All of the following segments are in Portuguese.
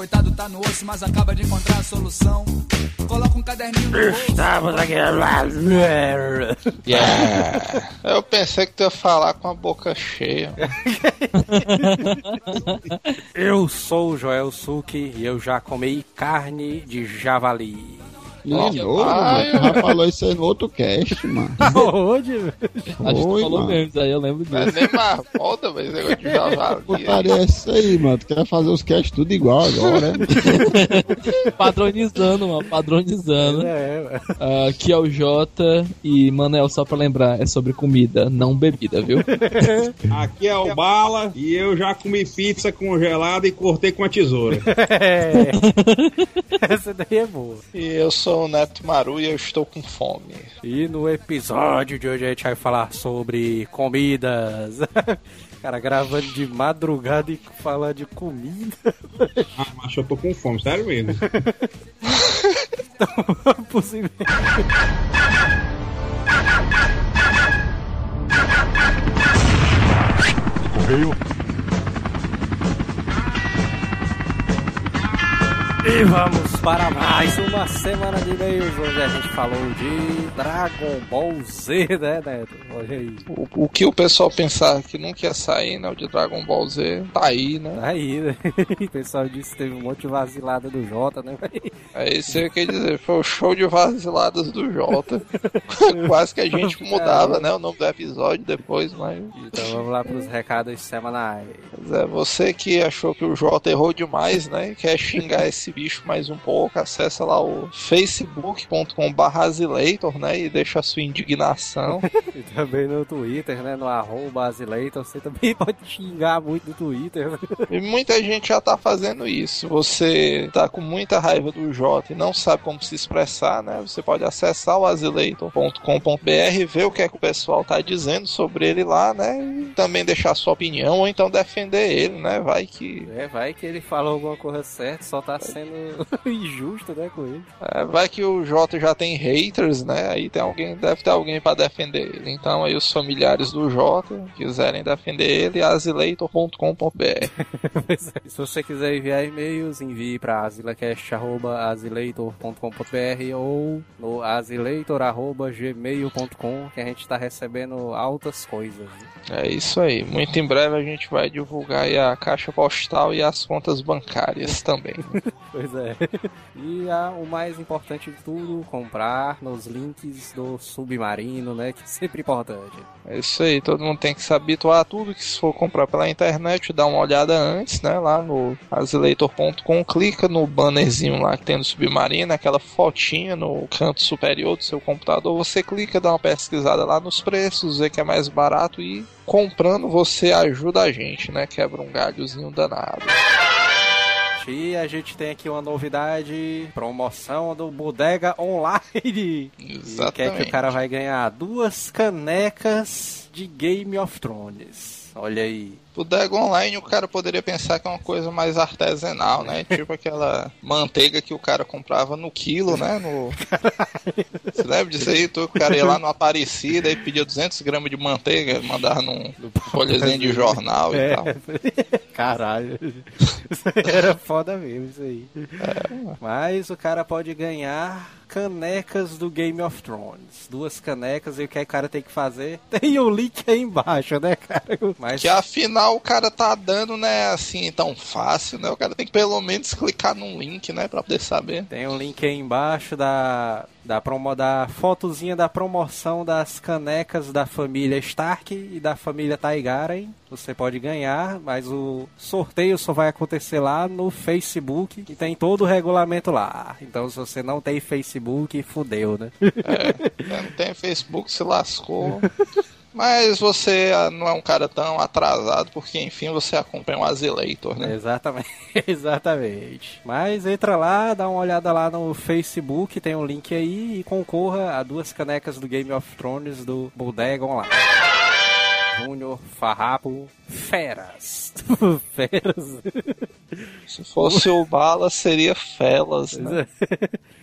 Coitado tá no osso, mas acaba de encontrar a solução. Coloca um caderninho no bolso. Estamos aqui. Yeah. Eu pensei que tu ia falar com a boca cheia. Eu sou o Joel Suki e eu já comi carne de javali. De novo, mano. Tu já falou isso aí no outro cast, mano. Onde? A gente Foi, falou mano. mesmo, isso aí eu lembro é disso. nem mais volta, mas esse negócio de javali. Putaria é isso aí, mano. Tu quer fazer os casts tudo igual agora, né? Padronizando, mano, padronizando. É, Ah, Aqui é o Jota e, Manel, só pra lembrar, é sobre comida, não bebida, viu? Aqui é o Bala e eu já comi pizza congelada e cortei com a tesoura. é. Essa daí é boa. E eu sou o Neto Maru e eu estou com fome. E no episódio de hoje a gente vai falar sobre comidas. Cara, gravando de madrugada e falar de comida. Ah, mas eu tô com fome, sério mesmo. Possivelmente. Correio. E vamos para mais uma semana de e-mails onde a gente falou de Dragon Ball Z, né, Neto? Olha aí. O, o que o pessoal pensava que nunca ia sair, né? O de Dragon Ball Z, tá aí, né? Tá aí, né? O pessoal disse que teve um monte de vacilada do Jota, né? É isso aí que eu ia dizer, foi o show de vaciladas do Jota. Quase que a gente mudava, né? O nome do episódio depois, mas. Então vamos lá pros recados semanais. É, você que achou que o Jota errou demais, né? Quer xingar esse bicho mais um pouco, acessa lá o facebook.com.br Azileitor, né? E deixa a sua indignação. E também no Twitter, né? No arroba. Você também pode xingar muito no Twitter. E muita gente já tá fazendo isso. Você tá com muita raiva do Jota e não sabe como se expressar, né? Você pode acessar o azileitor.com.br e ver o que é que o pessoal tá dizendo sobre ele lá, né? E também deixar sua opinião ou então defender ele, né? Vai que. É, vai que ele falou alguma coisa certa, só tá sendo injusto, né, com ele. é, vai que o Jota já tem haters, né? Aí tem alguém, deve ter alguém pra defender ele. Então aí os familiares do Jota quiserem defender ele, azileitor.com.br. É. Se você quiser enviar e-mails, envie para azilecast.azileitor.com.br ou no azileitor.gmail.com que a gente tá recebendo altas coisas. É isso aí. Muito em breve a gente vai divulgar a caixa postal e as contas bancárias também. Pois é. E a, o mais importante de tudo, comprar nos links do Submarino, né? Que é sempre importante. É isso aí. Todo mundo tem que se habituar a tudo que se for comprar pela internet, dá uma olhada antes, né? Lá no azileitor.com, clica no bannerzinho lá que tem no Submarino, aquela fotinha no canto superior do seu computador. Você clica, dá uma pesquisada lá nos preços, vê que é mais barato e comprando você ajuda a gente, né? Quebra um galhozinho danado. E a gente tem aqui uma novidade, promoção do Bodega Online. E que é que Exatamente. o cara vai ganhar duas canecas de Game of Thrones. Olha aí. O Dego Online o cara poderia pensar que é uma coisa mais artesanal, né? Tipo aquela manteiga que o cara comprava no quilo, né? No... Você lembra disso aí? Tu, o cara ia lá no Aparecida e pedia 200 gramas de manteiga, mandava num folhezinho de jornal e tal. Caralho. Isso era foda mesmo, isso aí. Mas o cara pode ganhar canecas do Game of Thrones. Duas canecas e o que o cara tem que fazer? Tem o link aí embaixo, né, cara? Mas Que afinal o cara tá dando, né, assim, tão fácil, né? O cara tem que pelo menos clicar num link, né, pra poder saber. tem um link aí embaixo da da promo da fotozinha da promoção das canecas da família Stark e da família Targaryen. Você pode ganhar, mas o sorteio só vai acontecer lá no Facebook e tem todo o regulamento lá. Então se você não tem Facebook, fudeu, né? É, não tem Facebook, se lascou. Mas você não é um cara tão atrasado, porque enfim você acompanha um Azileitor, né? Exatamente, exatamente. Mas entra lá, dá uma olhada lá no Facebook, tem um link aí e concorra a duas canecas do Game of Thrones do Bodega Online. Júnior Farrapo Feras. Feras. Se fosse o Bala, seria Felas, né?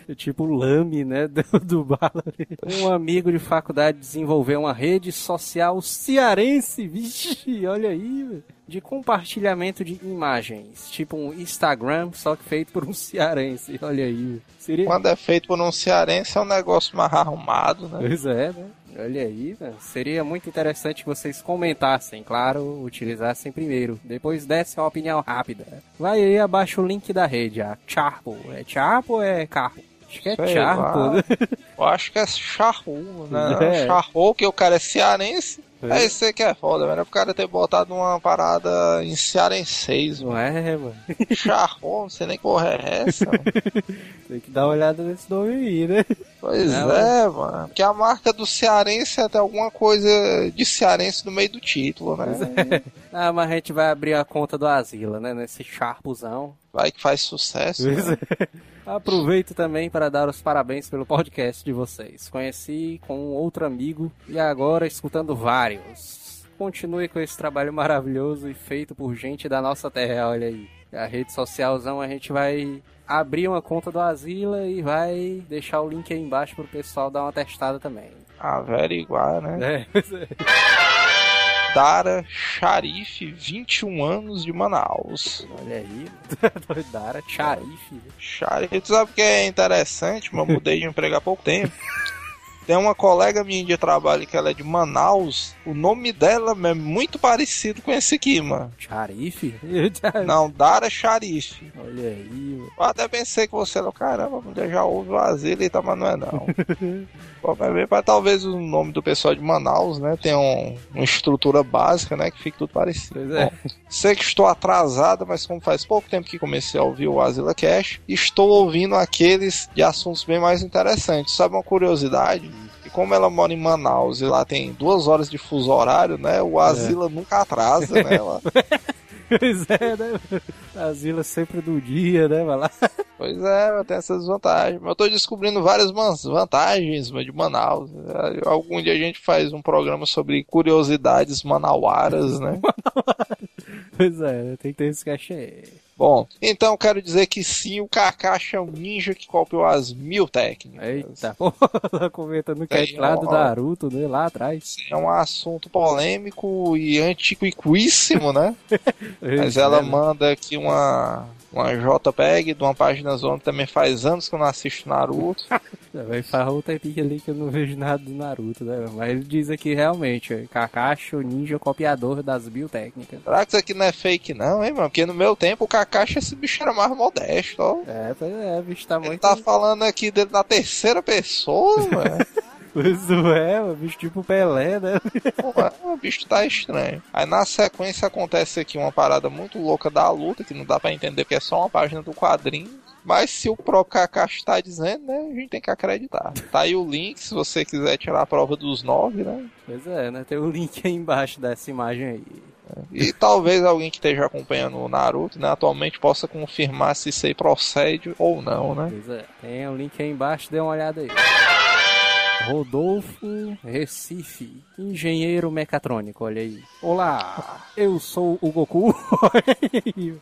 É tipo o Lame, né? Do, do Bala. Um amigo de faculdade desenvolveu uma rede social cearense. Vixe, olha aí, velho. De compartilhamento de imagens. Tipo um Instagram, só que feito por um cearense. Olha aí. Seria... Quando é feito por um cearense, é um negócio mais arrumado, né? Pois é, né? Olha aí, né? seria muito interessante que vocês comentassem, claro, utilizassem primeiro. Depois dessem uma opinião rápida. Vai aí abaixo o link da rede, a Charpo. É Charpo ou é Carpo? Acho que é Sei Charpo. lá. né? Eu acho que é Charru, né? É. Charru, que o cara é cearense. É. É isso aí que é foda, velho. O cara ter botado uma parada em cearenseis, Não mano. é, mano? Charru, não sei nem que porra é essa, mano. Tem que dar uma olhada nesse nome aí, né? Pois Não, é, mano. Porque a marca do cearense é ter alguma coisa de cearense no meio do título, né? Ah, mas a gente vai abrir a conta do Asila, né? Nesse Charpozão. Vai que faz sucesso. Pois né? é. Aproveito também para dar os parabéns pelo podcast de vocês. Conheci com um outro amigo e agora escutando vários. Continue com esse trabalho maravilhoso e feito por gente da nossa terra, olha aí. A rede socialzão a gente vai abrir uma conta do Asila e vai deixar o link aí embaixo pro pessoal dar uma testada também. Averiguar, né? É, é. Dara Sharif, 21 anos de Manaus. olha aí. Doidara, Charife. Sharif, tu sabe o que é interessante, mas eu mudei de emprego há pouco tempo. Tem uma colega minha de trabalho que ela é de Manaus. O nome dela é muito parecido com esse aqui, mano. Charife? Não, Dara Sharif. Olha aí, mano. Eu até pensei que você era, caramba, a mulher já ouve o asilo e tá, mas não é não. Pô, mas bem, pra talvez o nome do pessoal de Manaus, né, tenha um- uma estrutura básica, né, que fique tudo parecido. Pois é. Bom, sei que estou atrasada, mas como faz pouco tempo que comecei a ouvir o Asila Cash, estou ouvindo aqueles de assuntos bem mais interessantes. Sabe uma curiosidade? Como ela mora em Manaus e lá tem duas horas de fuso horário, né, o Asila nunca atrasa, né, lá. Pois é, né? Asila sempre do dia, né? Vai lá. Pois é, tem essas vantagens. Mas eu tô descobrindo várias vantagens de Manaus. É, Algum dia a gente faz um programa sobre curiosidades manauaras, né? Pois é, tem que ter esse cachê. Bom, então quero dizer que sim, o Kakashi é um ninja que copiou as mil técnicas. Eita, tá comentando o Tem cast lá do Naruto, né? Lá atrás. É um assunto polêmico e antiquíssimo, né? Mas ela Né? manda aqui uma, uma JPEG de uma página zona que também faz anos que eu não assisto Naruto. Vai falar um tempinho ali que eu não vejo nada do Naruto, né? Mas ele diz aqui realmente, ó, Kakashi, o ninja copiador das biotécnicas. Será que isso aqui não é fake, não, hein, mano? Porque no meu tempo o Kakashi, esse bicho era mais modesto, ó. É, pois é, o bicho tá Ele muito. tá falando aqui dele na terceira pessoa, mano. Pois é, o bicho tipo Pelé, né? Pô, o bicho tá estranho. Aí na sequência acontece aqui uma parada muito louca da luta, que não dá pra entender porque é só uma página do quadrinho. Mas se o próprio Kakashi tá dizendo, né, a gente tem que acreditar. Tá aí o link, se você quiser tirar a prova dos nove, né? Pois é, né? Tem o link aí embaixo dessa imagem aí. E talvez alguém que esteja acompanhando o Naruto, né, atualmente possa confirmar se isso aí procede ou não, né? Pois é. Tem o link aí embaixo, dê uma olhada aí. Rodolfo Recife, engenheiro mecatrônico, olha aí. Olá, eu sou o Goku. Olha aí.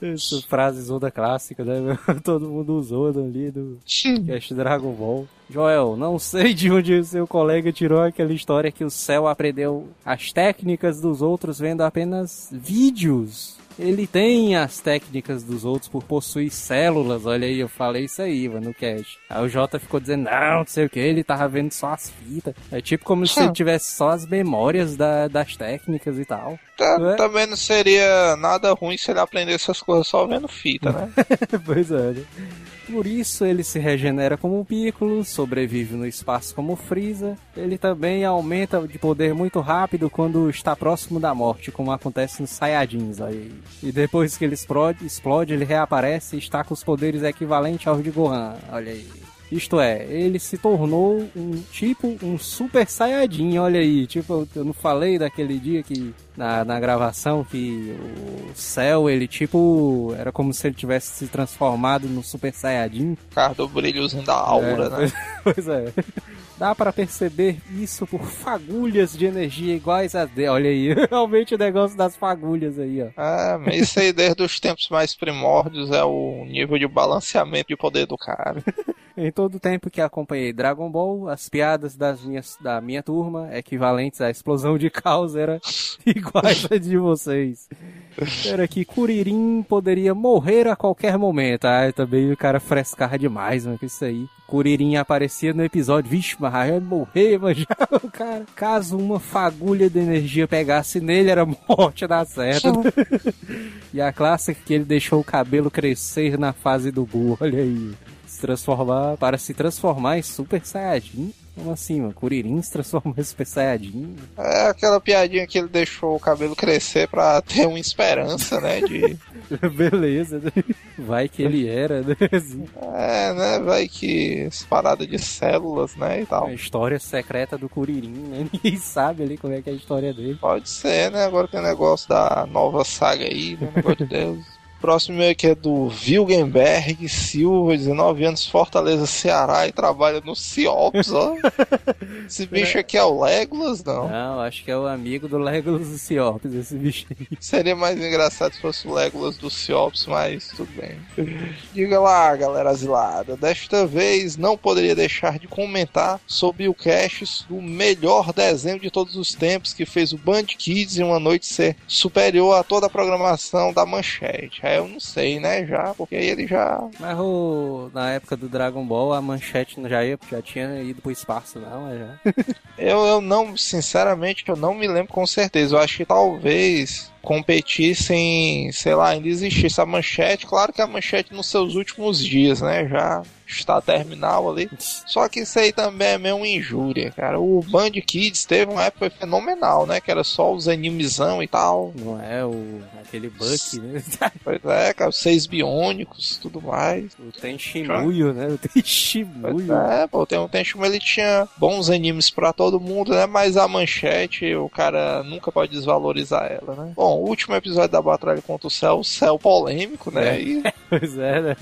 Essa frase zona clássica, né? Todo mundo usou ali do cast Dragon Ball. Joel, não sei de onde o seu colega tirou aquela história que o céu aprendeu as técnicas dos outros vendo apenas vídeos. Ele tem as técnicas dos outros por possuir células. Olha aí, eu falei isso aí, mano, no cast. Aí o Jota ficou dizendo, não, não sei o que, ele tava vendo só as fitas. É tipo como se ele tivesse só as memórias da- das técnicas e tal. Tá- Ué? Também não seria nada ruim se ele aprendesse essas coisas só vendo fita, né? pois é, né? Por isso ele se regenera como um Piccolo, sobrevive no espaço como Freeza. Ele também aumenta de poder muito rápido quando está próximo da morte, como acontece nos Saiyajins. Aí. E depois que ele explode, explode, ele reaparece e está com os poderes equivalentes aos de Gohan. Olha aí. Isto é, ele se tornou um tipo um super saiyajin, olha aí. Tipo, eu não falei daquele dia que na, na gravação que o céu, ele tipo, era como se ele tivesse se transformado no super saiyajin. Causa do brilhozinho da aura, é, né? Pois é. Dá pra perceber isso por fagulhas de energia iguais a... de- Olha aí, realmente o negócio das fagulhas aí, ó. É, mas isso aí desde os tempos mais primórdios é o nível de balanceamento de poder do cara. Em todo o tempo que acompanhei Dragon Ball, as piadas das minhas, da minha turma, equivalentes à explosão de caos, eram iguais a de vocês. Era que Kuririn poderia morrer a qualquer momento. Ah, também o cara frescar demais, mano, com isso aí. Kuririn aparecia no episódio, vixe, mas vai morrer, mas já o cara. Caso uma fagulha de energia pegasse nele, era morte da certa. e a clássica que ele deixou o cabelo crescer na fase do Buu, olha aí transformar, para se transformar em Super Saiyajin. Como assim, mano? Kuririn se transformou em Super Saiyajin? É aquela piadinha que ele deixou o cabelo crescer pra ter uma esperança, né? De. Beleza, né? vai que ele era, né? É, né? Vai que. Parada de células, né? E tal. a história secreta do Kuririn, né? Ninguém sabe ali como é que é a história dele. Pode ser, né? Agora tem o negócio da nova saga aí, né? Negócio de Deus. Próximo e-mail aqui é do Wilgenberg Silva, 19 anos, Fortaleza, Ceará, e trabalha no Ciops, ó. Esse bicho aqui é o Legolas, não? Não, acho que é o amigo do Legolas e Ciops, esse bicho aí. Seria mais engraçado se fosse o Legolas do Ciops, mas tudo bem. Diga lá, galera asilada. Desta vez não poderia deixar de comentar sobre o cast do melhor desenho de todos os tempos que fez o Band Kids em uma noite ser superior a toda a programação da manchete. Aí eu não sei, né, já, porque aí ele já. Mas o, na época do Dragon Ball, a manchete já, ia, já tinha ido pro espaço, não, é já. Eu, eu não, sinceramente, eu não me lembro com certeza. Eu acho que talvez competissem, sei lá, ainda existisse a manchete. Claro que a manchete nos seus últimos dias, né? Já está terminal ali. Só que isso aí também é meio uma injúria, cara. O Band Kids teve uma época fenomenal, né? Que era só os animizão e tal. Não é o aquele Buck, né? Pois é, cara, os seis biônicos, tudo mais. O Tenshimuyo, né? O Pois Tenshimuyo. é, pô, tem um Tenchu, ele tinha bons animes pra todo mundo, né? Mas a manchete, o cara nunca pode desvalorizar ela, né? Bom, o último episódio da Batalha contra o Céu, o Céu polêmico, né? É. E Pois é, né?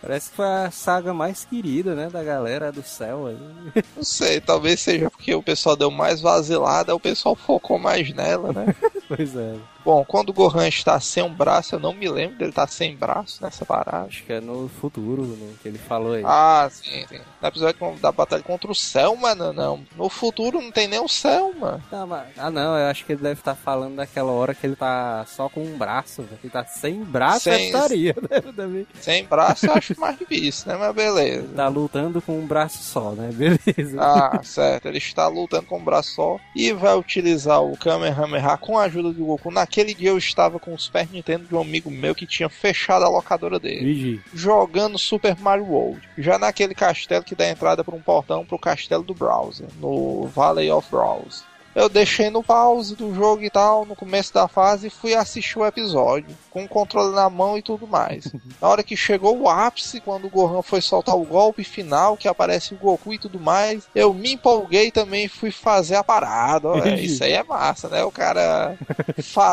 Parece que foi a saga mais querida, né? Da galera do céu aí. não sei, talvez seja porque o pessoal deu mais vacilada, o pessoal focou mais nela, né? Pois é. Bom, quando o Gohan está sem um braço, eu não me lembro dele estar sem braço nessa parada. Acho que é no futuro, no que ele falou aí. Ah, sim, sim. No episódio da batalha contra o céu, mano, não. No futuro não tem nem o céu, mano. Ah, mas- ah, não, eu acho que ele deve estar falando daquela hora que ele tá só com um braço, velho. Ele tá sem braço, Sem- estaria, né? Também. Sem braço eu acho mais difícil, né? Mas beleza. Tá lutando com um braço só, né? Beleza. Ah, certo. Ele está lutando com o braço só e vai utilizar o Kamehameha com a ajuda do Goku. Naquele dia eu estava com o Super Nintendo de um amigo meu que tinha fechado a locadora dele. Vigi. Jogando Super Mario World. Já naquele castelo que dá entrada por um portão pro castelo do Browser. No Valley of Browse. Eu deixei no pause do jogo e tal, no começo da fase, e fui assistir o episódio, com o controle na mão e tudo mais. Na hora que chegou o ápice, quando o Gohan foi soltar o golpe final, que aparece o Goku e tudo mais, eu me empolguei também e fui fazer a parada. isso aí é massa, né? O cara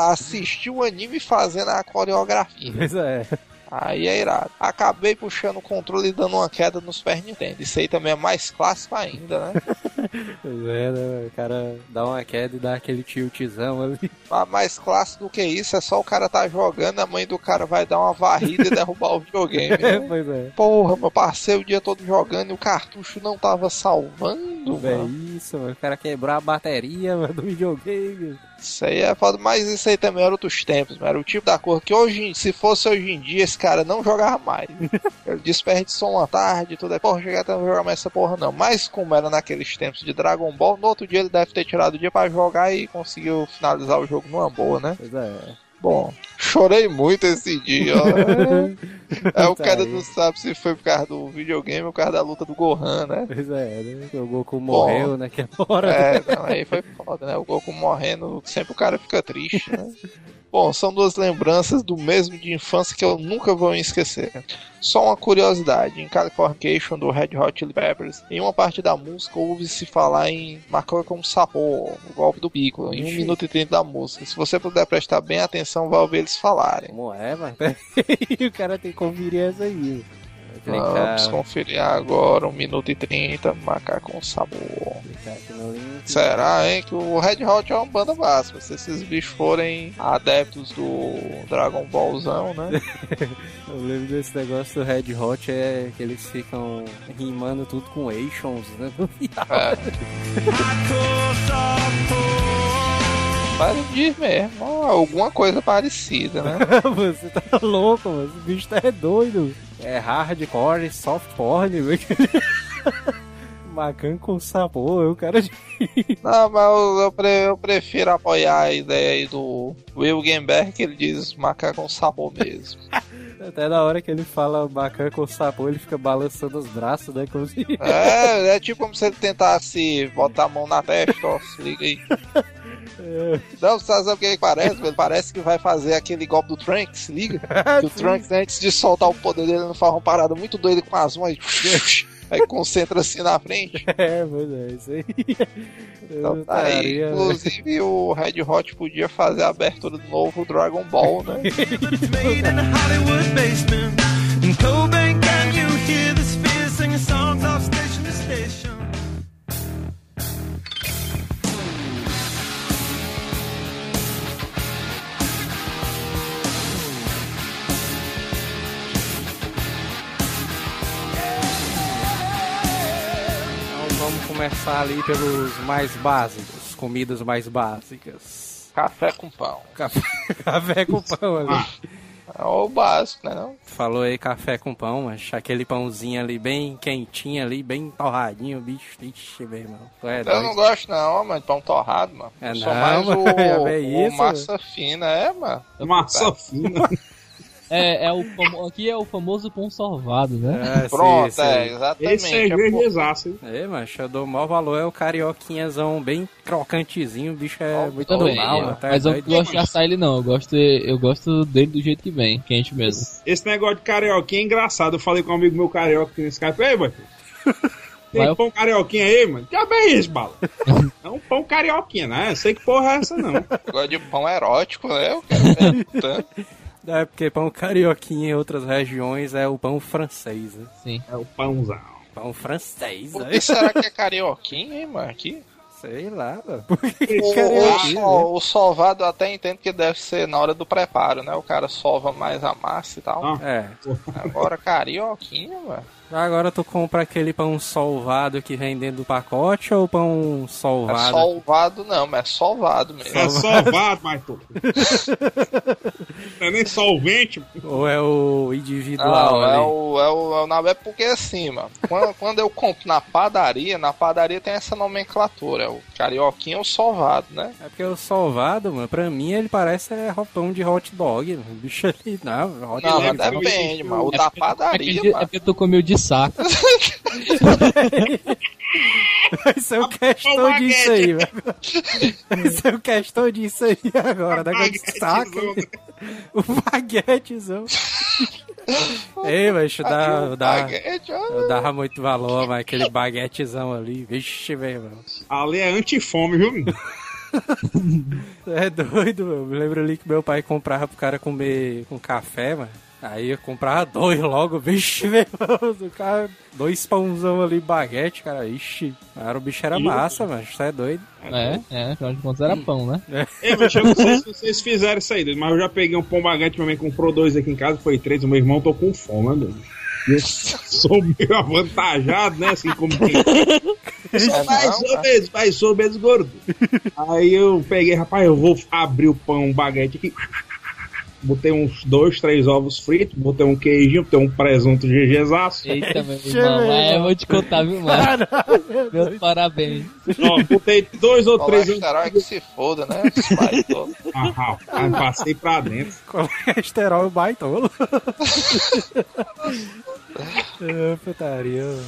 assistiu o anime fazendo a coreografia. Pois é. Aí é irado. Acabei puxando o controle e dando uma queda no Super Nintendo. Isso aí também é mais clássico ainda, né? Pois é, né? O cara dá uma queda e dá aquele tiltzão ali. Mas mais clássico do que isso é só o cara tá jogando, a mãe do cara vai dar uma varrida e derrubar o videogame. Né? pois é. Porra, meu passei o dia todo jogando e o cartucho não tava salvando, É mano. isso, mano. O cara quebrou a bateria mano, do videogame. Isso aí é foda, mas isso aí também era outros tempos, mano. Era o tipo da cor que hoje, se fosse hoje em dia, esse cara não jogava mais. Ele desperdiçou uma tarde e tudo aí, porra, chegar até não jogar mais essa porra não. Mas como era naqueles tempos de Dragon Ball, no outro dia ele deve ter tirado o dia pra jogar e conseguiu finalizar o jogo numa boa, né? Pois é. Bom, chorei muito esse dia, ó. É, o Tá cara aí. não sabe se foi por causa do videogame ou por causa da luta do Gohan, né? Pois é, né? O Goku morreu naquela hora. É, não, aí foi foda, né? O Goku morrendo, sempre o cara fica triste, né? Bom, são duas lembranças do mesmo de infância que eu nunca vou me esquecer. Só uma curiosidade, em Californication do Red Hot Chili Peppers, em uma parte da música ouve-se falar em marcou como sapô, o golpe do Piccolo, em 1 Ixi. minuto e 30 da música. Se você puder prestar bem atenção, vai ouvir eles falarem. Como é, mas o cara tem que conferir essa aí. Clicar, Vamos conferir agora, 1 minuto e 30, macaco com sabor. Será, hein, que o Red Hot é uma banda básica. Se esses bichos forem adeptos do Dragon Ballzão, né? Eu lembro desse negócio do Red Hot, é que eles ficam rimando tudo com Ations, né? No final. É. Diz mesmo, ó, alguma coisa parecida, né? Você tá louco, mano. Esse bicho tá é doido. É hardcore, soft porn, velho. Macan com sabor, o cara de. Não, mas eu, eu pre- eu prefiro apoiar a ideia aí do Will Gamberg, que ele diz macaco com sabor mesmo. Até na hora que ele fala macan com sabor, ele fica balançando os braços, né? Como se. É, é tipo como se ele tentasse botar a mão na testa, ó, se liga aí. Não, você sabe o que ele parece? velho? Parece que vai fazer aquele golpe do Trunks, se liga? Que o Trunks, antes de soltar o poder dele, não faz uma parada muito doida com as mãos. Aí concentra assim na frente. É, mas é isso aí. Então tá aí. Inclusive o Red Hot podia fazer a abertura do novo Dragon Ball, né? Começar ali pelos mais básicos, comidas mais básicas. Café com pão. Café, café com pão ali. É o básico, né? Não? Falou aí café com pão, mas aquele pãozinho ali bem quentinho ali, bem torradinho, bicho, vixe, meu irmão. É Eu não gosto não, mano, de pão torrado, mano. É Eu sou não, mais mano, o, vê o isso? massa fina, é, mano. Massa fina. É, é o famo... aqui é o famoso pão sorvado, né? É, Pronto, sim, é, exatamente. Esse é é, verdezaço, hein? É, mas eu dou maior valor é o carioquinhazão bem crocantezinho, o bicho é Ó, muito Também, normal, é. até mas eu não gosto de assar ele não, eu gosto, eu gosto dele do jeito que vem, quente mesmo. Esse negócio de carioquinha é engraçado. Eu falei com um amigo meu carioca aqui nesse Skype. Ei, mano. Tem Vai- pão carioquinha aí, mano? Já bem isso, bala. É um pão carioquinha, né? Eu sei que porra é essa, não. Gosto de pão erótico, né? Eu quero ver tanto. É porque pão carioquinha em outras regiões é o pão francês, né? Sim. É o pãozão. Pão francês, Por aí. que será que é carioquinha, hein, mano? Aqui? Sei lá, mano. Por que O, carioquinha, né? o, o sovado eu até entendo que deve ser na hora do preparo, né? O cara sova mais a massa e tal. Ah. É. Agora, carioquinha, mano. Agora tu compra aquele pão solvado que vem dentro do pacote ou pão É solvado? solvado não, mas é sovado mesmo. É solvado, mas tu. Não é nem solvente. Ou é o individual Não, é o, é o, é o na- é porque assim, mano. Quando, quando eu compro na padaria, na padaria tem essa nomenclatura. É o carioquinha ou sovado, né? É porque o solvado, mano, pra mim ele parece é pão de hot dog. mano. O bicho ali, não, hot Não, dog. mas depende, mano. O É da porque- é padaria, porque, é mano. porque tu comeu de saco. Vai ser o questão disso aí, velho. Vai ser o questão disso aí agora, da de saco. O baguetezão. Ei, Aqui dá, o dá, eu dava muito valor, mas aquele baguetezão ali, vixe, velho, mano. Ali é antifome, viu? É doido, mano. Me lembro ali que meu pai comprava pro cara comer com café, mano. Aí eu comprava dois logo, vixe, meu. O cara, dois pãozão ali, baguete, cara, ixi. Cara, o bicho era massa, mano. Isso é doido. É, é, afinal de contas era pão, né? Ei, mas eu não sei se vocês fizeram isso aí, doido, mas eu já peguei um pão baguete, minha mãe comprou dois aqui em casa, foi três, o meu irmão tô com fome, né, doido? Eu sou meio avantajado, né? Assim como quem. É, Mais não, ou menos, mais ou menos gordo. Aí eu peguei, rapaz, eu vou abrir o pão baguete aqui. Botei uns dois, três ovos fritos, botei um queijinho, botei um presunto GGzaço. Eita, meu irmão, é, eu vou te contar, viu, mano? Meus parabéns. Ó, botei dois ou três. Colesterol é que se foda, né? Esse pai todo. Ah, rapaz, passei pra dentro. Colesterol baitolo. é, putaria. mano.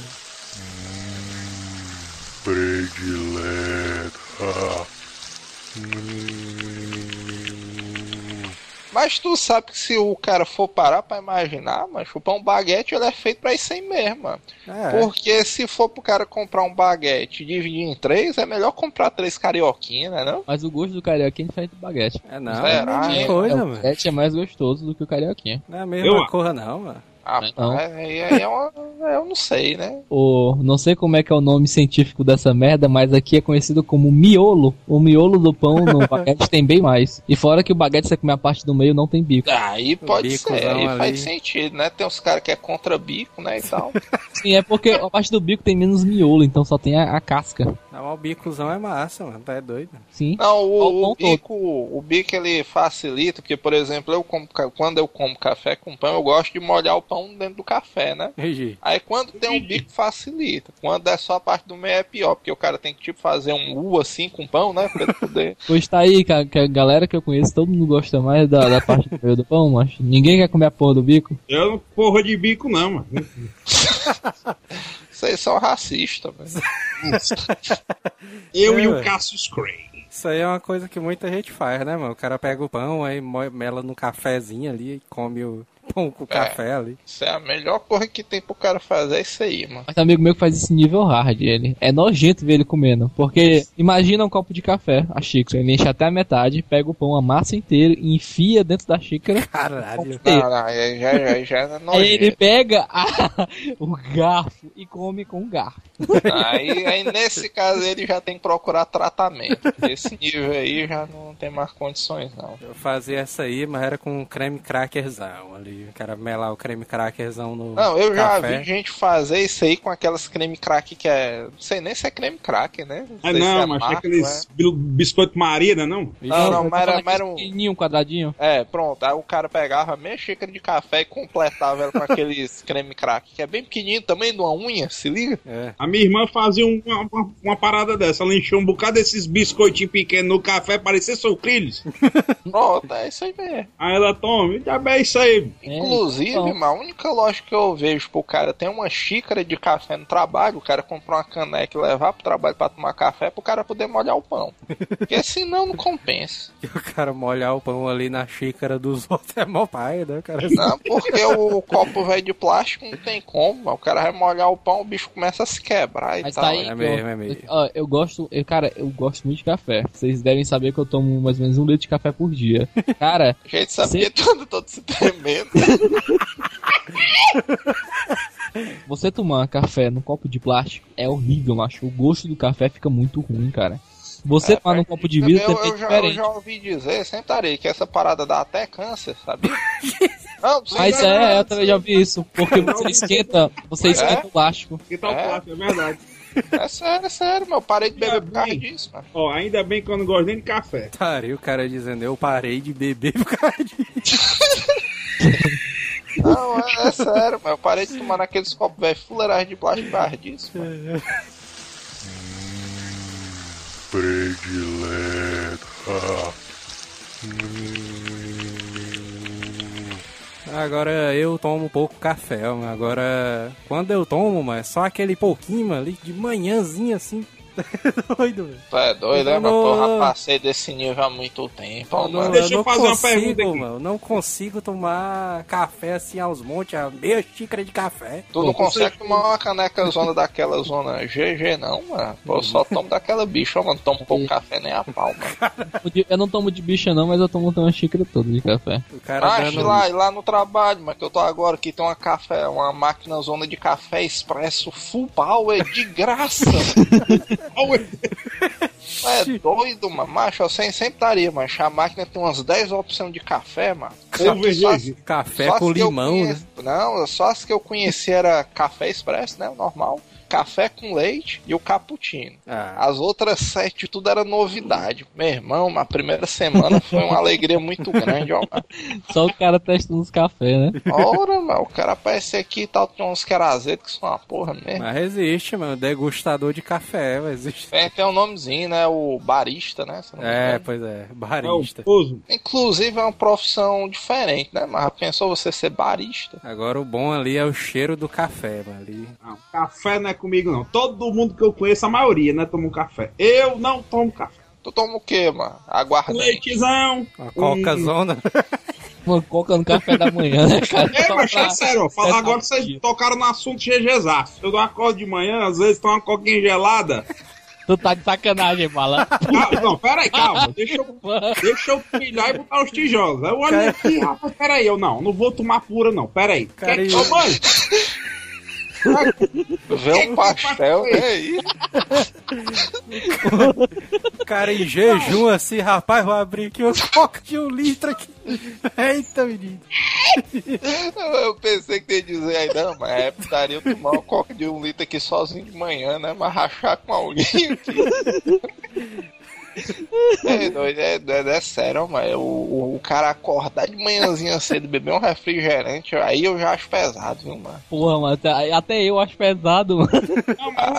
Mas tu sabe que se o cara for parar pra imaginar, mas o pão baguete ele é feito pra isso aí mesmo, mano. É, Porque se for pro cara comprar um baguete e dividir em três, é melhor comprar três carioquinhas, né não? Mas o gosto do carioquinha é diferente do baguete. é não, Será, é a mesma hein? coisa, É, o mano. baguete é mais gostoso do que o carioquinha. Não é a mesma Eu- coisa, não, mano. Ah, Não. aí, aí é uma, eu não sei, né? O, não sei como é que é o nome científico dessa merda, mas aqui é conhecido como miolo. O miolo do pão no baguete tem bem mais. E fora que o baguete você comer a parte do meio não tem bico. Aí pode bicozão ser, aí ali. faz sentido, né? Tem uns caras que é contra bico, né, e tal. Sim, é porque a parte do bico tem menos miolo, então só tem a, a casca. Não, o bicozão é massa, mano. Tá é doido. Sim. Não, o, o bico, o bico ele facilita, porque, por exemplo, eu como, quando eu como café com pão, eu gosto de molhar o pão dentro do café, né? Entendi. Aí quando tem um bico facilita. Quando é só a parte do meio é pior, porque o cara tem que tipo fazer um U assim com pão, né? Pra ele poder. Pois tá aí, que a, que a galera que eu conheço, todo mundo gosta mais da, da parte do meio do pão, mas ninguém quer comer a porra do bico. Eu não porra de bico, não, mano. Vocês são racistas, velho. Eu É, e o. Cassius Cray. Isso aí é uma coisa que muita gente faz, né, mano? O cara pega o pão, aí mela no cafezinho ali e come o pão com o café ali. Isso é a melhor coisa que tem pro cara fazer, é isso aí, mano. Mas amigo meu que faz esse nível hard, ele. É nojento ver ele comendo. Porque imagina um copo de café, a xícara, ele enche até a metade, pega o pão, a massa inteira e enfia dentro da xícara. Caralho. não, aí já, já, já é Aí ele nojento. pega a- o garfo e come com o garfo. Aí, aí nesse caso ele já tem que procurar tratamento. Esse nível aí já não tem mais condições, não. Eu fazia essa aí, mas era com creme crackerzão ali. O cara melar o creme crackerzão no Não, eu já café. vi gente fazer isso aí com aquelas creme crack que é. Não sei nem se é creme crack, né? Ah, sei se não, é mas marca, aqueles bi- biscoito Marina, não? Não, não, tô mas era- mas era um- pequenininho, um quadradinho. É, pronto. Aí o cara pegava meia xícara de café e completava ela com aqueles creme crack, que é bem pequenininho, também de uma unha, se liga? É. A minha irmã fazia um- uma, uma, uma parada dessa. Ela encheu um bocado desses biscoitinhos pequenos no café, parecia sucrilhos. Pronto, é isso aí mesmo. Aí ela toma, já bem isso aí. É, Inclusive, então. mano, a única lógica que eu vejo pro cara ter uma xícara de café no trabalho, o cara comprar uma caneca e levar pro trabalho pra tomar café, pro cara poder molhar o pão. Porque senão não compensa. E o cara molhar o pão ali na xícara dos outros é mó pai, né, cara? Não, porque o copo velho de plástico não tem como, o cara vai molhar o pão, o bicho começa a se quebrar e Mas tal. tá aí, É mesmo, é mesmo. Ó, eu gosto, eu, cara, eu gosto muito de café. Vocês devem saber que eu tomo mais ou menos um litro de café por dia. Cara, A gente sabia tudo, todo se tremendo. você tomar café num copo de plástico é horrível, macho. O gosto do café fica muito ruim, cara. Você tomar num copo de vidro eu, é eu, já, eu já ouvi dizer, sentarei, que essa parada dá até câncer, sabia? Não, Mas é, eu também já vi isso. Porque você esquenta, você esquenta o plástico. Que tal É? plástico, é verdade. É sério, é sério, meu. Eu parei de beber por causa disso, mano. Ó, ainda bem que eu não gosto nem de café. Pariu, o cara dizendo, eu parei de beber por causa disso. Não, é, é sério, mas eu parei de tomar naqueles copos velho fuleiragem de plástico por mano. Agora eu tomo pouco café, mano. Agora, quando eu tomo, mano, é só aquele pouquinho mano, ali de manhãzinha assim. Doido, velho. Tu é doido, né, não- porra, passei desse nível há muito tempo, Eu mano. não, Deixa eu fazer uma consigo, pergunta aqui. mano. eu Não consigo tomar café assim aos montes, a meia xícara de café. Tu não consegue tomar uma caneca zona daquela zona GG, não, mano. Pô, eu só tomo daquela bicha, mano. Tomo pouco café nem a pau, mano. Eu não tomo de bicha não, mas eu tomo uma xícara toda de café. O cara Ah, dando... lá, e lá no trabalho, mas que eu tô agora aqui tem uma café, uma máquina zona de café expresso full power de graça. é doido, mano. Macho, eu sempre, estaria, macho. A máquina tem umas 10 opções de café, mano. As- Café só com limão, né? Não, só as que eu conheci era café expresso, né? O normal. Café com leite e o cappuccino. Ah, As outras sete, tudo era novidade. Meu irmão, a primeira semana foi uma alegria muito grande, ó. Só o cara testando os cafés, né? Ora, mano, o cara aparece aqui e tal, tem uns que era azedo, que são uma porra mesmo. mas existe, mano. Degustador de café, mas existe. Tem, tem um nomezinho, né? O barista, né? se não me É, pois é, É barista. pozo. Inclusive é uma profissão diferente, né? Mas pensou você ser barista? Agora o bom ali é o cheiro do café, mano. Ali. Não, café não é comigo, não. Todo mundo que eu conheço, a maioria, né, toma um café. Eu não tomo café. Tu toma o quê, mano? Aguardente. Leitezão. Uma coca um- zona. Uma coca no café da manhã, né, cara? É, mas pra- é sério, ó, falar pra- agora que vocês tocaram no assunto GGzaço. Eu acordo de manhã, às vezes tomo uma coquinha gelada. Tu tá de sacanagem, bala. Calma, não, peraí, calma. Deixa eu, deixa eu pilhar e botar os tijolos. Eu olhei aqui, rapaz, peraí. Eu não, não vou tomar pura, não. Peraí. Quer- e- Ô, mãe, Vê um pastel, né? aí. O cara em jejum assim, rapaz, vou abrir aqui uma coca de um litro aqui. Eita, menino. Eu pensei que ia dizer aí, não, mas é putaria eu tomar uma coca de um litro aqui sozinho de manhã, né? Mas rachar com alguém aqui. É, doido, é, é, é sério, mas o, o, o cara acordar de manhãzinha cedo, beber um refrigerante, aí eu já acho pesado, viu, mano? Porra, mano, até, eu acho pesado, mano.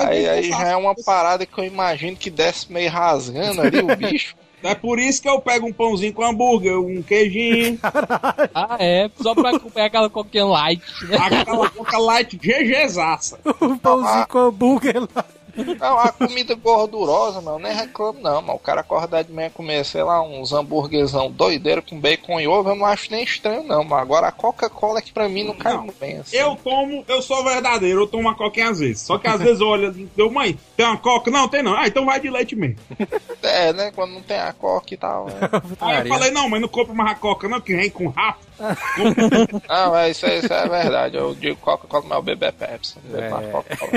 Aí, aí já é uma faço- parada que eu imagino que desce meio rasgando ali o bicho. É por isso que eu pego um pãozinho com hambúrguer, um queijinho, Ah, é, só pra acompanhar aquela coquinha light, né? aquela coca light GGzaça. Um pãozinho com hambúrguer lá. Não, a comida gordurosa, não, nem reclamo não, mas o cara acordar de manhã comer, sei lá, uns hambúrguerzão doideiro com bacon e ovo, eu não acho nem estranho não, mas agora a Coca-Cola que pra mim não cai muito bem assim. Eu tomo, eu sou verdadeiro, eu tomo uma coquinha às vezes. Só que às vezes eu olho assim, deu mãe, tem uma coca? Não, tem não. Ah, então vai de leite mesmo. É, né, quando não tem a Coca e tal. né? Aí eu falei, não, mas não compra mais a coca não, que vem com rato. Não, é, isso, é- isso é verdade, eu digo Coca-Cola, mas eu bebo é Pepsi. É. Coca-Cola.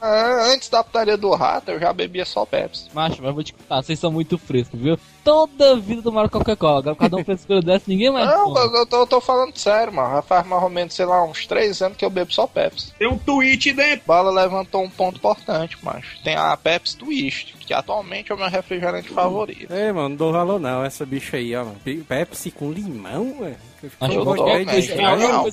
Ah, Antes da putaria do rato, eu já bebia só Pepsi. Macho, mas vou te contar, vocês são muito frescos, viu? Toda vida tomaram Coca-Cola, agora cada um frescura dessa, ninguém mais Não, toma. eu, eu tô, eu tô falando sério, mano. Já faz mais ou menos, sei lá, uns 3 anos que eu bebo só Pepsi. Tem um tweet dentro. Bala levantou um ponto importante, macho. Tem a Pepsi Twist, que atualmente é o meu refrigerante favorito. Ei, mano, não dou valor não, essa bicha aí, ó, mano. Pepsi com limão, velho. Eu Não, Não, não,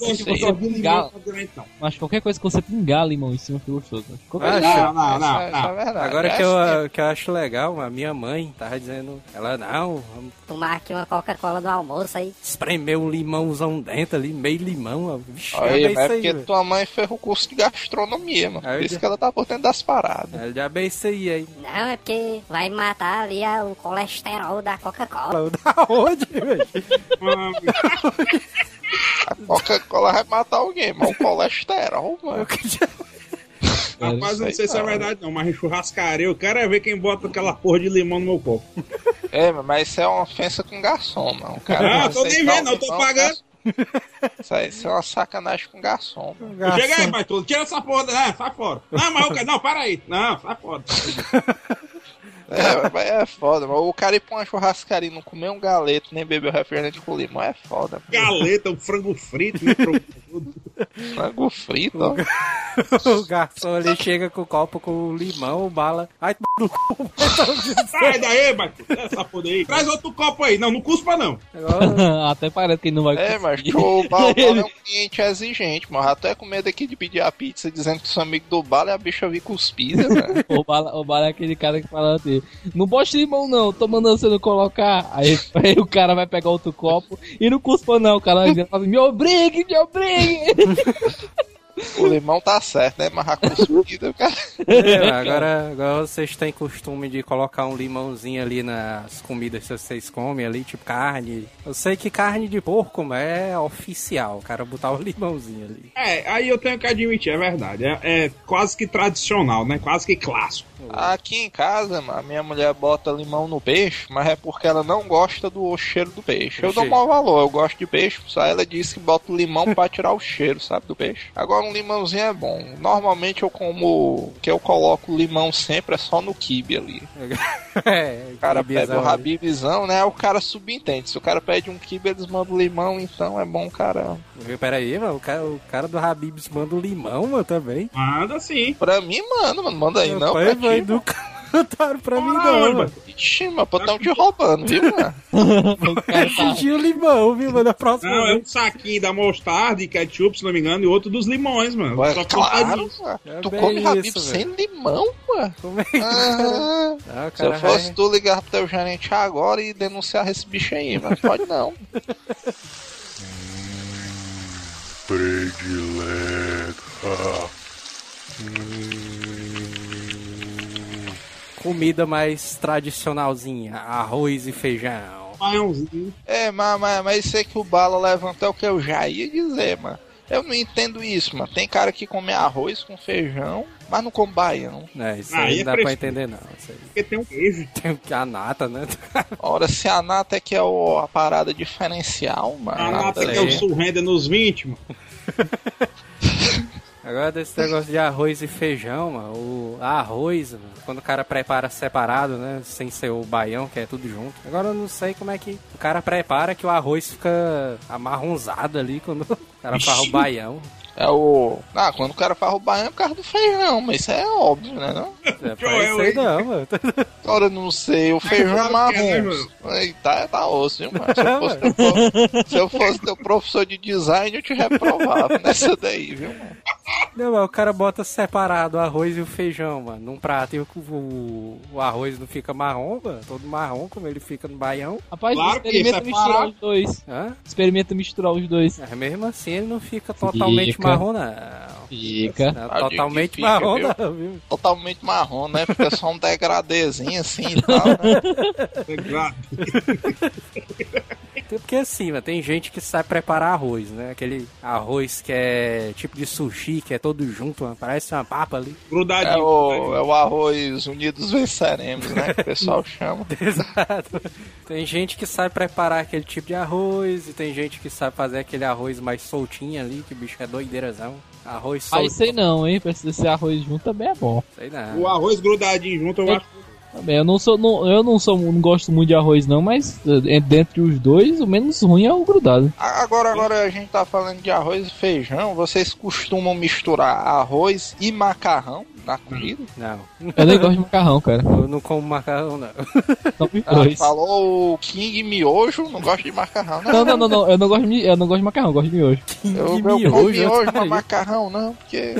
não. mas qualquer coisa que você pingar limão em cima fica gostoso. Qualquer Ah. Acho- Não, não, Isso não, é- é não. Agora que eu, que eu acho legal, a minha mãe tava dizendo, ela, não, vamos Tomar aqui uma Coca-Cola do almoço aí. espremer um limãozão dentro ali, meio limão, ó. Vixe, Aí, é é isso aí, porque tua mãe fez o curso de gastronomia, mano. Aí Por isso já- que ela tá por dentro das paradas. É, já bem isso aí, aí. Não, é porque vai matar ali a- o colesterol da Coca-Cola. Da onde, velho? A Coca-Cola vai matar alguém, mas o colesterol, mano. Rapaz, eu não sei se é verdade não, mas em churrascaria eu quero é ver quem bota aquela porra de limão no meu copo. É, mas isso é uma ofensa com garçom, mano. Cara Ah, tô nem aceitar vendo, eu tô pagando. garçom. Isso aí isso é uma sacanagem com garçom, mano. Chega aí, Baitola, tira essa porra, né? Sai fora. Não, mas eu quero, não, para aí. Não, sai fora. É, mas é foda, mano. O cara ir pra uma churrascaria não comer um galeto, nem beber o refrigerante com limão é foda, mano. Galeta, um frango frito, micro- Frango frito, ó. o garçom ali chega com o copo com limão, bala. Ai, no cu. Sai daí, Baitola, essa porra aí. Traz outro copo aí. Não, não cuspa não. Até parece que ele não vai É, mas o Bala é um cliente exigente, mano. Já tô é com medo aqui de pedir a pizza dizendo que sou amigo do Bala e a bicha vir cuspida, velho. O Bala, o Bala é aquele cara que fala assim: Não bote limão, não, tô mandando você não colocar. Aí, aí o cara vai pegar outro copo e não cuspa, não. O cara vai assim, me obrigue, me obrigue. O limão tá certo, né? Mas a cuspida, cara. É, agora, agora vocês têm costume de colocar um limãozinho ali nas comidas que vocês comem ali, tipo carne. Eu sei que carne de porco mas é oficial, o cara botar o limãozinho ali. É, aí eu tenho que admitir, é verdade. É, é quase que tradicional, né? Quase que clássico. Aqui em casa, a minha mulher bota limão no peixe, mas é porque ela não gosta do cheiro do peixe. Eu dou maior valor, eu gosto de peixe, só ela disse que bota o limão pra tirar o cheiro, sabe, do peixe. Agora um limãozinho é bom. Normalmente eu como, que eu coloco limão sempre é só no kibe ali. É, O cara pede o rabibizão, né? O cara subentende. Se o cara pede um kibe, eles mandam limão, então é bom, caramba. Viu, Peraí, mano, o cara, o cara do Habibs manda o limão, mano, também. Manda sim. Pra mim, mano, mano, manda aí não. Pai, pra ti, do cantaram pra mim não, mano. Ixi, mas pô, tão te roubando, viu, mano? o tá. Pediu limão, viu, mano? A próxima Não, é um saquinho da mostarda e ketchup, se não me engano, e outro dos limões, mano. Ué, Só claro. É Tu come isso, sem limão, mano? Como é que Ah, Ah, o se eu fosse tu ligar pro teu gerente agora e denunciar esse bicho aí, mas pode não. Comida mais tradicionalzinha, arroz e feijão. É, mas, mas, mas isso aí que o Bala levantou é o que eu já ia dizer, mano. Eu não entendo isso, mano. Tem cara que come arroz com feijão, mas não come baião. É, isso Aí aí é não dá pra entender, não. Isso aí. Porque tem um queijo. Tem que a nata, né? Ora, se a nata é que é o- a parada diferencial, mano. A nata aí. que é o surrenda nos 20, mano. Agora desse negócio de arroz e feijão, mano. O arroz, mano, quando o cara prepara separado, né? Sem ser o baião, que é tudo junto. Agora eu não sei como é que o cara prepara que o arroz fica amarronzado ali quando o cara faz o baião. É o. Ah, quando o cara faz o baião é por causa do feijão, mas isso é óbvio, né? Não? É, aí hein? não, mano. Agora eu não sei, o feijão é é, marrom. Aí tá, tá osso, viu, mano? Se eu, fosse teu, se eu fosse teu professor de design, eu te reprovava nessa daí, viu, mano? Não, mas o cara bota separado o arroz e o feijão, mano, num prato e o, o, o arroz não fica marrom, mano, todo marrom como ele fica no baião. Rapaz, Claro experimenta é misturar os dois. Hã? Experimenta misturar os dois. Mas mesmo assim ele não fica totalmente. Marrom, não. Fica. Não, totalmente fica, marrom, viu? não, viu? Totalmente marrom, né? Fica só um degradêzinho assim e tal, né? Porque assim, mano, tem gente que sabe preparar arroz, né? Aquele arroz que é tipo de sushi, que é todo junto, mano, parece uma papa ali. É Grudadinho. o, é o arroz unidos venceremos, né? Que o pessoal chama. Exato. Tem gente que sabe preparar aquele tipo de arroz e tem gente que sabe fazer aquele arroz mais soltinho ali, que o bicho é doideirazão. Arroz Mas solto. sei não, hein? Precisa ser arroz junto também é bom. Sei não. O arroz grudadinho junto, eu acho. Também, eu não sou, não, eu não sou, não gosto muito de arroz não, mas eh, dentre os dois, o menos ruim é o grudado. Agora, agora a gente tá falando de arroz e feijão. Vocês costumam misturar arroz e macarrão na comida? Não. Eu nem gosto de macarrão, cara. Eu não como macarrão, não. Os Ah, falou o King Miojo, não gosta de macarrão, né? Não, não, não, não, eu não gosto de, eu não gosto de macarrão, eu gosto de miojo. Eu, eu como miojo, miojo, mas macarrão não, porque...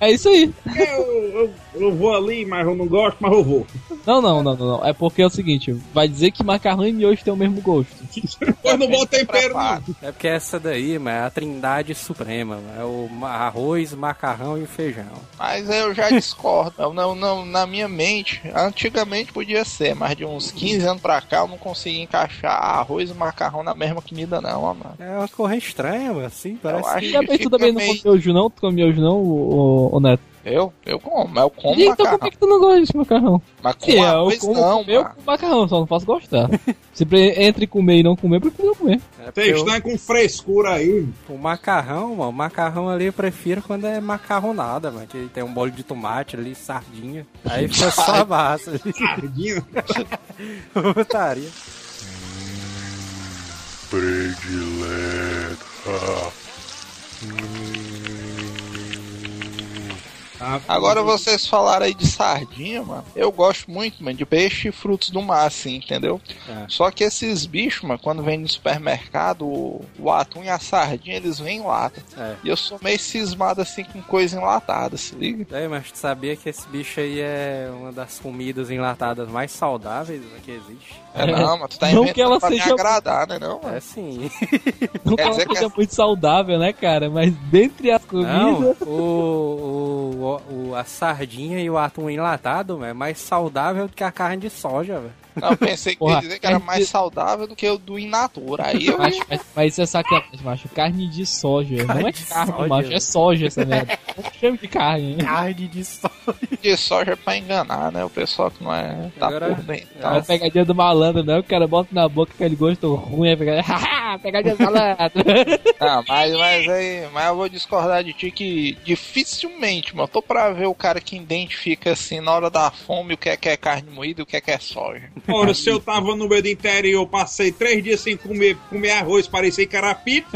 É isso aí. Eu, eu, eu vou ali, mas eu não gosto, mas eu vou. Não, não, não, não, não. É porque é o seguinte, vai dizer que macarrão e miojo tem o mesmo gosto. Eu não boto tempero, não. É porque essa daí, mano, é a trindade suprema. mano. É o arroz, macarrão e o feijão. Mas eu já discordo. Eu não, não, na minha mente, antigamente podia ser, mas de uns 15 anos pra cá eu não consegui encaixar arroz e macarrão na mesma comida, não, ó, mano. É uma corrente estranha, mano, assim, parece acho que... Tu também não meio- come miojo não? Tu come miojo não, o, o, Neto? Eu? Eu como, eu como então por macarrão. que, que tu não gosta de macarrão? Mas com é, eu arroz como não, eu como macarrão, só não posso gostar. Se entre comer e não comer, eu prefiro não comer. É Vocês o, estão com frescura aí. o macarrão, mano, o macarrão ali eu prefiro quando é macarronada, mano. Que tem um molho de tomate ali, sardinha. Aí fica só a massa ali. Sardinha. Putaria. Ah, Agora vocês falaram aí de sardinha, mano. Eu gosto muito, mano, de peixe e frutos do mar, assim, entendeu? É. Só que esses bichos, mano, quando vem no supermercado, o, o atum e a sardinha, eles vêm em lata. É. E eu sou meio cismado assim com coisa enlatada, se liga? É, mas tu sabia que esse bicho aí é uma das comidas enlatadas mais saudáveis né, que existe? É, não, mas tu tá Não que ela pra me seja- agradar, né não, mano? É sim. Não Quer que ela dizer que seja essa- muito saudável, né, cara? Mas dentre as Não, comidas... o, o, a sardinha e o atum enlatado é mais saudável do que a carne de soja, velho. Não, eu pensei que ia Porra, dizer que era mais de- saudável do que o do in natura. Aí eu Macho, mas, mas isso é sacanagem, macho. Carne de soja. Carne não é de carne, soja. macho. É soja essa merda. Não chame de carne, hein? Carne de soja. de soja é pra enganar, né? O pessoal que não é. tá Agora- por dentro. É uma pegadinha do malandro, não. O cara bota na boca aquele gosto ruim. É pegadinha, pegadinha do malandro. Ah, mas, mas aí, mas eu vou discordar de ti que dificilmente, mano, tô pra ver o cara que identifica assim na hora da fome o que é que é carne moída e o que é que é soja. Ora, se eu tava no meio do interior, passei três dias sem comer, comer arroz, parecia carapito.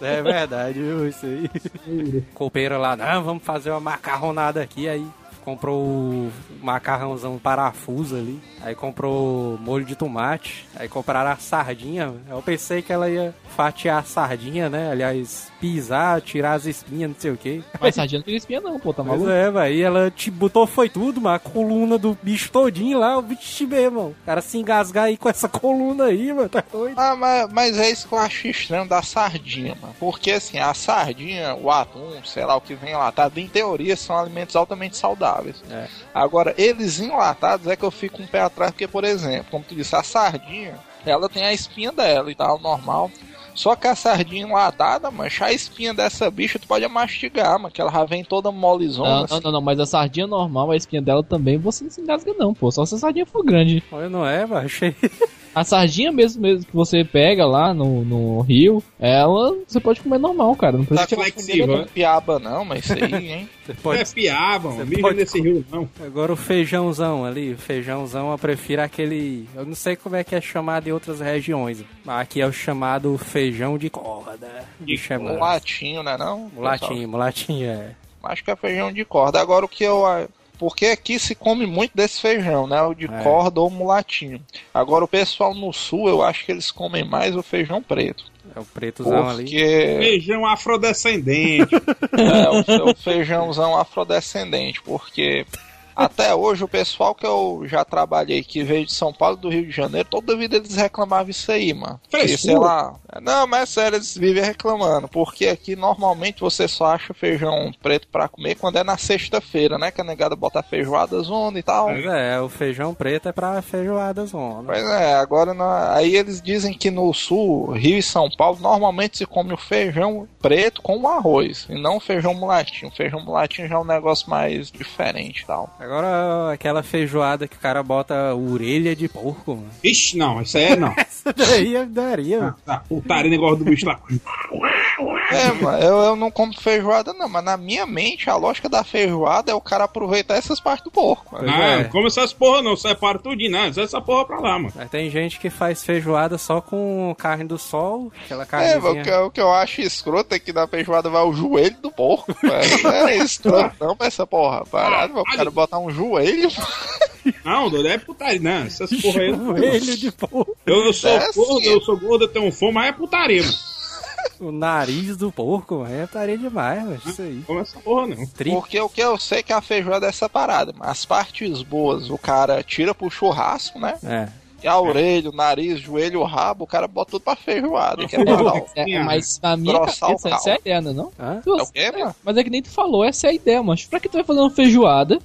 É verdade, viu? Isso aí. Copeira lá, não, vamos fazer uma macarronada aqui. Aí comprou o macarrãozão parafuso ali. Aí comprou molho de tomate. Aí compraram a sardinha. Eu pensei que ela ia fatiar a sardinha, né? Aliás, pisar, tirar as espinhas, não sei o que. Mas sardinha não tem espinha, não, pô. Tá Pois maluco? é, velho. E ela te botou, foi tudo, mano. A coluna do bicho todinho lá, o bicho mesmo, mano. O cara se engasgar aí com essa coluna aí, mano. Tá doido. Ah, mas, mas é isso que eu acho estranho da sardinha, mano. Porque assim, a sardinha, o atum, sei lá o que vem enlatado, em teoria são alimentos altamente saudáveis. É. Agora, eles enlatados é que eu fico um pé atrás, porque, por exemplo, como tu disse, a sardinha, ela tem a espinha dela e tal, normal. Só que a sardinha enlatada, mancha, a espinha dessa bicha tu pode mastigar, mano, que ela já vem toda molezona. Não, assim. não, não, não, mas a sardinha normal, a espinha dela também, você não se engasga não, pô. Só se a sardinha for grande. Olha, não é, mas achei. A sardinha mesmo, mesmo que você pega lá no, no rio, ela você pode comer normal, cara. Não precisa Tá tirar flexível, comida, né? Não piaba não, mas isso aí, hein? Você Não pode é piaba, Você mano. Pode- nesse rio, não. Agora o feijãozão ali, o feijãozão eu prefiro aquele. Eu não sei como é que é chamado em outras regiões. Mas aqui é o chamado feijão de corda. De. Mulatinho, né não? Mulatinho, mulatinho, é. Acho que é feijão de corda. Agora o que eu. Porque aqui se come muito desse feijão, né? O de É. corda ou mulatinho. Agora o pessoal no sul, eu acho que eles comem mais o feijão preto. É o pretozão ali. Porque Feijão afrodescendente. é o seu feijãozão afrodescendente. Porque até hoje o pessoal que eu já trabalhei que veio de São Paulo e do Rio de Janeiro, toda vida eles reclamavam isso aí, mano. Frescura. sei lá. Não, mas é sério, eles vivem reclamando. Porque aqui normalmente você só acha feijão preto pra comer quando é na sexta-feira, né? Que a negada bota feijoada zona e tal. Mas é, o feijão preto é pra feijoada zona. Pois é, agora na- aí eles dizem que no sul, Rio e São Paulo, normalmente se come o feijão preto com o arroz, e não o feijão mulatinho. O feijão mulatinho já é um negócio mais diferente e tal. Agora aquela feijoada que o cara bota orelha de porco, mano. Ixi, não, isso aí é não. Essa daí eu daria, mano. Tá, putaria negócio do bicho lá. É, mano, eu, eu não como feijoada não, mas na minha mente a lógica da feijoada é o cara aproveitar essas partes do porco. mano. Ah, é. não come essas porra não, separa tudinho, não. Deixa essa porra pra lá, mano. Mas tem gente que faz feijoada só com carne do sol, aquela É, mano, o, que, o que eu acho escroto é que na feijoada vai o joelho do porco. velho. Não é escroto não pra essa porra. Parado, mano, o cara botar um joelho. Não, doido, é putaria, não. Essas porra aí. não. Joelho de porco. Eu, eu sou É, gordo, sim. eu sou gordo, eu tenho fome, mas é putaria, mano. O nariz do porco. É taria demais, mano. Isso aí. Come essa porra não. Tri... Porque o que eu sei é que a feijoada é essa parada. Mas as partes boas o cara tira pro churrasco, né? É. E a orelha, o nariz, o joelho, o rabo, o cara bota tudo pra feijoada. Que é. É, mas na minha Grossar cabeça, essa é a ideia, não é não? Hã? É o quê, mano? Mas é que nem tu falou, essa é a ideia, mas pra que tu vai fazer uma feijoada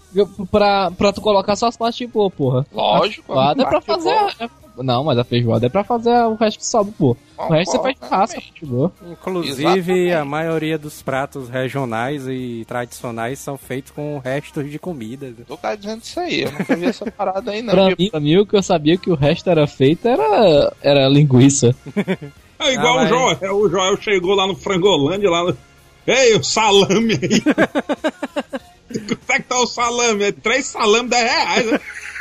pra, pra tu colocar só as partes de boa, porra? Lógico. A feijoada é pra fazer. Não, mas a feijoada é pra fazer o resto que sobe, pô. O resto você faz de boa. Inclusive, Exatamente. a maioria dos pratos regionais e tradicionais são feitos com restos de comida. Tu tá dizendo isso aí, eu nunca vi essa parada aí, não. Pra mim, pra mim, o que eu sabia que o resto era feito era, era linguiça. É igual Ah, o mas- Joel. O Joel chegou lá no Frangolândia, lá no... Ei, o salame aí. Quanto é que tá o salame? É três salames, 10 reais, né?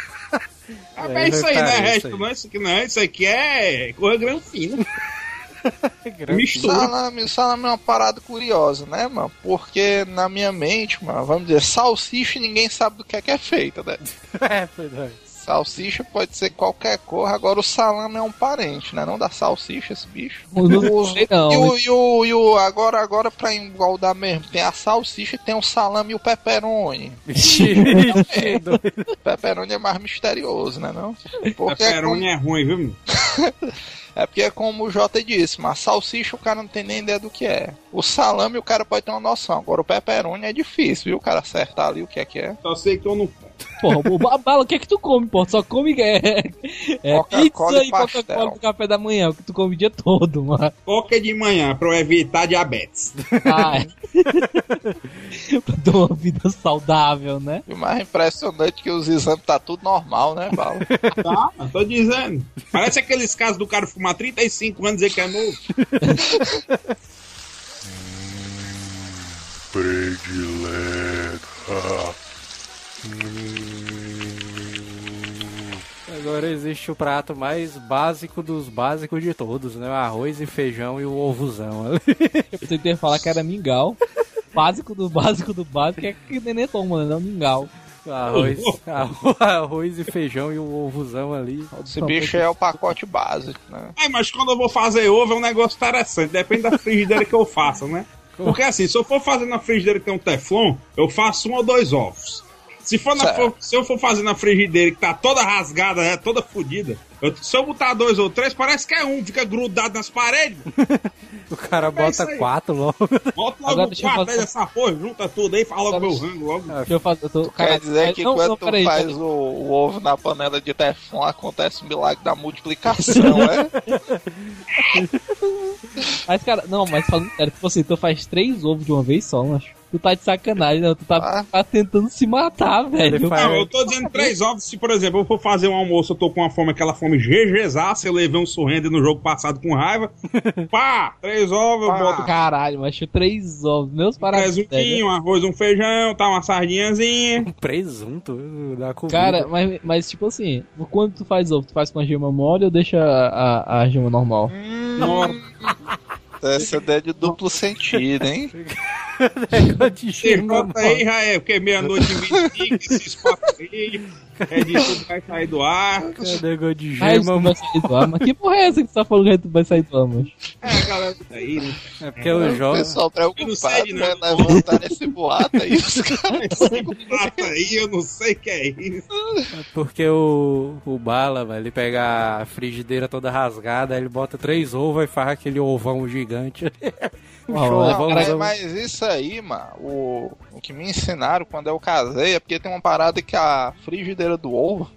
Ah, É, é isso aí, não é tá, é isso resto, aí. não. Isso aqui não é. Isso aqui é corra grão fino. Mistura. salame, salame é uma parada curiosa, né, mano? Porque na minha mente, mano, vamos dizer, salsicha ninguém sabe do que é que é feita, né? é, é. Salsicha pode ser qualquer cor, agora o salame é um parente, né? Não da salsicha, esse bicho. Não O- sei, não. E o, e o, e o- agora, agora pra igualdar mesmo, tem a salsicha, tem o salame e o pepperoni. O pepperoni é mais misterioso, né não? Porque é, Pepperoni como, é ruim, viu? é porque é como o Jota disse, mas salsicha o cara não tem nem ideia do que é. O salame o cara pode ter uma noção, agora o pepperoni é difícil, viu? O cara acertar ali o que é que é. Só sei que eu não. Porra, o ba- bala, o que é que tu come, porra? Só come é, é pizza e. Coca-Cola no café da manhã, o que tu come o dia todo, mano. Coca de manhã pra eu evitar diabetes. Ah, é. pra ter uma vida saudável, né? E o mais impressionante é que os exames tá tudo normal, né, Paulo? Tá, tô dizendo. Parece aqueles casos do cara fumar 35 anos e dizer que é novo. Predileta. Agora existe o prato mais básico dos básicos de todos, né? O arroz e feijão e o ovozão. Eu tentei falar que era mingau. Básico do básico do básico é que neném toma, né? Não mingau. Arroz, arro- arroz e feijão e o ovozão ali. Esse bicho é o pacote básico, né? Ai, mas quando eu vou fazer ovo é um negócio interessante. Depende da frigideira que eu faço, né? Porque assim, se eu for fazer na frigideira que tem um teflon, eu faço um ou dois ovos. Se, for na, for- se eu for fazer na frigideira que tá toda rasgada, é, toda fodida, eu- se eu botar dois ou três, parece que é um, fica grudado nas paredes. O cara É bota aí. quatro logo. Bota logo Agora o eu quatro fazer- aí dessa porra, junta tudo aí, fala logo meu rango logo. Deixa eu fazer. Eu tô, Quer dizer que não, quando não, tu peraí, faz o, o ovo na panela de Teflon, acontece um milagre da multiplicação, é? Mas, cara, não, mas falando sério, tipo assim, tu faz três ovos de uma vez só, macho. Tu tá de sacanagem, né? Tu tá, Ah. tá tentando se matar, velho. Não, eu tô dizendo três ovos. Se, por exemplo, eu for fazer um almoço, eu tô com uma fome, aquela fome GGzaça, eu levei um surrender no jogo passado com raiva. Pá! Três ovos, eu Pá. boto Caralho, macho, três ovos. Meus parabéns. velho. presuntinho, um arroz, um feijão, tá uma sardinhazinha. Presunto da comida. Cara, mas, mas tipo assim, quando tu faz ovo, tu faz com a gema mole ou deixa a, a, a gema normal? Nossa, Essa ideia de duplo sentido, hein? Negócio de você aí, é, porque meia-noite e 25, esses papos aí, é de tudo vai sair do ar. mano. É negócio de gema, vai sair do ar, mas que porra é essa que tu tá falando que tu vai sair do ar, macho? É, a galera aí, né? É porque o O jogo. pessoal Eu não preocupado, sei de né? nada. Levantar esse boato aí, os caras. Esse prato aí, eu não sei o que é isso. Porque o, o Bala, velho, ele pega a frigideira toda rasgada, aí ele bota três ovos e faz aquele ovão gigante. Não, ovão. mas isso aí, mano, o, o que me ensinaram quando eu casei é porque tem uma parada que a frigideira do ovo,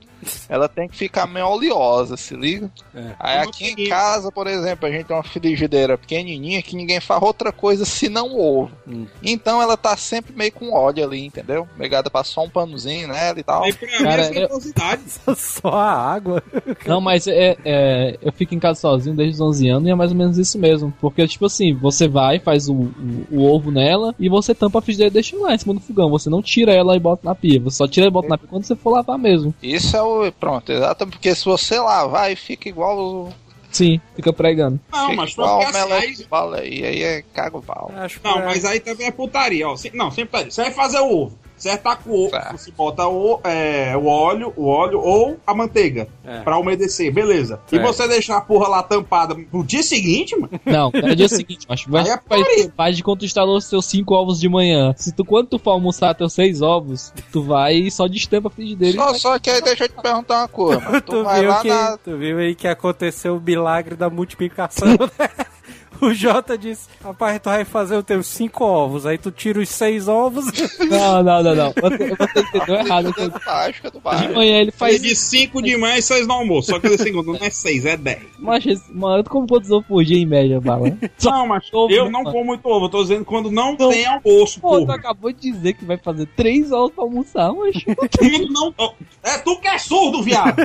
ela tem que ficar meio oleosa, se liga? É. Aí aqui em casa, por exemplo, a gente tem uma frigideira pequenininha que ninguém faz outra coisa senão ovo. Hum. Então ela tá sempre meio com óleo ali, entendeu? Pegada pra só um panozinho nela e tal. Cara, é eu-. Só a água. Não, mas é, é, eu fico em casa sozinho desde os 11 anos e é mais ou menos isso mesmo. Porque, tipo assim, você vai, faz o, o, o ovo nela e você tampa a frigideira e deixa lá em cima do fogão. Você não tira ela e bota na pia. Você só tira e bota na pia quando você for lavar mesmo. Isso é o. Pronto, exato, porque se você lavar, aí fica igual. o- Sim, fica pregando. Não, fica mas igual porque o assim, melé aí, bala aí, aí é cago pau. Não, é- mas aí também é putaria, ó. Não, sempre tá. Você vai fazer o ovo. O ovo, Tá. você bota o, é, o óleo, o óleo ou a manteiga É. pra umedecer, beleza. E É. você deixar a porra lá tampada pro dia seguinte, mano, Não, é o dia seguinte, acho vai, é putaria. faz de quando tu instalou os seus 5 ovos de manhã. Se tu, quando tu for almoçar teus 6 ovos, tu vai e só destampa a frigideira e Só, só que aí deixa eu te perguntar uma coisa, mano. Tu Tu vai viu, lá que, na. tu viu aí que aconteceu o milagre da multiplicação, né? O Jota disse, rapaz, tu vai fazer os teus cinco ovos, aí tu tira os seis ovos. Não, não, não, não. Você, você entendeu errado. Do mágica do De manhã ele faz faz de 5 de manhã e 6 no almoço. Só que de segundo não é 6, é 10. Mas, mano, tu come quantos ovos por dia em média, Bala? Só- Não, mas ovo, eu né, não mano? como muito ovo. Eu tô dizendo quando não, Não. tem almoço, Pô, tu porra. acabou de dizer que vai fazer três ovos pra almoçar, mas. Quando não. É tu que é surdo, viado.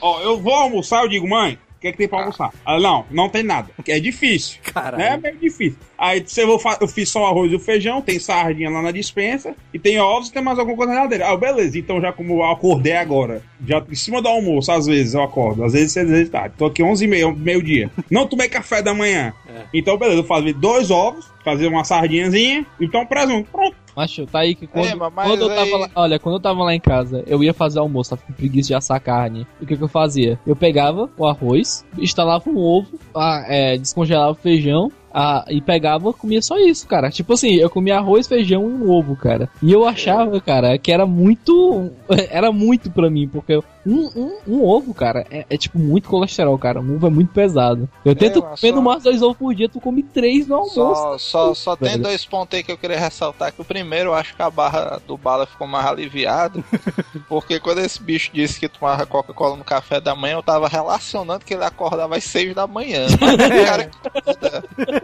Ó, eu vou almoçar, eu digo, mãe, o que, é que tem pra almoçar? Ela, não, não tem nada. Que é difícil. Caralho. É meio difícil. Aí se eu, eu fiz só o arroz e o feijão, tem sardinha lá na dispensa, e tem ovos e tem mais alguma coisa na geladeira. Ah, beleza, então já como eu acordei agora, já em cima do almoço, às vezes eu acordo, às vezes seis vezes tarde. Tô aqui 11 e meia, meio-dia. Não tomei café da manhã. Então, beleza, eu fazer dois ovos, fazer uma sardinhazinha, então presunto. Pronto. Macho, tá aí que quando, É, quando eu aí- tava lá, olha, quando eu tava lá em casa, eu ia fazer almoço, tava com preguiça de assar carne. E o que que eu fazia? Eu pegava o arroz, instalava um ovo, ah, é, descongelava o feijão, ah, e pegava, comia só isso, cara. Tipo assim, eu comia arroz, feijão e um ovo, cara. E eu achava, cara, que era muito, era muito pra mim, porque um, um, um ovo, cara, é, é, tipo muito colesterol, cara. Um ovo é muito pesado. Eu tento mas comer no só- mais dois ovos por dia, tu come três no almoço. Só, só, só tem dois pontos aí que eu queria ressaltar. Que o primeiro, eu acho que a barra do bala ficou mais aliviada. porque quando esse bicho disse que tomava Coca-Cola no café da manhã, eu tava relacionando que ele acordava às seis da manhã. Cara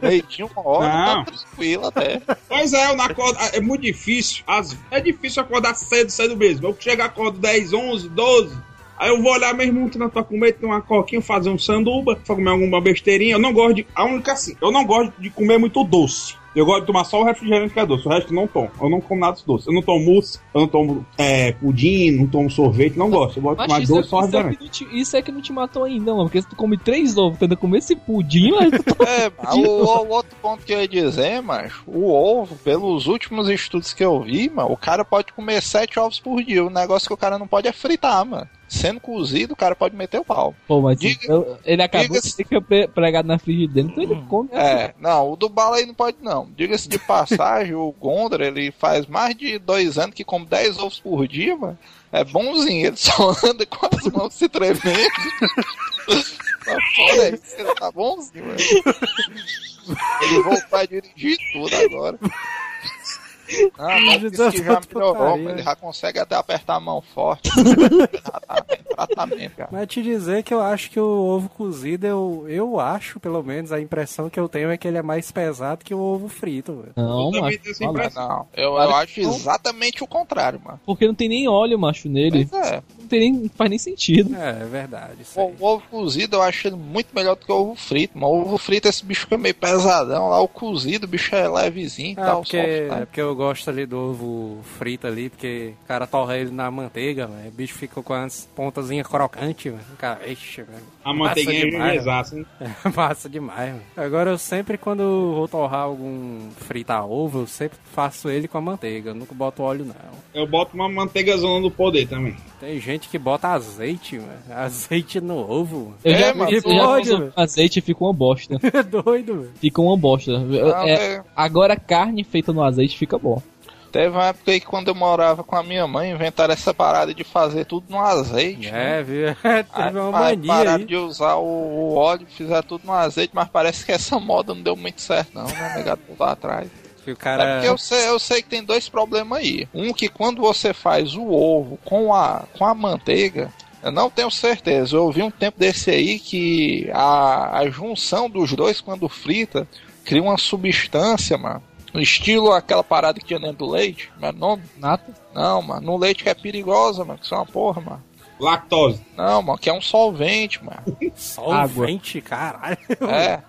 acorda meio-dia, uma hora, Não. tá tranquilo até. Pois é, eu não acordo, é muito difícil. As- é difícil acordar cedo, cedo mesmo. Eu chego, acordo 10, 11, 12. Aí eu vou olhar meu irmão que não tá com medo, tem uma coquinha, fazer um sanduba, pra comer alguma besteirinha. Eu não gosto de. A única assim, eu não gosto de comer muito doce. Eu gosto de tomar só o refrigerante que é doce, o resto eu não tomo. Eu não como nada de doce. Eu não tomo mousse, eu não tomo é, pudim, não tomo sorvete, não gosto. Eu gosto de Mas tomar isso, é, doce só isso, é refrigerante. não te, isso é que não te matou ainda, mano. Porque se tu come três ovos tenta comer esse pudim, mas tu tá... É, o, o outro ponto que eu ia dizer, macho, o ovo, pelos últimos estudos que eu vi, mano, o cara pode comer sete ovos por dia. O negócio que o cara não pode é fritar, mano. Sendo cozido, o cara pode meter o pau. Pô, mas Diga- eu- ele acabou de pre- pregado na frigideira, então ele come. É, não, o do bala aí não pode não. Diga-se de passagem, o Gondra, ele faz mais de dois anos que come 10 ovos por dia, mano. É bonzinho, ele só anda com as mãos se tremendo. Mas fora isso, ele tá bonzinho, mano. Ele voltou a dirigir tudo agora. Ah, mas disse que já melhorou, mas ele já consegue até apertar a mão forte. em tratamento, cara. Mas te dizer que eu acho que o ovo cozido, eu, eu acho, pelo menos, a impressão que eu tenho é que ele é mais pesado que o ovo frito, velho. Não, Eu macho. Não, eu, eu acho exatamente o contrário, mano. Porque não tem nem óleo, macho, nele. Pois é. Tem faz nem sentido. É, é verdade. Isso O aí. o ovo cozido eu acho ele muito melhor do que o ovo frito, mas o ovo frito esse bicho fica meio pesadão. Lá o cozido, o bicho é levezinho e Ah, tal. porque, soft, né? é porque eu gosto ali do ovo frito ali, porque o cara torra ele na manteiga, velho. O bicho fica com as pontazinhas crocantes, velho. Cara, ixi, velho. A manteiguinha é demais, hein? É massa demais, mano. Agora eu sempre, quando vou torrar algum fritar ovo, eu sempre faço ele com a manteiga. Eu nunca boto óleo, não. Eu boto uma manteiga zona do poder também. Tem gente que bota azeite, mano. Azeite no ovo. Eu É, já, mas eu pode, azeite e fica uma bosta. É doido, velho. Fica uma bosta. Não, É, é- agora carne feita no azeite fica bom. Teve uma época aí que quando eu morava com a minha mãe, inventaram essa parada de fazer tudo no azeite. né? É, viu? Aí, Teve uma aí mania pararam aí. de usar o, o óleo, fizeram tudo no azeite, mas parece que essa moda não deu muito certo, não, né? Negado lá atrás. Que o É cara... porque eu sei, eu sei que tem dois problemas aí. Um que quando você faz o ovo com a, com a manteiga, eu não tenho certeza. Eu ouvi um tempo desse aí que a, a junção dos dois quando frita cria uma substância, mano. Estilo aquela parada que tinha dentro do leite. Não é nome? Nata. Não, mano. No leite que é perigosa, mano. Que isso é uma porra, mano. Lactose. Não, mano. Que é um solvente, mano. Solvente, caralho. É.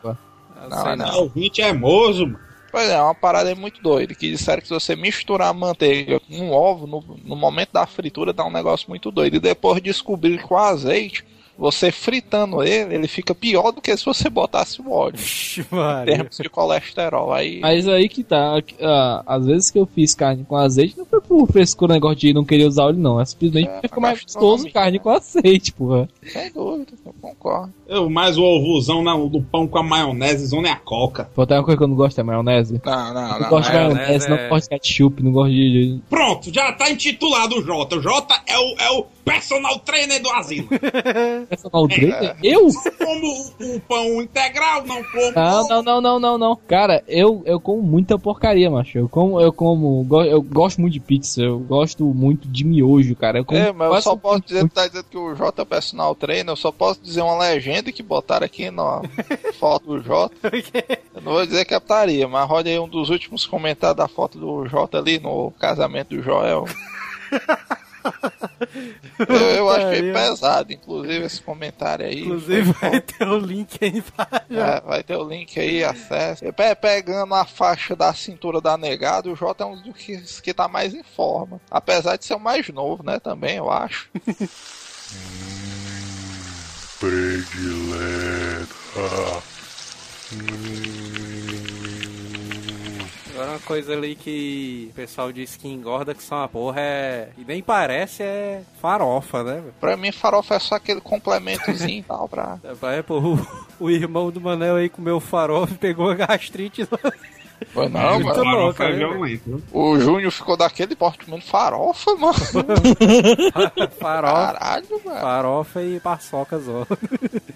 Não, é não. 20 é moço, mano. Pois é, é uma parada muito doida. Que disseram que se você misturar a manteiga com um ovo, no, no momento da fritura dá um negócio muito doido. E depois descobrir que o azeite, você fritando ele, ele fica pior do que se você botasse o óleo. Vixe, Em Maria. termos de colesterol. Aí. Mas aí que tá. ah, às vezes que eu fiz carne com azeite, não foi por frescura negócio de não querer usar óleo, não. É simplesmente É, porque ficou mais gostoso carne né? com azeite, porra. Sem dúvida, eu concordo. Eu mais o ovozão do pão com a maionese, zona é a coca. Pô, tem uma coisa que eu não gosto é maionese. Não, não, não não. gosto de maionese maionese, não é- gosto de ketchup, não gosto de. Pronto, já tá intitulado o Jota. O Jota é o, é o personal trainer do asilo. Personal trainer? Eu? Não como o, o pão integral, não como. Não, não, não, não, não, não. Cara, eu, eu como muita porcaria, macho. Eu como, eu como, eu gosto muito de pizza, eu gosto muito de miojo, cara. Eu como É, mas eu só posso dizer, tu tá dizendo que o J é personal trainer, eu só posso dizer uma legenda que botaram aqui na foto do J. Eu não vou dizer que é putaria, mas olha aí um dos últimos comentários da foto do J ali no casamento do Joel. Eu, eu achei Putaria. pesado, inclusive, esse comentário aí. Inclusive Foi vai ter o link aí embaixo. É, vai ter o link aí, acesse. Pe- Pegando a faixa da cintura da negada, o Jota é um dos que, que tá mais em forma. Apesar de ser o mais novo, né, também, eu acho. Agora uma coisa ali que o pessoal diz que engorda que são uma porra é. E nem parece é farofa, né? Pra mim, farofa é só aquele complementozinho e tal, pra... É, pô, o, o irmão do Manel aí comeu farofa e pegou a gastrite. Foi não, Muito mano. Violento, viu? O Júnior ficou daquele porte comendo farofa, mano. farofa, Caralho, mano. farofa e paçoca só.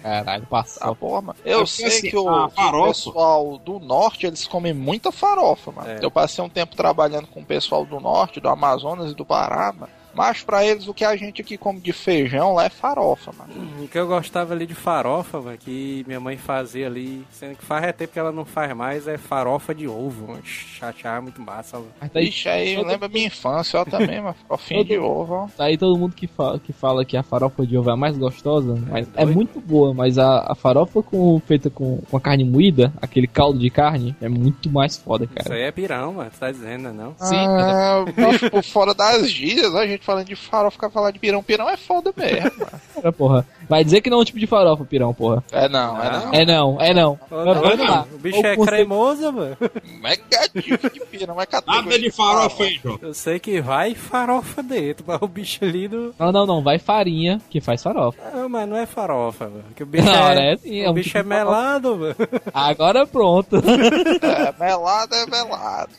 Caralho, Tá passou. bom, mano. Eu porque, sei assim, que o, o pessoal do norte, eles comem muita farofa, mano. É. Eu passei um tempo trabalhando com o pessoal do norte, do Amazonas e do Pará, mano. Mas pra eles, o que a gente aqui come de feijão lá é farofa, mano. O que eu gostava ali de farofa, velho, que minha mãe fazia ali, sendo que faz é tempo que ela não faz mais, é farofa de ovo. mano. Chatear é muito massa, aí, Ixi, aí todo- lembra minha infância, ó, também, mano. Farofinha de ovo, ó. tá aí todo mundo que fala, que fala que a farofa de ovo é a mais gostosa, mas é, muito boa, mas a, a farofa com, feita com, com a carne moída, aquele caldo de carne, é muito mais foda, Isso cara. aí é pirão, mano, tu tá dizendo, né, não? Sim, ah, bicho por fora das gírias, a gente gente falando de farofa, ficar falando de pirão. Pirão é foda mesmo. Cara, porra. Vai dizer que não é um tipo de farofa, pirão, porra. É não, é não. É não, é não. Mas não, lá. O bicho é cremoso, mano. Mega dica de pirão, é categoria Nada de farofa aí, Jô. Eu sei que vai farofa dentro, mas o bicho ali não. Não, não, não. Vai farinha, que faz farofa. Não, mas não é farofa, mano. Que o bicho Não, é. né? Sim, é o um bicho tipo é melado, mano. Agora pronto. É, melado é melado.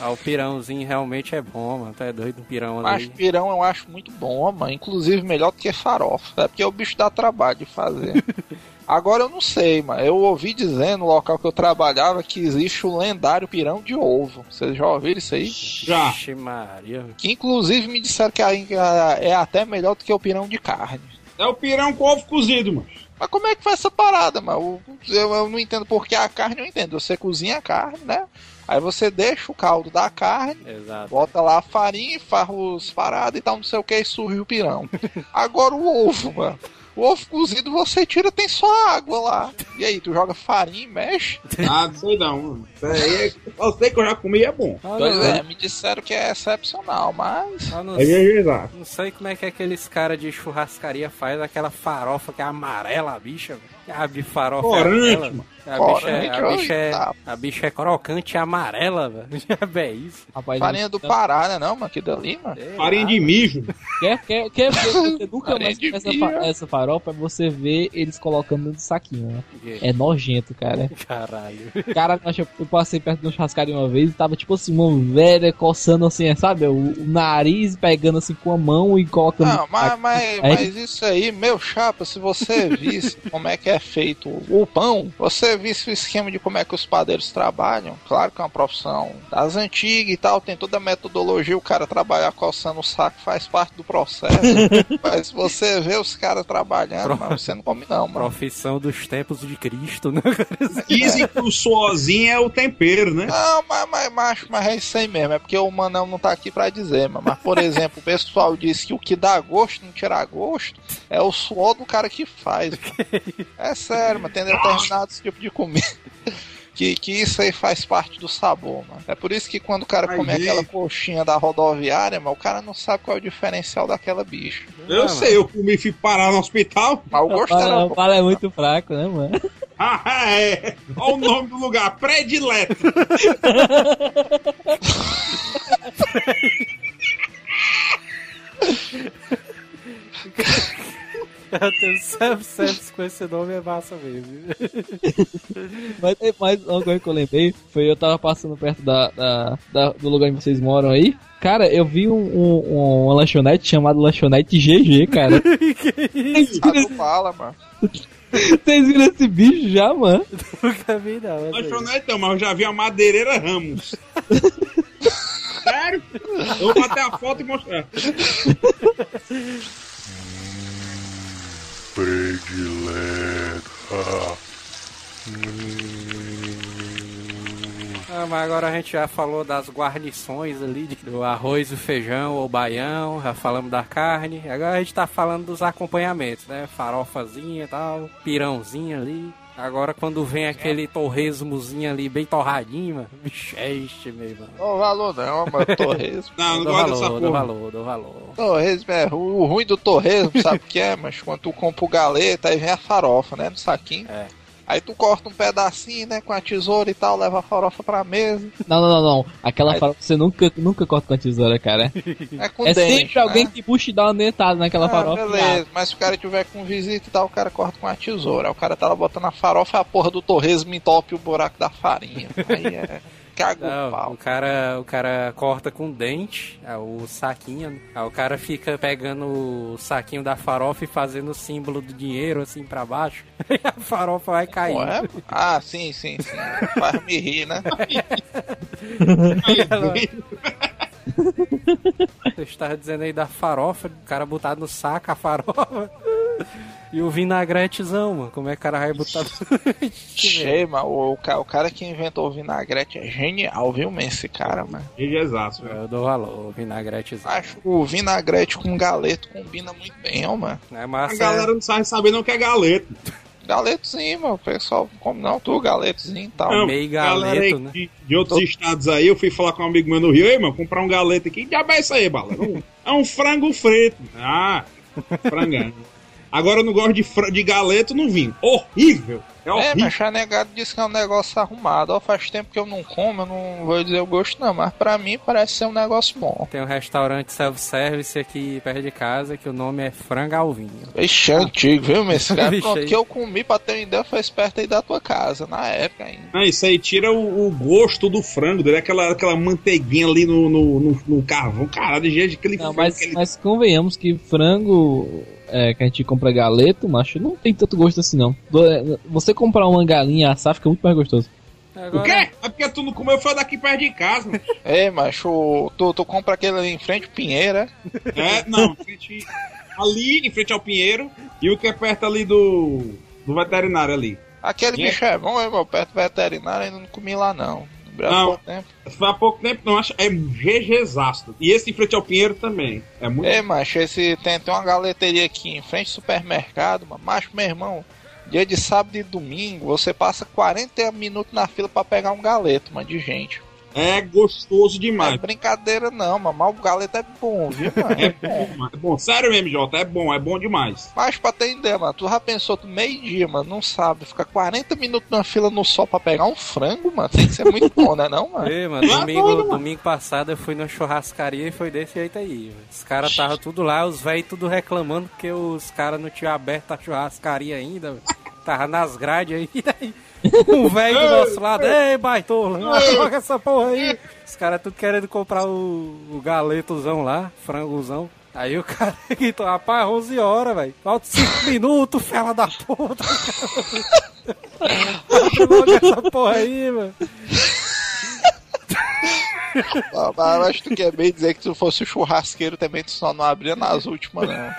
Ah, o pirãozinho realmente é bom, mano. Tá doido um pirão Mas ali. pirão eu acho muito bom, mano. Inclusive melhor do que farofa. É porque o bicho dá trabalho de fazer. Agora eu não sei, mano. Eu ouvi dizer no local que eu trabalhava que existe o lendário pirão de ovo. Vocês já ouviram isso aí? Já. Vixe Maria. Que inclusive me disseram que é até melhor do que o pirão de carne. É o pirão com ovo cozido, mano. Mas como é que faz essa parada, mano? Eu, eu não entendo porque a carne, eu entendo. Você cozinha a carne, né? Aí você deixa o caldo da carne, Exato. bota lá a farinha, faz os paradas e tal, não sei o que, e surge o pirão. Agora o ovo, mano. O ovo cozido você tira, tem só água lá. E aí, tu joga farinha e mexe? Ah, não sei não, mano. Isso aí é... Eu sei que eu já comi e é bom. Ah, Pois não, é, me disseram que é excepcional, mas. ah, não, é exato. não sei como é que aqueles caras de churrascaria faz aquela farofa que é amarela, a bicha. velho. A bi- farofa Corante, é aquela. mano. A bicha, é, a, bicha é, tá. a bicha é crocante e amarela, velho. É isso. Rapaz, Farinha do Pará, né, não, mano? Aquilo dali, mano. Sei Farinha lá. de mijo. Quer, quer, quer ver você nunca Farinha mais essa, fa- essa farofa, é você ver eles colocando no saquinho, né? É nojento, cara. Caralho. Cara, eu acho- eu passei perto de um churrascaria uma vez e tava tipo assim, uma velha coçando assim, sabe? O, o nariz pegando assim com a mão e colocando. Não, mas, mas, mas isso aí, meu chapa, se você visse como é que é feito o pão, você visse o esquema de como é que os padeiros trabalham, claro que é uma profissão das antigas e tal, tem toda a metodologia, o cara trabalhar coçando o saco faz parte do processo. mas se você vê os caras trabalhando, mas você não come não, mano. Profissão dos tempos de Cristo, né? Dizem que o suozinho é o tempero, né? Não, mas, mas, mas, mas é isso aí mesmo, é porque o Manão não tá aqui pra dizer, mano. Mas, por exemplo, o pessoal diz que o que dá gosto, não tirar gosto, é o suor do cara que faz. mano. É sério, mano, tem determinados tipos de comida. Que, que isso aí faz parte do sabor, mano. É por isso que quando o cara Ai, come aquela coxinha da rodoviária, mano, o cara não sabe qual é o diferencial daquela bicha. Eu sei, eu comi e fui parar no hospital. Mas o gosto era fala é muito fraco, né, mano? Ah, é. Olha o nome do lugar, predileto. Até self-service com esse nome é massa mesmo. Mas, mas uma coisa que eu lembrei foi eu tava passando perto da, da- da- do lugar onde vocês moram aí. Cara, eu vi um, um- uma lanchonete chamada Lanchonete GG, cara. Ah, tu fala, mano. Vocês viram esse bicho já, mano? Nunca vi, não. aí. Lanchonete não, mas eu já vi a madeireira Ramos. Sério? Eu vou bater a foto e mostrar. Ah, mas agora a gente já falou das guarnições ali, do arroz, o feijão ou baião, já falamos da carne. Agora a gente tá falando dos acompanhamentos, né? Farofazinha e tal, pirãozinho ali. Agora quando vem aquele torresmozinho ali bem torradinho, mano, bicho, é este mesmo. mano. Não valor não, mano. Torresmo. Não, não Dou gosto dessa valor, dou porra. valor, dou valor. Torresmo é o ruim do torresmo, sabe o que é? Mas quando tu compra o galeta, aí vem a farofa, né? No saquinho. É. Aí tu corta um pedacinho, né? Com a tesoura e tal, leva a farofa pra mesa. Não, não, não, não. Aquela Aí- farofa você nunca, nunca corta com a tesoura, cara. É com é dente, sempre alguém né? que puxa e dá uma dentada naquela Ah, farofa. beleza, mas se o cara tiver com visita e tal, o cara corta com a tesoura. Aí o cara tá lá botando a farofa, a porra do torresmo entope o buraco da farinha. Aí é. Caga o Não, o pau. cara, o cara corta com dente é, o saquinho, né? Aí o cara fica pegando o saquinho da farofa e fazendo o símbolo do dinheiro assim pra baixo. E a farofa vai cair. Ah, sim, sim, sim. Faz me rir, né? Você estava dizendo aí da farofa, o cara botar no saco a farofa E o vinagretezão, mano. Como é que o cara vai botar. Cheio, mano. O, o o cara que inventou o vinagrete é genial, viu, man, esse cara, mano. Exato, velho. Eu dou valor, o vinagretezão. Acho que o vinagrete com galeto combina muito bem, ó, mano. É A massa. galera não sabe saber não que é galeto. Galetozinho, mano. O pessoal come não, tu galetozinho e tal. Não, meio galera galeto, né? de, de outros estados aí, eu fui falar com um amigo meu no Rio, ei, mano, comprar um galeto aqui. Que diabo é isso aí, bala? É um frango frito. Ah, frangando. Agora eu não gosto de, de galeto no vinho. Horrível. É É, horrível. mas a negado disse que é um negócio arrumado. Ó, faz tempo que eu não como, eu não vou dizer o gosto não, mas pra mim parece ser um negócio bom. Tem um restaurante self-service aqui perto de casa que o nome é Frango ao Vinho. Ixi, é antigo, viu, meu? Esse cara, que eu comi pra ter uma ideia foi perto aí da tua casa, na época ainda. Não, isso aí tira o, o gosto do frango, dele, aquela, aquela manteiguinha ali no, no, no, no carvão. Caralho, de jeito aquele Não, frango mas, que ele- mas convenhamos que frango é, que a gente compra galeto, macho, não tem tanto gosto assim não. Do- é, Você comprar uma galinha e assar fica muito mais gostoso. O quê? É porque tu não comeu, foi daqui perto de casa. mano. Ei, macho, tu, tu compra aquele ali em frente, Pinheira. É, não, em frente- ali em frente ao Pinheiro e o que é perto ali do, do veterinário ali. Aquele Yeah. bicho é bom, meu, perto do veterinário, ainda não comi lá não. Não. pouco tempo. Há pouco tempo, não, acho, é GGzaço. E esse em frente ao Pinheiro também. É muito. Ei, macho, esse tem, tem uma galeteria aqui em frente ao supermercado, mano. Macho, meu irmão, dia de sábado e domingo, você passa 40 minutos na fila pra pegar um galeto, mano, de gente. É gostoso Não demais. é brincadeira não, mano, mas o galeto é bom, viu, mano? É bom, mano. É bom. Sério mesmo, Jota. É bom, é bom demais. Mas pra ter ideia, mano, tu já pensou, tu meio dia, mano, não sabe, ficar 40 minutos na fila no sol pra pegar um frango, mano, tem que ser muito bom, né não, mano? Ei, mano, Lá domingo, mano. domingo passado eu fui na churrascaria e foi desse jeito aí. velho. Os caras estavam tudo lá, os velhos tudo reclamando porque os caras não tinham aberto a churrascaria ainda. velho. Tava nas grades aí. daí Um velho do nosso lado, ei, baitola, joga essa porra aí. Os caras tudo querendo comprar o, o galetozão lá, frangozão. Aí o cara gritou, rapaz, 11 horas, velho. Falta 5 minutos, fela da puta. Joga essa porra aí, mano. Mas acho que tu quer bem dizer que se tu fosse o churrasqueiro também tu só não abria nas últimas, não.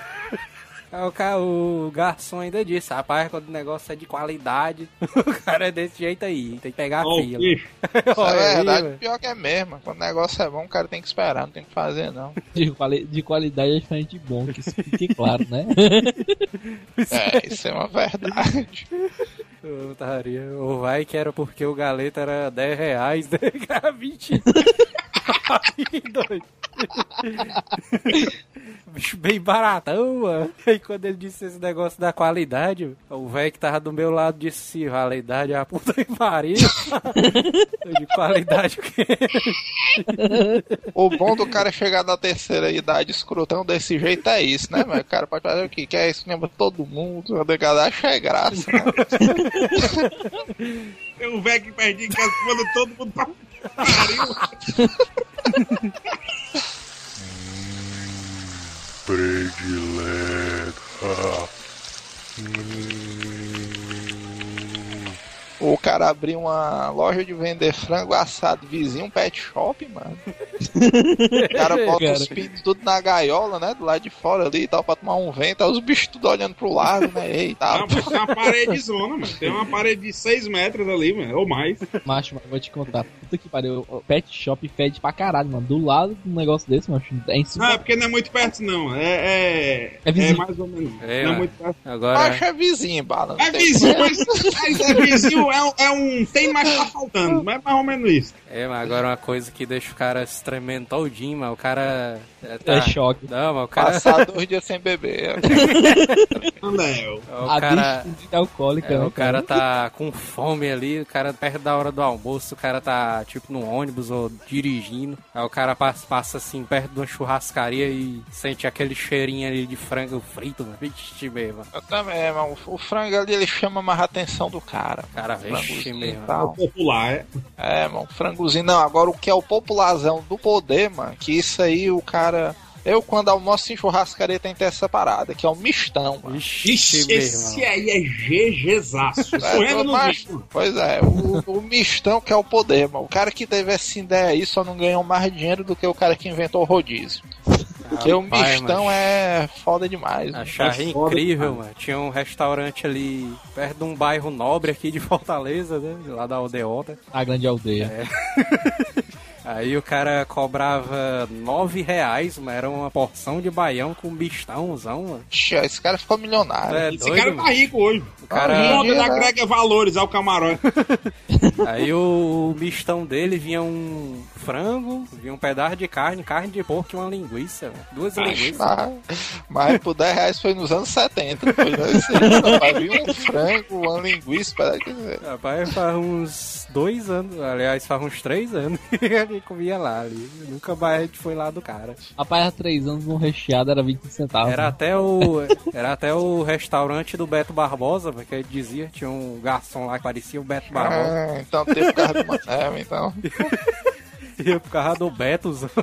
Aí o, cara, o garçom ainda disse, rapaz, quando o negócio é de qualidade, o cara é desse jeito aí, tem que pegar a Ó, o fila. Olha é aí, verdade, velho. pior que é mesmo. Quando o negócio é bom, o cara tem que esperar, não tem que fazer, não. De, quali- de qualidade é diferente de bom, que isso fique claro, né? É, isso é uma verdade. Putaria. O vai que era porque o galeto era 10 reais, né? Era 20. Aí, doido. Bicho bem baratão, mano. Aí quando ele disse esse negócio da qualidade, o velho que tava do meu lado disse, qualidade é a puta que pariu. Eu de qualidade o quê? O bom do cara chegar na terceira idade escrotão desse jeito é isso, né, mas O cara pode fazer o quê? Que é isso, lembra todo mundo, a negada acha é graça, né? Um velho que perto de casa manda todo mundo pra pariu. predileta. O cara abrir uma loja de vender frango assado vizinho, um pet shop, mano. O cara bota Cara. os pintos tudo na gaiola, né? Do lado de fora ali e tal, pra tomar um vento. Aí os bichos tudo olhando pro lado, né? Eita, Não, tem uma parede zona, mano. Tem uma parede de 6 metros ali, mano. Ou mais. Macho, mano, vou te contar. Puta que pariu. O pet shop fede pra caralho, mano. Do lado de um negócio desse, macho, é Não, é insuportável. porque não é muito perto, não. É. É, É é vizinho. mais ou menos. É, não é mano. muito perto. Agora, Acho é vizinho, bala. É vizinho, mas, mas é vizinho, é, um- é um. Tem mais que tá faltando, mas é mais ou menos isso. é, mas agora uma coisa que deixa o cara se tremendo todinho, mas o cara... É, tá- É choque. Não, mas o cara... Passar dois dias sem beber. Andel. O a cara... bicha alcoólica, É, né, o cara tá com fome ali, o cara perto da hora do almoço, o cara tá tipo no ônibus ou dirigindo. Aí o cara passa, passa assim perto de uma churrascaria e sente aquele cheirinho ali de frango frito, mano. Vixe mesmo. Eu também, mano. O frango ali ele chama mais a atenção do cara. Cara, vixe e tal. Popular, é. É, mano, frangozinho. Não, agora o que é o popularzão do poder, mano, que isso aí o cara. Eu, quando almoço em churrascaria, tem que ter essa parada, que é o mistão, mano. Ixi, esse aí é GGzaço. É, no mas-. Pois é, o, o mistão que é o poder, mano. O cara que teve essa ideia aí só não ganhou mais dinheiro do que o cara que inventou o rodízio. Porque o mistão mano. é foda demais. mano. Achei É incrível, mano. Tinha um restaurante ali perto de um bairro nobre aqui de Fortaleza, né? Lá da Aldeota. A grande aldeia. Aí o cara cobrava nove reais, mas era uma porção de baião com bistãozão, mano. Ixi, esse cara ficou milionário. É Esse doido, cara tá rico hoje. O cara- O mundo Hoje, né? agrega valores ao camarote. Aí o mistão dele vinha um frango, vinha um pedaço de carne, carne de porco e uma linguiça, mano. Duas linguiças. Mas por 10 reais foi nos anos 70. Foi nesse rapaz. Vi um frango, uma linguiça, para dizer. Rapaz, faz uns dois anos, aliás, faz uns três anos que comia lá ali. Nunca mais a gente foi lá do cara. Rapaz, há três anos um recheado era 20 centavos. Era até o, era até o restaurante do Beto Barbosa, porque ele dizia, tinha um garçom lá que parecia o Beto Barbosa. Ah, então teve causa do Mané, então. E por causa do Betozão.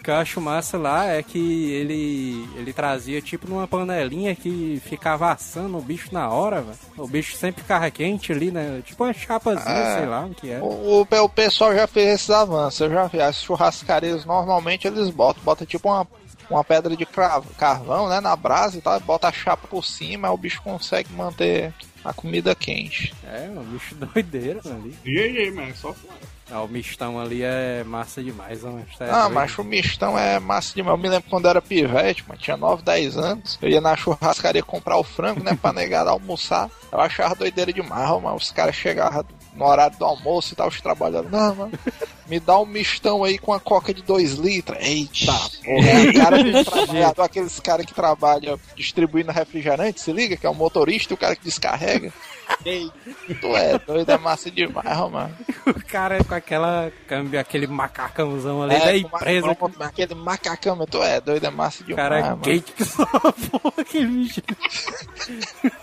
O que eu acho massa lá é que ele, ele trazia tipo numa panelinha que ficava assando o bicho na hora, velho. O bicho sempre ficava quente ali, né? Tipo uma chapazinha, Ah. sei lá o que é. O, o, o pessoal já fez esses avanços. Eu já vi. As churrascarias normalmente eles botam, botam tipo uma, uma pedra de cravo- carvão, né? Na brasa e tal, bota a chapa por cima, aí o bicho consegue manter a comida quente. É, um bicho doideira ali. GG, mano, é só fora. Ah, o mistão ali é massa demais, mas tá Ah, doido. mas o mistão é massa demais. Eu me lembro quando era pivete, mano, tinha 9, 10 anos. Eu ia na churrascaria comprar o frango, né, pra negada almoçar. Eu achava doideira demais, mano. Os caras chegavam no horário do almoço e tal, os trabalhando. Não, mano, me dá um mistão aí com a coca de 2 litros. Eita, porra, é a cara de trabalhador, aqueles caras que trabalham distribuindo refrigerante, se liga, que é o motorista e o cara que descarrega. Ei, tu é doido, é massa demais, mano. O cara com aquela câmbio, aquele macacãozão ali da É, empresa. com uma- aquele macacão, tu é doido, é massa O demais, cara é quente que só porra, aquele bicho.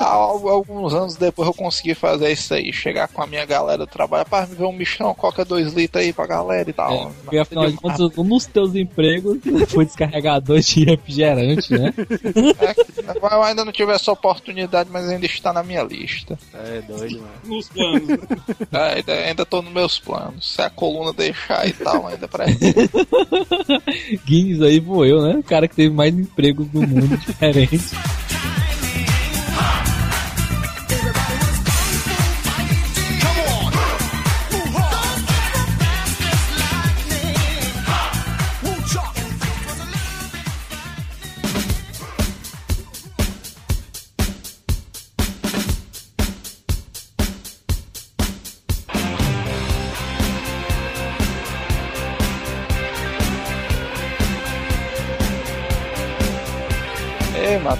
Alguns anos depois eu consegui fazer isso aí, chegar com a minha galera do trabalho, para me ver um bichão, coca dois litros aí pra galera e tal. É, porque afinal de contas, um dos teus empregos foi descarregador de refrigerante, né? É, eu ainda não tive essa oportunidade, mas ainda está na minha lista. É doido, mano. Nos planos. É, ainda, ainda tô nos meus planos. Se a coluna deixar e tal, ainda pra Guinness aí voeu, né? O cara que teve mais empregos no mundo diferente.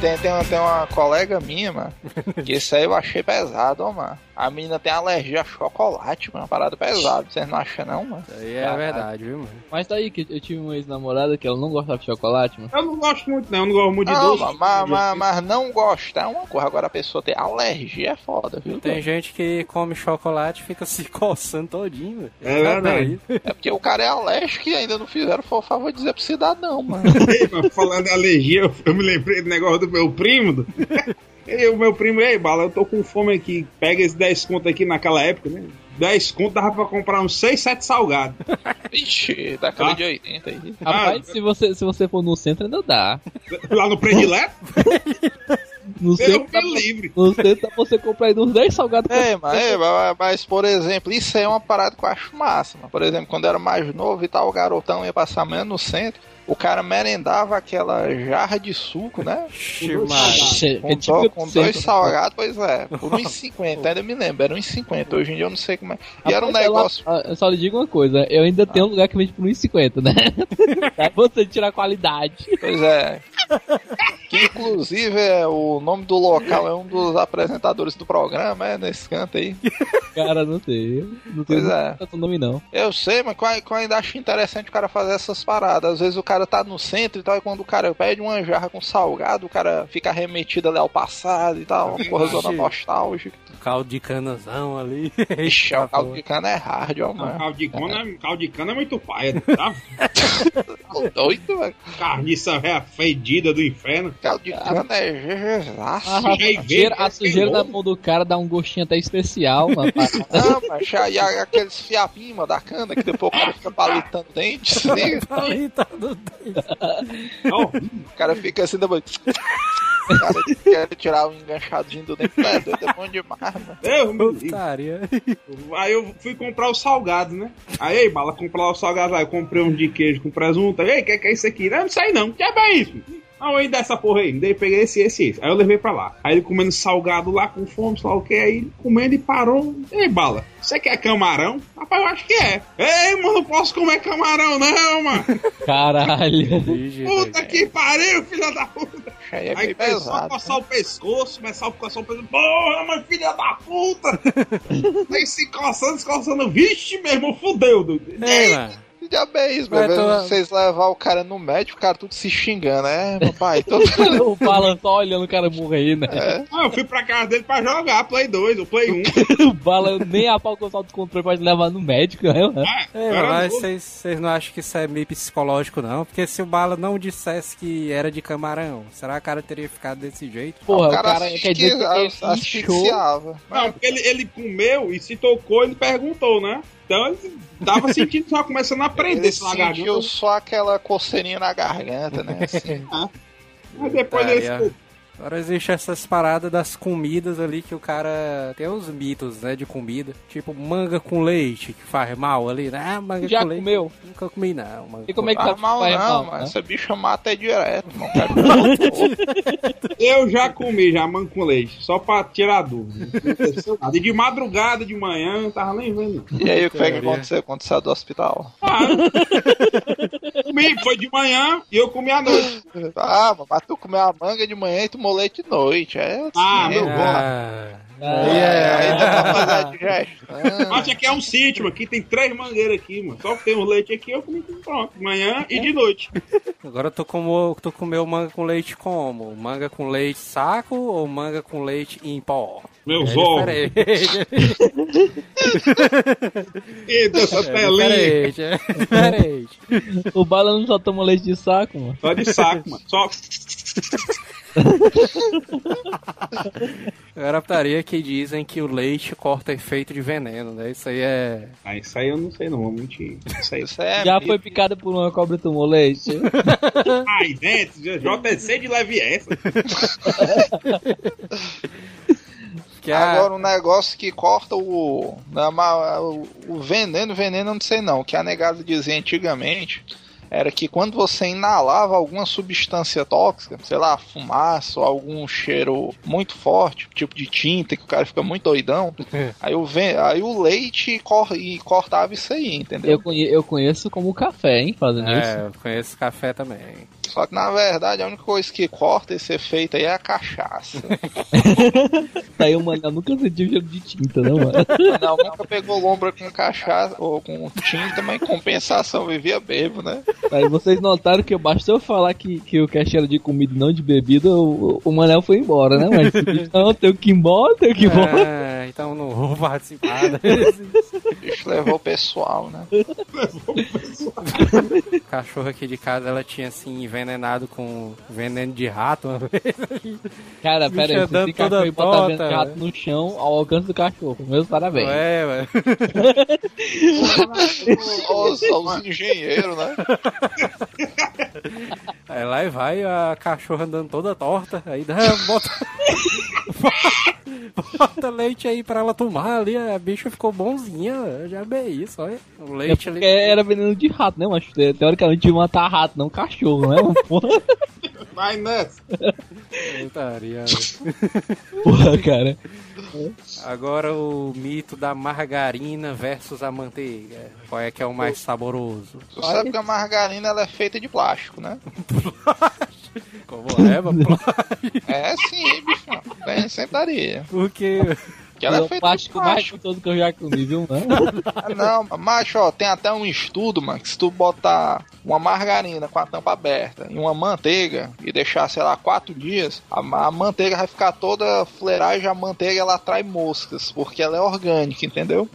Tem, tem, tem uma colega minha, mano, que isso aí eu achei pesado, ó, mano. A menina tem alergia a chocolate, mano, uma parada pesada. Vocês não acham, não, mano? Isso aí é Caralho. verdade, viu, mano? Mas tá aí que eu tive uma ex-namorada que ela não gostava de chocolate, mano. Eu não gosto muito, não. Eu não gosto muito de Não, doce. mano, mas, mas, mas não gostar é uma coisa. Agora a pessoa ter alergia é foda, viu? Tem gente que come chocolate e fica se coçando todinho, velho. É verdade. É porque o cara é alérgico e ainda não fizeram o favor de dizer pro cidadão, mano. Ei, falando em alergia, eu, eu me lembrei do negócio do meu primo. E o meu primo, ei, Bala, eu tô com fome aqui. Pega esse 10 conto aqui naquela época, né? 10 conto dava pra comprar uns 6, 7 salgados. Ixi, daquele Ah. de 80 aí. Rapaz, se você, se você for no centro, ainda dá. Lá no predileto, No eu centro, me livre. no centro você comprar aí uns 10 salgados. É, mas, é, mas, mas, por exemplo, isso aí é uma parada que eu acho massa, mano. Por exemplo, quando eu era mais novo e tal, o garotão ia passar amanhã no centro, o cara merendava aquela jarra de suco, né? Com, é do- tipo com dois né? salgados, pois é, por 1,50, ainda me lembro, era 1,50. Hoje em dia eu não sei como é. E era um negócio. ela- eu só lhe digo uma coisa, eu ainda tenho um lugar que vende por 1,50, né? Pra você tirar qualidade. Pois é. Que inclusive é, o nome do local é um dos apresentadores do programa, é nesse canto aí. Cara, não sei. Não Pois tenho é. tanto nome, não. Eu sei, mas eu ainda acho interessante o cara fazer essas paradas. Às vezes o cara tá no centro e tal, e quando o cara pede uma jarra com salgado, o cara fica remetido ali ao passado e tal, uma porra zona nostálgica. Caldo de canazão ali. Ixi, o caldo de cana é hard, ó, mano. caldo de cana, é- caldo de cana é muito paia, tá? Doido, velho. Carniça véia fedida do inferno. Caldo de cana é jejezaço. A, sujeira, é na mão do cara dá um gostinho até especial, mano. Não, mas aí aqueles fiapinhos mano, da cana que depois o cara fica palitando dente, se liga? Palitando Ó, O cara fica assim depois. O cara quer tirar o enganchadinho do dente, é é bom demais, mano. eu. Putaria. Aí eu fui comprar o salgado, né? Aí, bala, comprar o salgado lá. Eu comprei um de queijo com presunto. O que, que é isso aqui? Não, não sei não. Que é isso? Não, aí dessa porra aí. Daí peguei esse, esse, esse. Aí eu levei pra lá. Aí ele comendo salgado lá com fome, sei lá o que. Aí comendo e parou. Ei, bala, você quer camarão? Rapaz, eu acho que é. Ei, mano, não posso comer camarão, não, mano. Caralho. Puta que pariu, filha da puta. Aí é Aí começou a pesado. coçar o pescoço, começar a coçar o pescoço. Porra, mas filha da puta! Aí se coçando, se coçando. Vixe, meu irmão, fudeu. doido. Ei, mano. Diabo é isso, meu? tô- Vocês levar o cara no médico, o cara tudo se xingando, é, papai? Todo... o Bala só olhando o cara morrer, né? Ah, eu fui pra casa dele pra jogar Play 2, o Play 1. O Bala nem a pau com o controle pode levar no médico, né? mano? Ah, Ei, era mas vocês não acham que isso é meio psicológico, não? Porque se o Bala não dissesse que era de camarão, será que o cara teria ficado desse jeito? Porra, o o cara, asfixia- quer dizer que ele asfixiava. Não, porque ele, ele comeu e se tocou, ele perguntou, né? Então ele tava sentindo só começando a aprender Ele esse na garganta. sentiu só aquela coceirinha na garganta, né? Assim. Aí depois ele Putaria. ficou. Agora existe essas paradas das comidas ali que o cara. Tem uns mitos, né, de comida. Tipo manga com leite, que faz mal ali, né? Ah, manga Já com leite. comeu? Nunca comi, não. Manga E como com é que Faz tá mal faz não, mal, mas né? essa bicha mata é direto, não quero. Eu já comi, já manga com leite, só pra tirar dúvida. Não aconteceu nada. E de madrugada, de manhã, não tava nem vendo. E aí, o que foi que aconteceu quando saiu do hospital? Ah, comi, foi de manhã e eu comi à noite. Ah, mas tu comeu a manga de manhã e tomou leite de noite. É assim, Ah, é, meu bom. Ah, Ah, É, aí dá pra fazer a digestão. Acho que é um sítio, aqui tem três mangueiras aqui, mano. Só que tem um leite aqui, eu comi pronto. De manhã e de noite. agora tu, como, tu comeu manga com leite como? Manga com leite saco ou manga com leite em pó? Meus É ovos. diferente. E dessa É telinha. diferente, é diferente. O Bala não só toma leite de saco, mano. Só de saco, mano. Só. Agora a putaria que dizem que o leite corta efeito de veneno, né? Isso aí é. Ah, isso aí eu não sei, não, vou mentir. Isso aí. Isso é Já foi picada por uma cobra e tomou leite? Ai, dentro, JC de leve essa. Que a- Agora um negócio que corta o, ma- o, o veneno, veneno eu não sei não. O que a negada dizia antigamente era que quando você inalava alguma substância tóxica, sei lá, fumaça ou algum cheiro muito forte, tipo de tinta, que o cara fica muito doidão, aí o, ven- aí o leite cor- e cortava isso aí, entendeu? Eu, conhe- eu conheço como café, hein, fazendo isso. É, eu conheço café também. Só que na verdade a única coisa que corta esse efeito aí é a cachaça. Tá aí, mano, eu nunca senti o cheiro de tinta, não, mano. Não, nunca pegou lombra com cachaça ou com tinta, mas em compensação vivia bebo, né? Aí vocês notaram que bastou eu falar que, que o cast era de comida e não de bebida, o, o Manel foi embora, né? Mas não, tenho que ir embora, tenho que ir embora. É, então não vou participar desse. O bicho levou o pessoal, né? O cachorro aqui de casa, ela tinha assim envenenado com veneno de rato uma vez. Cara, pera aí, esse cachorro toda aí botar de rato no chão ao alcance do cachorro. Meus parabéns. É, velho. Os, os engenheiros, né? Aí lá e vai a cachorra andando toda torta. Aí dá, bota. bota leite aí pra ela tomar ali. A bicha ficou bonzinha. Eu já bem isso, olha. O É leite porque ali. era veneno de rato, né? Mas te- teoricamente ia matar rato, não cachorro, né? Porra, Vai nessa. Putaria. porra, cara. Agora o mito da margarina versus a manteiga. Qual é que é o mais saboroso? Tu sabe que a margarina ela é feita de plástico, né? Como é, mano? É sim, bicho. Tem, sempre daria. Porque. Que ela É é o feita de plástico mais plástico. gostoso que eu já comi, viu, mano? Ah, Não, macho, ó, tem até um estudo, mano, que se tu botar uma margarina com a tampa aberta e uma manteiga e deixar, sei lá, quatro dias, a, a manteiga vai ficar toda fleiragem, a manteiga ela atrai moscas, porque ela é orgânica, entendeu?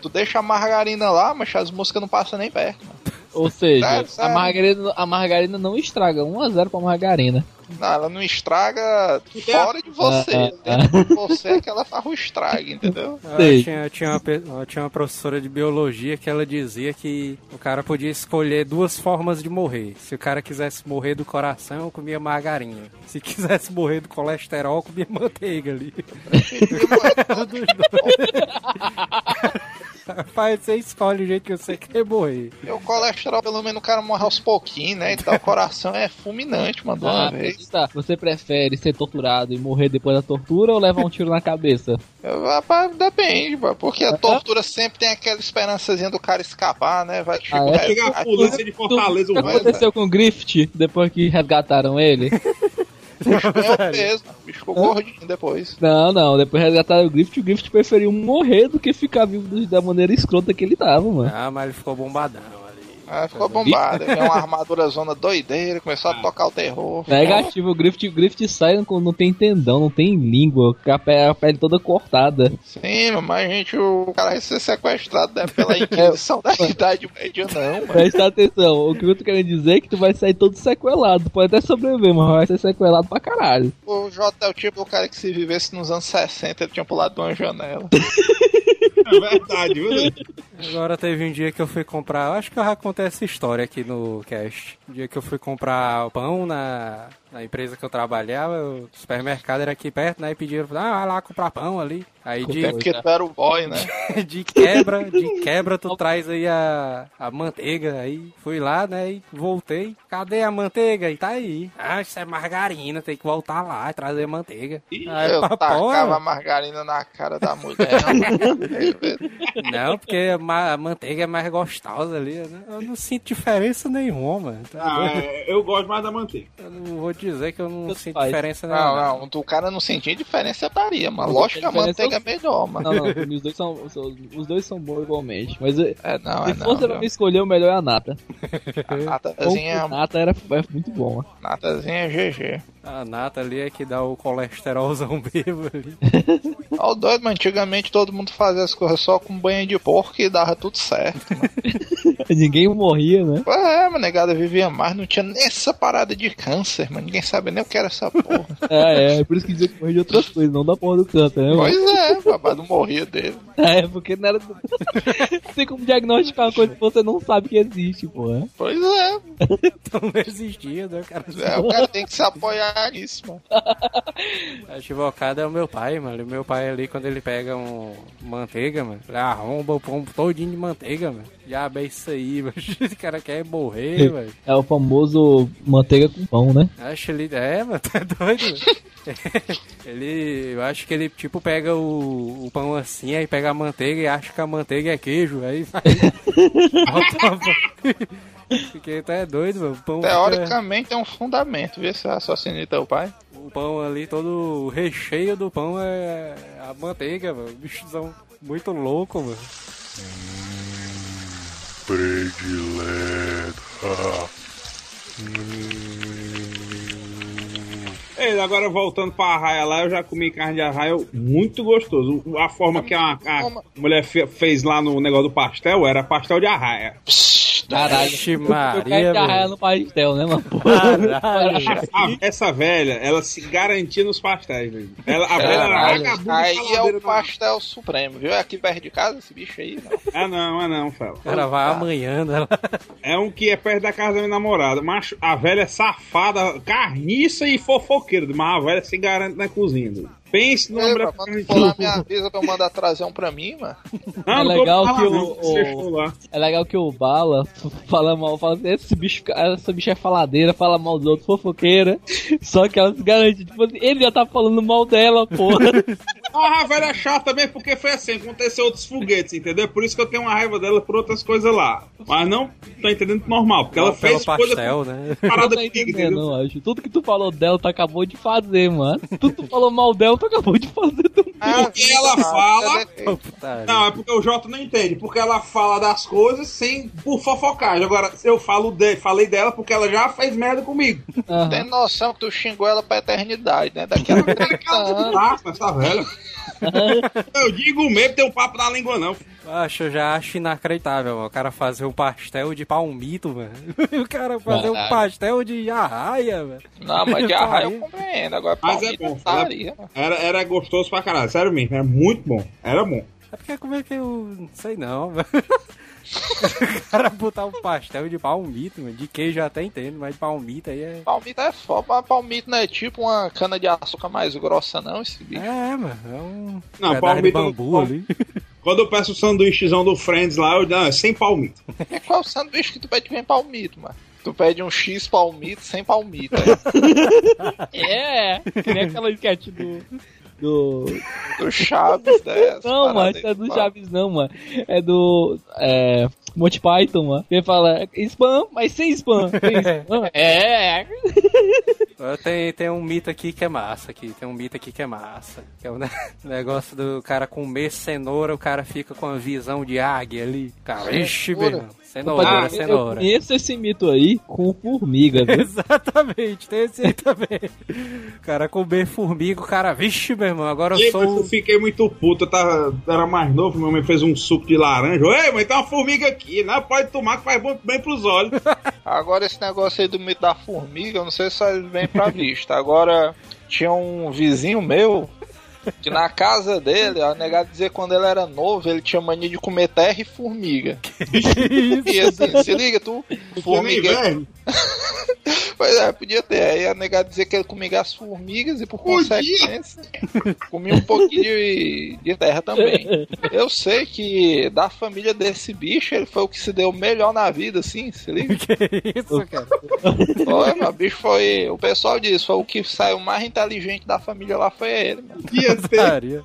Tu deixa a margarina lá, mas as moscas não passam nem perto, mano. Ou seja, a sério. margarina, a margarina não estraga. 1x0 pra margarina. Não, ela não estraga fora de você. Ah, ah, Dentro de você é que ela faz o estrago, entendeu? Ah, Sei. tinha, tinha, uma, ó, tinha uma professora de biologia que ela dizia que o cara podia escolher duas formas de morrer. Se o cara quisesse morrer do coração, comia margarina. Se quisesse morrer do colesterol, comia manteiga ali. Rapaz, você escolhe o jeito que você quer morrer. E o colesterol, pelo menos, o cara morre aos pouquinhos, né? Então o coração é fulminante, mano, Ah, vez. tá. Você prefere ser torturado e morrer depois da tortura ou levar um tiro na cabeça? Rapaz, depende, pô, porque a tortura sempre tem aquela esperançazinha do cara escapar, né? Vai Ah, é? A polícia de Fortaleza, O que aconteceu com o Griffith depois que resgataram ele? Ganhou peso, o bicho ficou gordinho depois. Não, não. Depois resgataram o Griffith. O Griffith preferiu morrer do que ficar vivo da maneira escrota que ele tava, mano. Ah, mas ele ficou bombadão. Ah, ficou bombado, ganhou uma armadura zona doideira, começou a tocar o terror. Negativo, o Griffith, o Griffith sai com- não tem tendão, não tem língua, a pe- a pele toda cortada. Sim, mas gente, o cara vai ser sequestrado né, pela Inquisição da Idade Média, não, mano. Presta atenção, o que eu tô querendo dizer é que tu vai sair todo sequelado. Pode até sobreviver, mas vai ser sequelado pra caralho. O Jota é o tipo do cara que se vivesse nos anos 60, ele tinha pulado de uma janela. É verdade, viu? Agora teve um dia que eu fui comprar, acho que eu já contei essa história aqui no cast. Um dia que eu fui comprar pão na, na empresa que eu trabalhava, o supermercado era aqui perto, né? E pediram, ah, vai lá comprar pão ali. Aí de, É porque tu era o boy, né? de quebra, de quebra, tu traz aí a, a manteiga. Aí fui lá, né? E voltei. Cadê a manteiga? E tá aí. Ah, isso é margarina, tem que voltar lá e trazer manteiga. Aí, eu pá, tacava porra. a margarina na cara da mulher. Não, porque a, ma- a manteiga é mais gostosa ali. né? Eu não sinto diferença nenhuma, mano. Tá Ah, é, eu gosto mais da manteiga. Eu não vou dizer que eu não sinto faz. diferença nenhuma. Não, não, o cara não sentia diferença, daria, mas lógico que a diferença manteiga é melhor, mano. Não, não, os dois são, são- os dois são bons igualmente. Mas eh, É, não, se é não. pra mim escolher, o melhor é a nata. A natazinha, nata era, é muito bom. ó. natazinha é GG. A nata ali é que dá o colesterolzão vivo ali. Ó, o doido, mas antigamente todo mundo fazia as coisas só com banho de porco e dava tudo certo. mano. Ninguém morria, né? é, mas negada vivia mais, não tinha nem essa parada de câncer, mano. Ninguém sabia nem o que era essa porra. É, é, por isso que dizia que morria de outras coisas, não da porra do câncer, né? mano? pois é, papai não morria dele. É, porque não era. Tem como diagnosticar uma coisa que você não sabe que existe, porra. Pois é, Então não existia, né, cara? é, o cara tem que se apoiar nisso, mano. A equivocada é o meu pai, mano. O meu pai ali, quando ele pega um manteiga, mano, ele arromba o pão todinho de manteiga, mano. Já é isso aí, mano. O cara quer morrer, velho. É o famoso manteiga com pão, né? Acho ele. É, mano, tá doido, mano. Ele. Eu acho que ele, tipo, pega o, o pão assim, aí pega a manteiga e acha que a manteiga é queijo. Aí vai. Bota uma pão. Porque tá é doido, mano. O pão, fica- Teoricamente é um fundamento, vê se raciocínio de teu pai. o pão ali, todo o recheio do pão é a manteiga, mano. Bichozão muito louco, mano. Ei, agora voltando pra arraia lá, eu já comi carne de arraia muito gostoso. A forma que a, a mulher fe- fez lá no negócio do pastel era pastel de arraia. Caralho. Vixe Eu Maria, arraia velho. no pastel, né, mano? Caralho. Essa velha, ela se garantia nos pastéis, velho. Ela, a velha era vagabunda aí é o pastel supremo, viu? É aqui perto de casa esse bicho aí, não. É não, é não, Fel. Ela vai amanhã, né? É um que é perto da casa da minha namorada. Mas a velha é safada, carniça e fofoqueira. Mas a velha se garante na cozinha. Pense numa Ei, mulher mano, quando for lá, me avisa pra eu mandar trazer um pra mim, mano. Não, É não tô legal falando, que não, o- o-. É legal que o Bala fala mal, fala assim, esse bicho, essa bicha é faladeira, fala mal dos outros, fofoqueira. Só que ela se garante, tipo assim, ele já tá falando mal dela, porra. Ah, a velha é chata também, porque foi assim, aconteceu outros foguetes, entendeu? Por isso que eu tenho uma raiva dela por outras coisas lá. Mas não tô entendendo normal, porque ela Não, pelo fez coisa pastel, né? com parada Não tá entendendo, entendeu? não, acho. Tudo que tu falou dela, tu acabou de fazer, mano. Tudo que tu falou mal dela, tu acabou de fazer também. Porque ela fala. Puta Não, é porque o Jota não entende, porque ela fala das coisas sem por fofocagem. Agora, eu falo de, falei dela porque ela já fez merda comigo. Aham. Tem noção que tu xingou ela pra eternidade, né? Daqui a 30 Ela tá com essa velha. Eu digo mesmo, tem um papo na língua não. Acho, eu já acho inacreditável, mano. O cara fazer um pastel de palmito, mano. O cara fazer um Caralho. pastel de arraia, velho. Não, mas de Tá arraia eu compreendo. Agora, Mas é palmito bom. taria, mano. Era, era gostoso pra caralho, sério mesmo, era muito bom. Era bom. É porque como é que eu. Não sei não. O cara botar um pastel de palmito, mano. De queijo eu até entendo, mas de palmito aí é. Palmito é foda, mas palmito não é tipo uma cana de açúcar mais grossa, não, esse bicho. É, mano. É um. Não, pedaço de palmito não- bambu ali. Quando eu peço o sanduíchezão do Friends lá, eu digo, não, é sem palmito. É qual sanduíche que tu pede que vem palmito, mano? Tu pede um X palmito sem palmito. É, que nem aquela sketch do. Do. Do Chaves, né? As Não, mano, isso é do Chaves, não, mano. É do. É. Monty Python, mano. Ele fala spam, mas sem spam. Sem spam. É. Tem, tem um mito aqui que é massa aqui. Tem um mito aqui que é massa. Que é o ne- negócio do cara comer cenoura, o cara fica com a visão de águia ali. Cara, ixi, meu irmão. Cenoura, Eu cenoura. conheço esse mito aí com formiga, viu? Exatamente, tem esse aí também. O cara comer formiga, o cara, vixe, meu irmão, agora eu E, mas eu sou. fiquei muito puto, eu tava, era mais novo, minha mãe fez um suco de laranja. Ei, mãe, tem uma formiga aqui, né? Pode tomar que faz bom, bem pros olhos. Agora esse negócio aí do mito da formiga, eu não sei se faz bem pra vista. Agora, tinha um vizinho meu que na casa dele, a negado dizer que quando ele era novo, ele tinha mania de comer terra e formiga. E assim, se liga, tu, formiga. inverno. Pois é, podia ter. Aí a negada dizer que ele comia as formigas e por Podia. consequência comia um pouquinho de, de terra também. Eu sei que da família desse bicho, ele foi o que se deu melhor na vida, assim, se liga. Que isso, cara? Foi, meu bicho foi. O pessoal disse, foi o que saiu mais inteligente da família lá foi ele, mano. Ia Putaria.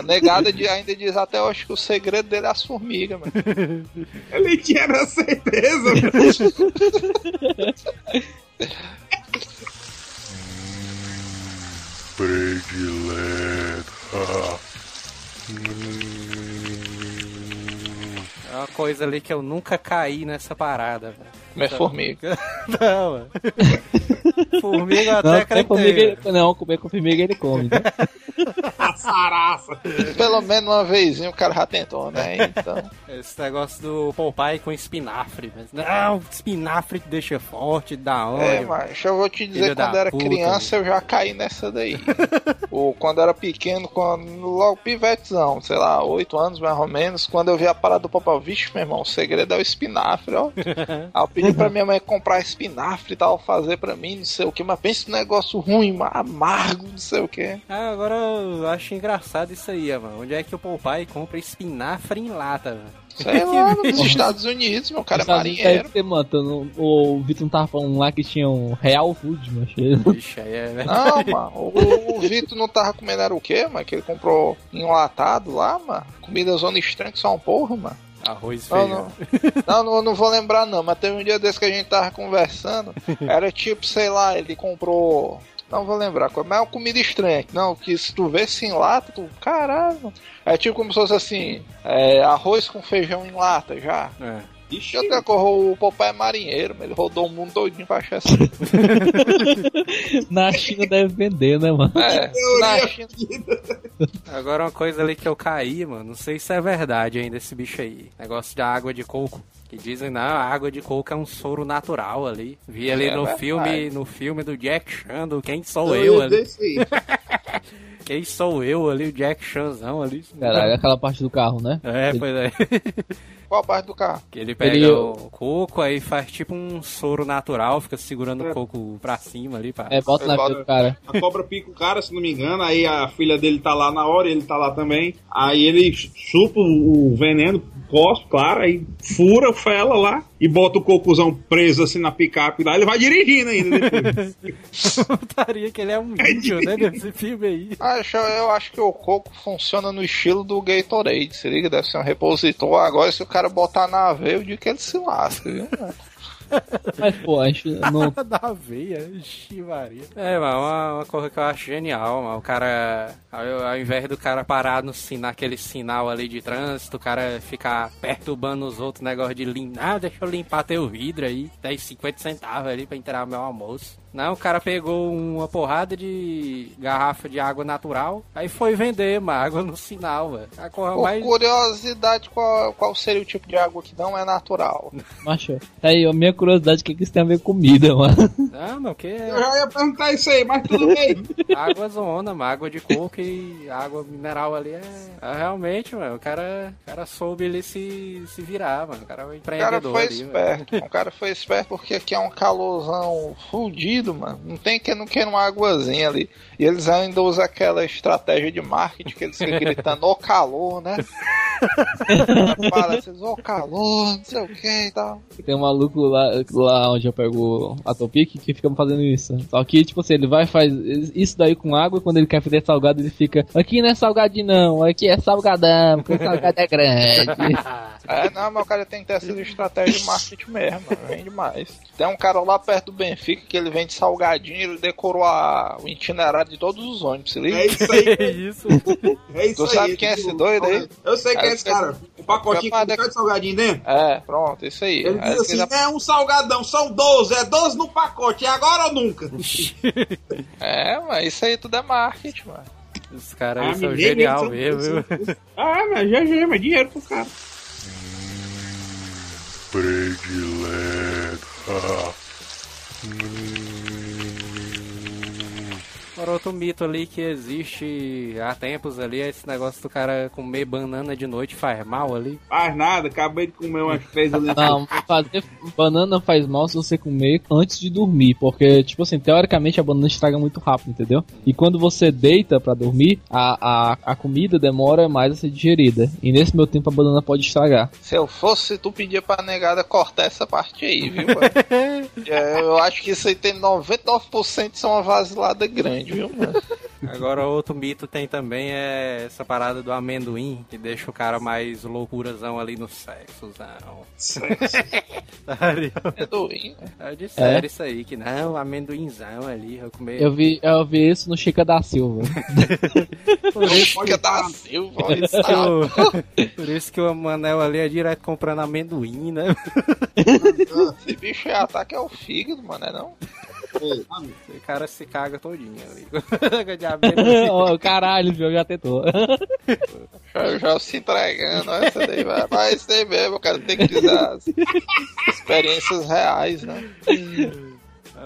A negada de- ainda diz até hoje que o segredo dele é as formigas, mano. Ele tinha na certeza. É uma coisa ali que eu nunca caí nessa parada, velho. Comer formiga. Não, mano. Formiga eu Não, até comer formiga, ele- não, comer com formiga ele come. né? A saraça. Pelo menos uma vezinha o cara já tentou, né? Então. Esse negócio do Popeye com espinafre. Mas, não, espinafre te deixa forte, da onde? É, mas eu vou te dizer, quando era puta, criança eu já caí nessa daí. Ou quando era pequeno, quando, logo pivetezão, sei lá, 8 anos mais ou menos, quando eu vi a parada do papai, vixe, meu irmão, o segredo é o espinafre, ó. Aí eu pedi pra minha mãe comprar espinafre e tal, fazer pra mim, não sei o que, mas pensa num negócio ruim, amargo, não sei o que. Ah, agora eu acho engraçado isso aí, mano. Onde é que o Popeye compra espinafre em lata, velho? Sei lá, nos Estados Unidos, meu cara é marinheiro. mano, tô no- o Vitor não tava falando lá que tinha um Real Food, mano. Ixi, aí é Não, mano, o, o Vitor não tava comendo era o quê, mano? Que ele comprou enlatado lá, mano. Comida zona estranha que só um porra, mano. Arroz Não, feijão. não. Não, não, vou lembrar não, mas teve um dia desse que a gente tava conversando. Era tipo, sei lá, ele comprou. Não vou lembrar, mas é uma comida estranha. Não, que se tu vê em lata, tu. Caralho. É tipo como se fosse assim: é, arroz com feijão em lata já. É. Ixi, até correu o papai é marinheiro, mas ele rodou o mundo todinho pra achar essa. Na China deve vender, né, mano? É, na China. Agora uma coisa ali que eu caí, mano. Não sei se é verdade ainda esse bicho aí. Negócio de água de coco. Que dizem, não, a água de coco é um soro natural ali. Vi ali É no verdade. filme, no filme do Jack Chan, do Quem Sou Eu ali. Quem sou eu ali, o Jack Chanzão ali. Caralho, aquela parte do carro, né? É, pois é. Qual parte do carro? Que ele pega Ele- o coco, aí faz tipo um soro natural, fica segurando o coco pra cima ali. Pra... É, bota na vida do cara. A cobra pica o cara, se não me engano, aí a filha dele tá lá na hora, ele tá lá também. Aí ele chupa o o veneno, cospe, claro, aí fura, fela lá e bota o cocuzão preso assim na picape lá, ele vai dirigindo ainda depois. Putaria que ele é um índio, né, nesse filme aí. Acho, eu acho que o coco funciona no estilo do Gatorade, se liga, deve ser um repositor. Agora, se o cara botar na aveia, eu digo que ele se lasca, viu? Mas, pô, a gente não. da veia, ixi, Maria. É, mano, uma, uma coisa que eu acho genial, mano. O cara, ao, ao invés do cara parar no sin- naquele sinal ali de trânsito, o cara ficar perturbando os outros negócio de limpar, ah, deixa eu limpar teu vidro aí, 10, 50 centavos ali pra entrar meu almoço. Não, o cara pegou uma porrada de garrafa de água natural, aí foi vender uma água no sinal, velho. Por mais... curiosidade, qual, qual seria o tipo de água que não é natural? Macho, aí a minha curiosidade, o que, que isso tem a ver com comida, mano? Não, não, que Eu já ia perguntar isso aí, mas tudo bem. água zona, mano, água de coco e água mineral ali é... é realmente, mano, o cara, o cara soube ele se, se virar, mano. O cara é um O cara empreendedor foi ali, esperto. O cara foi esperto porque aqui é um calorzão fudido, mano. Não tem que não queira uma águazinha ali. E eles ainda usam aquela estratégia de marketing que eles ficam gritando o calor, né? Fala assim, o calor, não sei o que e tal. Tem um maluco lá, lá onde eu pego a Topic que fica fazendo isso. Só que, tipo assim, ele vai e faz isso daí com água, quando ele quer fazer salgado, ele fica. Aqui não é salgadinho, não, aqui é salgadão, porque salgado é grande. É, não, mas o cara tem que ter essa estratégia de marketing mesmo. Vende mais. Tem um cara lá perto do Benfica que ele vende salgadinho, ele decorou a, o itinerário de todos os ônibus, se liga? É isso aí. Que isso? É isso Tu aí. sabe quem é esse doido aí? Eu sei quem é É, esse cara. Um pacotinho com um de- de salgadinho dentro. É, pronto, isso aí. Ele Aí diz assim, é um salgadão, são 12, é 12 no pacote, é agora ou nunca? É, mas isso aí tudo é marketing, mano. Os caras Ah, aí são me genial mesmo, viu? Ah, mas GG, mas dinheiro pro cara. Agora outro mito ali que existe há tempos ali é esse negócio do cara comer banana de noite faz mal ali. Faz nada, acabei de comer umas três ali. Não, fazer banana faz mal se você comer antes de dormir, porque, tipo assim, teoricamente a banana estraga muito rápido, entendeu? E quando você deita pra dormir, a, a, a comida demora mais a ser digerida. E nesse meu tempo a banana pode estragar. Se eu fosse, tu pedia pra negada cortar essa parte aí, viu, mano? É, eu acho que isso aí tem 99% de ser uma vasilada grande, viu, mano? Agora outro mito tem também é essa parada do amendoim, que deixa o cara mais loucurazão ali no sexo. Sério? Amendoim, né? É de sério isso aí, que não, amendoinzão ali, eu comer. Eu vi, eu vi isso no Chica da Silva. Por isso Fica da Silva, que Por isso que o Manel ali é direto comprando amendoim, né? Esse bicho é ataque ao fígado, mano, é não? O cara se caga todinho amendoim. oh, caralho, viu? Já tentou. Já, já se entregando, essa daí vai. Mas aí mesmo, cara, tem que dizer as experiências reais, né?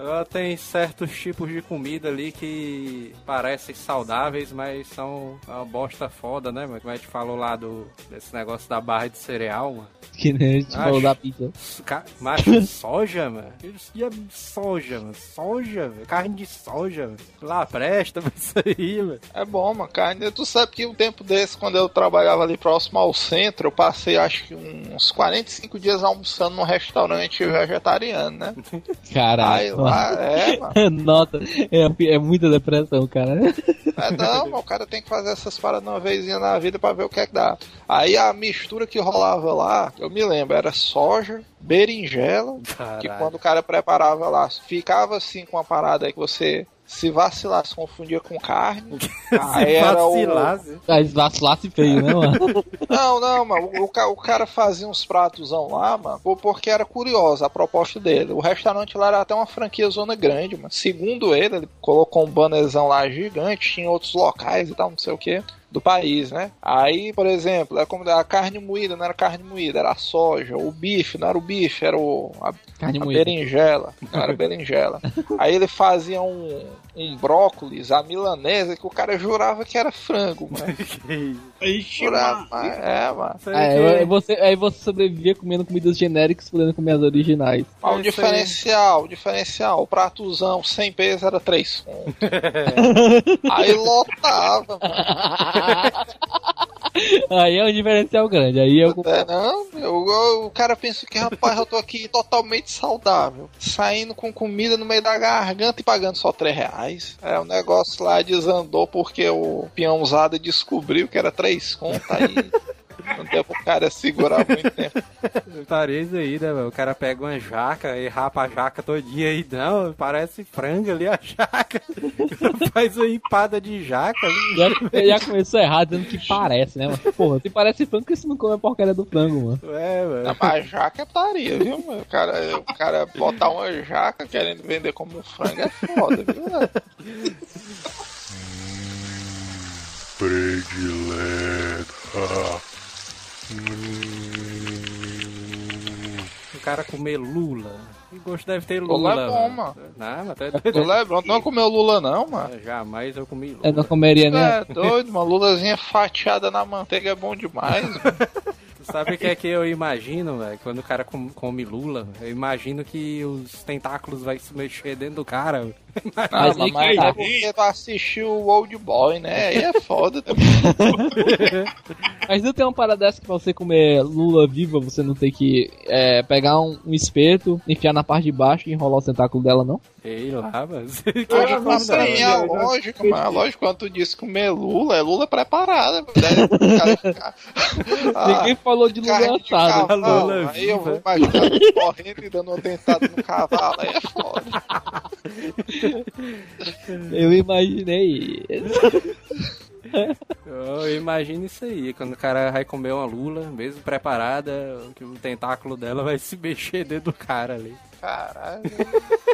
Agora tem certos tipos de comida ali que parecem saudáveis, mas são uma bosta foda, né, mano? Como a gente falou lá do, desse negócio da barra de cereal, mano. que nem a gente Acho. falou da pizza. Ca- Macho, soja, mano. Isso é soja, mano. Soja, velho. Carne de soja, velho. Lá presta pra isso aí, velho. É bom, mano, carne. Tu sabe que um tempo desse, quando eu trabalhava ali próximo ao centro, eu passei acho que uns 45 dias almoçando num restaurante vegetariano, né? Aí Caralho. Lá, é, mano. Nota, é, é muita depressão, cara. É, não, o cara tem que fazer essas paradas uma vezinha na vida pra ver o que é que dá. Aí a mistura que rolava lá, eu me lembro, era soja, berinjela, que Caralho. quando o cara preparava lá, ficava assim com uma parada aí que você se vacilasse, confundia com carne. Aí era o. Vacilasse. Mas vacilasse feio, né, mano? Não, não, mano. O, o ca- o cara fazia uns pratosão lá, mano, por- porque era curiosa a proposta dele. O restaurante lá era até uma franquia zona grande, mano. Segundo ele, ele colocou um bannerzão lá gigante, tinha outros locais e tal, não sei o que. Do país, né? Aí, por exemplo, é como a carne moída, não era carne moída, era a soja. O bife, não era o bife, era o, a, Carne a moída. berinjela. Não era berinjela. Aí ele fazia um, um brócolis, a milanesa, que o cara jurava que era frango, mano. Ixi, Jurava, mano. mas é, mano. É, aí você, aí você sobrevivia comendo comidas genéricas, podendo comer as originais. O É isso diferencial, o diferencial, o pratozão sem peso era 3 conto. Aí lotava, mano. Aí é um diferencial grande. Aí eu É, não, eu- eu- o cara pensa que, rapaz, eu tô aqui totalmente saudável. Saindo com comida no meio da garganta e pagando só 3 reais. É, o negócio lá desandou porque o peão usado descobriu que era 3 conto. Aí Não deu pro cara segurar muito tempo. Parece aí, né, mano? O cara pega uma jaca e rapa a jaca todinha aí. Não, parece frango ali a jaca. Faz uma empada de jaca. Já, já começou errado, dizendo que parece, né, mano? Porra, se parece frango, que você não come a porcaria do frango, mano? É, mano. Não, mas jaca é taria, viu, mano? O cara, o cara botar uma jaca querendo vender como frango é foda, viu, velho? Predileta. O cara comer lula. Que gosto deve ter Lula lula? é bom, mano. Não, mas tá Lula é bom. Não comeu lula, não, mano. Jamais eu comi lula. Eu não comeria, né? É doido, uma lulazinha fatiada na manteiga é bom demais. sabe o que é que eu imagino, velho? Quando o cara com- come lula, eu imagino que os tentáculos vai se mexer dentro do cara. Mas mas, aí que tá. é porque tu assistiu o Old Boy, né? Aí é foda também. Mas não tem uma parada dessa que pra você comer lula viva, você não tem que é, pegar um, um espeto, enfiar na parte de baixo e enrolar o tentáculo dela, não? Ei lá, mas. Ah, mas aí é lógico, mas é lógico quando tu disse comer lula, é lula preparada. Né? O cara ficar- Ah, Ninguém falou de lula assada. Lula Aí eu vou imaginar correndo e dando uma dentada no cavalo, aí é foda. Eu imaginei. Eu imagino isso aí, quando o cara vai comer uma lula, mesmo preparada, que o tentáculo dela vai se mexer dentro do cara ali. Caralho.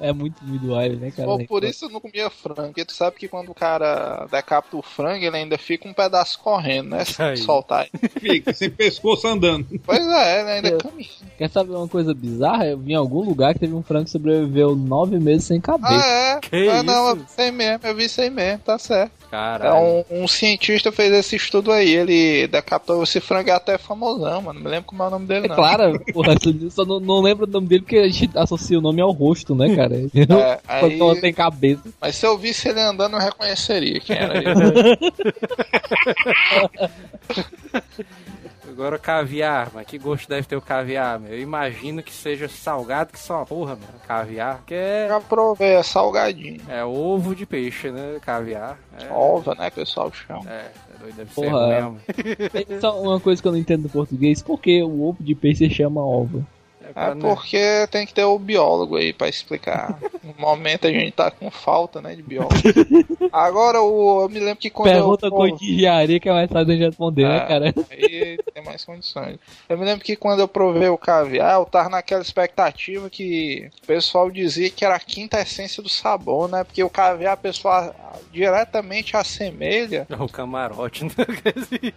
É muito individual, né, cara? Pô, por isso eu não comia frango, porque tu sabe que quando o cara decapita o frango, ele ainda fica um pedaço correndo, né? Se Aí. soltar. Fica, sem pescoço andando. Pois é, ele ainda Eu- caminha. Quer saber uma coisa bizarra? Eu vi em algum lugar que teve um frango que sobreviveu nove meses sem cabeça. Ah, é? Que ah, não, eu isso? vi isso aí mesmo, eu vi isso aí mesmo, tá certo. É Caralho. um, um cientista fez esse estudo aí, ele decapitou esse frango é até famosão, mano. Não me lembro como é o nome dele, É não. claro, porra, só não, não lembro o nome dele porque a gente associa o nome ao rosto, né, cara? É, aí, Quando não tem cabeça. mas se eu visse ele andando, eu reconheceria quem era ele. Agora o caviar, mas que gosto deve ter o caviar, meu? Eu imagino que seja salgado que só uma porra, mano. Caviar, que é, Já provei, é salgadinho. é ovo de peixe, né? Caviar. É, Ova, né, que o pessoal chama. é, é doido, deve Porra, ser ruim mesmo. Tem só uma coisa que eu não entendo do português, por que o ovo de peixe se chama ova? É É não- porque tem que ter o biólogo aí pra explicar. No momento a gente tá com falta, né, de biólogo. Agora, o, eu me lembro que quando Pergunta eu... com de engenharia que é mais fácil de responder, né, É, cara? Aí tem mais condições. Eu me lembro que quando eu provei o caviar, eu tava naquela expectativa que o pessoal dizia que era a quinta essência do sabor, né? Porque o caviar a pessoa diretamente assemelha É o camarote, né?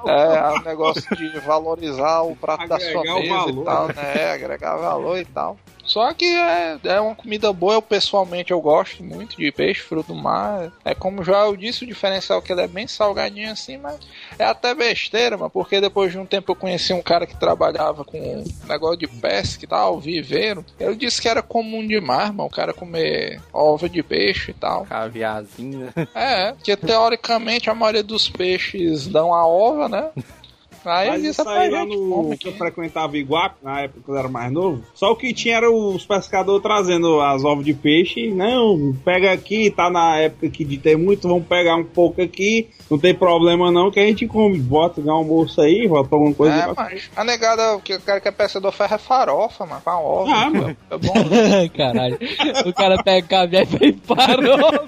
é, o negócio de valorizar o prato da sua Agregar o mesa valor. e tal, né? Agregar valor e tal. Só que é, é uma comida boa, eu pessoalmente eu gosto muito de peixe, fruto do mar. É como já eu disse, o diferencial é que ele é bem salgadinho assim, mas é até besteira, mano, porque depois de um tempo eu conheci um cara que trabalhava com negócio de pesca e tal, viveiro. Ele disse que era comum demais, mano, o cara comer ova de peixe e tal. Caviarzinho, né? É, porque teoricamente a maioria dos peixes dão a ova, né? Aí Mas isso pra aí lá no come que eu frequentava Iguape, na época que eu era mais novo, só o que tinha era os pescadores trazendo as ovas de peixe. Não, pega aqui, tá na época aqui de ter muito, vamos pegar um pouco aqui, não tem problema não, que a gente come. Bota um almoço aí, bota alguma coisa. É, pra- mas a negada, que o cara que é peçador ferro é farofa, mano, com a ova. Ah, mano. É bom. Caralho. O cara pega caviar e fez farofa.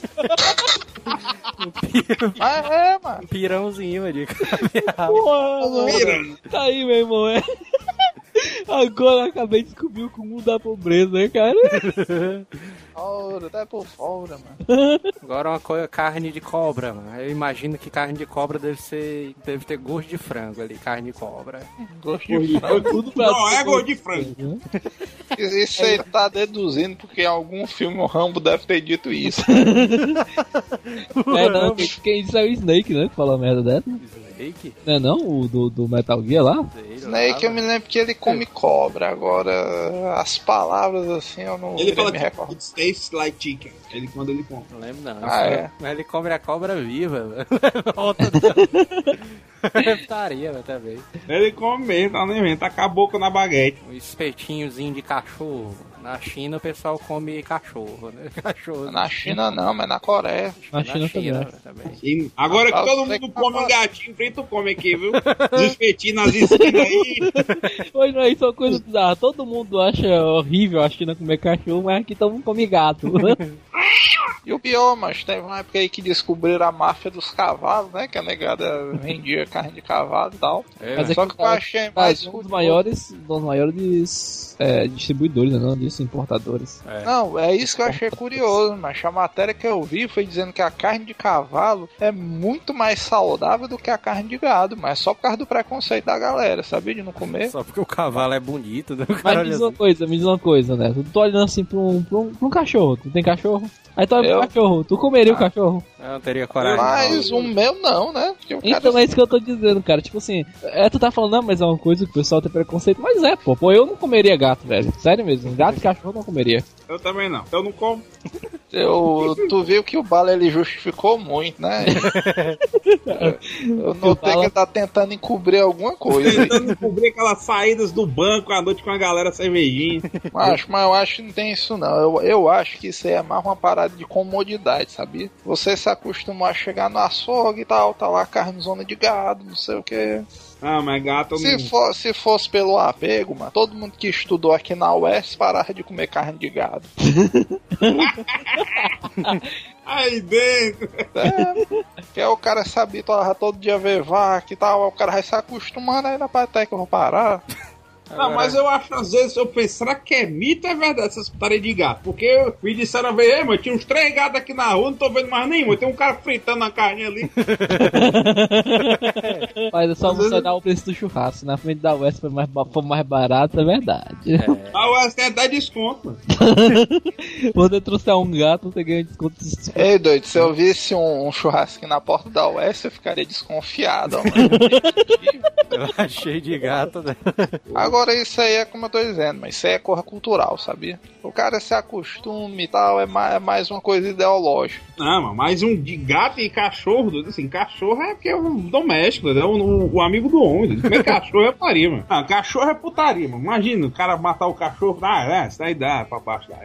Mas é, mano. Um pirãozinho ali. Porra, mano. Tá aí, meu irmão. É. Agora eu acabei de descobrir o cúmulo da pobreza, né, cara? Fora, até por fora, mano. Agora uma coisa, carne de cobra, mano. Eu imagino que carne de cobra deve ser. deve ter gosto de frango ali, carne de cobra. Gosto de Tudo pra não, é gol de frango. Isso aí tá deduzindo porque em algum filme o Rambo deve ter dito isso. É, não, quem, disse é o Snake, né? Que fala uma merda dessa. Snake? Não é não? O do, do Metal Gear lá? Snake eu me lembro que ele come cobra. Agora, as palavras assim eu não Ele fala me que recordar. it tastes like chicken. Ele quando ele come. Não lembro não. Ah, é? Mas ele come a cobra viva, Reptaria, velho, também. Ele come mesmo, tá nem vendo, tá com a boca na baguete. Um espetinhozinho de cachorro. Na China o pessoal come cachorro, né? Cachorro. Na China não, mas na Coreia. Na China também. velho, também. E agora que todo mundo come tá um gatinho, frito come aqui, viu? Os espetinhos nas esquinas aí. Pois não, isso é uma coisa bizarra. Todo mundo acha horrível a China comer cachorro, mas aqui todo mundo come gato. E o pior, mas teve uma época aí que descobriram a máfia dos cavalos, né? Que a negada vendia carne de cavalo e tal. É, Mas é Só que que eu tá- achei Mas mais um dos maiores, dos maiores é, distribuidores, né, não importadores. Não, é isso que eu achei curioso, mas a matéria que eu vi foi dizendo que a carne de cavalo é muito mais saudável do que a carne de gado, mas só por causa do preconceito da galera, sabia? De não comer. Só porque o cavalo é bonito, né? Mas me diz uma coisa, me diz uma coisa, né? Tu tô olhando assim pra um, pra um, pra um cachorro. Tu tem cachorro? Aí tu olha Eu? pro cachorro. Tu comeria o cachorro? Eu não teria coragem. Mas o meu não, né? Porque o cara Então é isso que eu tô dizendo, cara. Tipo assim, é, tu tá falando, não, mas é uma coisa que o pessoal tem preconceito. Mas é, pô. Pô, eu não comeria gato, velho. Sério mesmo. Gato e cachorro eu não comeria. Eu também não. Eu não como. Eu, tu viu que o Bala ele justificou muito, né? Eu notei que ele tá tentando encobrir alguma coisa. Tentando cobrir aquelas saídas do banco à noite com a galera cervejinha. Mas, mas eu acho que não tem isso não. Eu, eu acho que isso aí é mais uma parada de comodidade, sabia? Você se acostumou a chegar no açougue e tal, tá lá carne zona de gado, não sei o que. Ah, mas gato Se, não. for, se fosse pelo apego, mano, todo mundo que estudou aqui na UES parava de comer carne de gado. Aí dentro. É, que é o cara se habitua a todo dia ver vaca e tal, o cara vai se acostumando aí na até que eu vou parar. Não, mas eu acho, às vezes, eu penso, será que é mito é verdade essas putaria de gato? Porque me disseram, ver, mano, tinha uns três gatos aqui na rua, não tô vendo mais nenhum. Tem um cara fritando a carne ali. Mas é só você dar o preço do churrasco. Na frente da West foi mais, foi mais barato, é verdade. Ah, o West até dá desconto, mano. Você trouxer um gato, você ganha desconto de Ei, doido, se eu visse um, um churrasquinho na porta da UES, eu ficaria desconfiado, ó, achei de gato, né? Agora isso aí é como eu tô dizendo, mas isso aí é coisa cultural, sabia? O cara se acostuma e tal, é mais, é mais uma coisa ideológica. Não, mano, mas um de gato e cachorro, assim, cachorro é porque é um doméstico, é o, o amigo do homem. doido. Comer cachorro é putaria, mano. Ah, cachorro é putaria, mano. Imagina o cara matar o cachorro, ah, é, isso daí dá pra baixo da.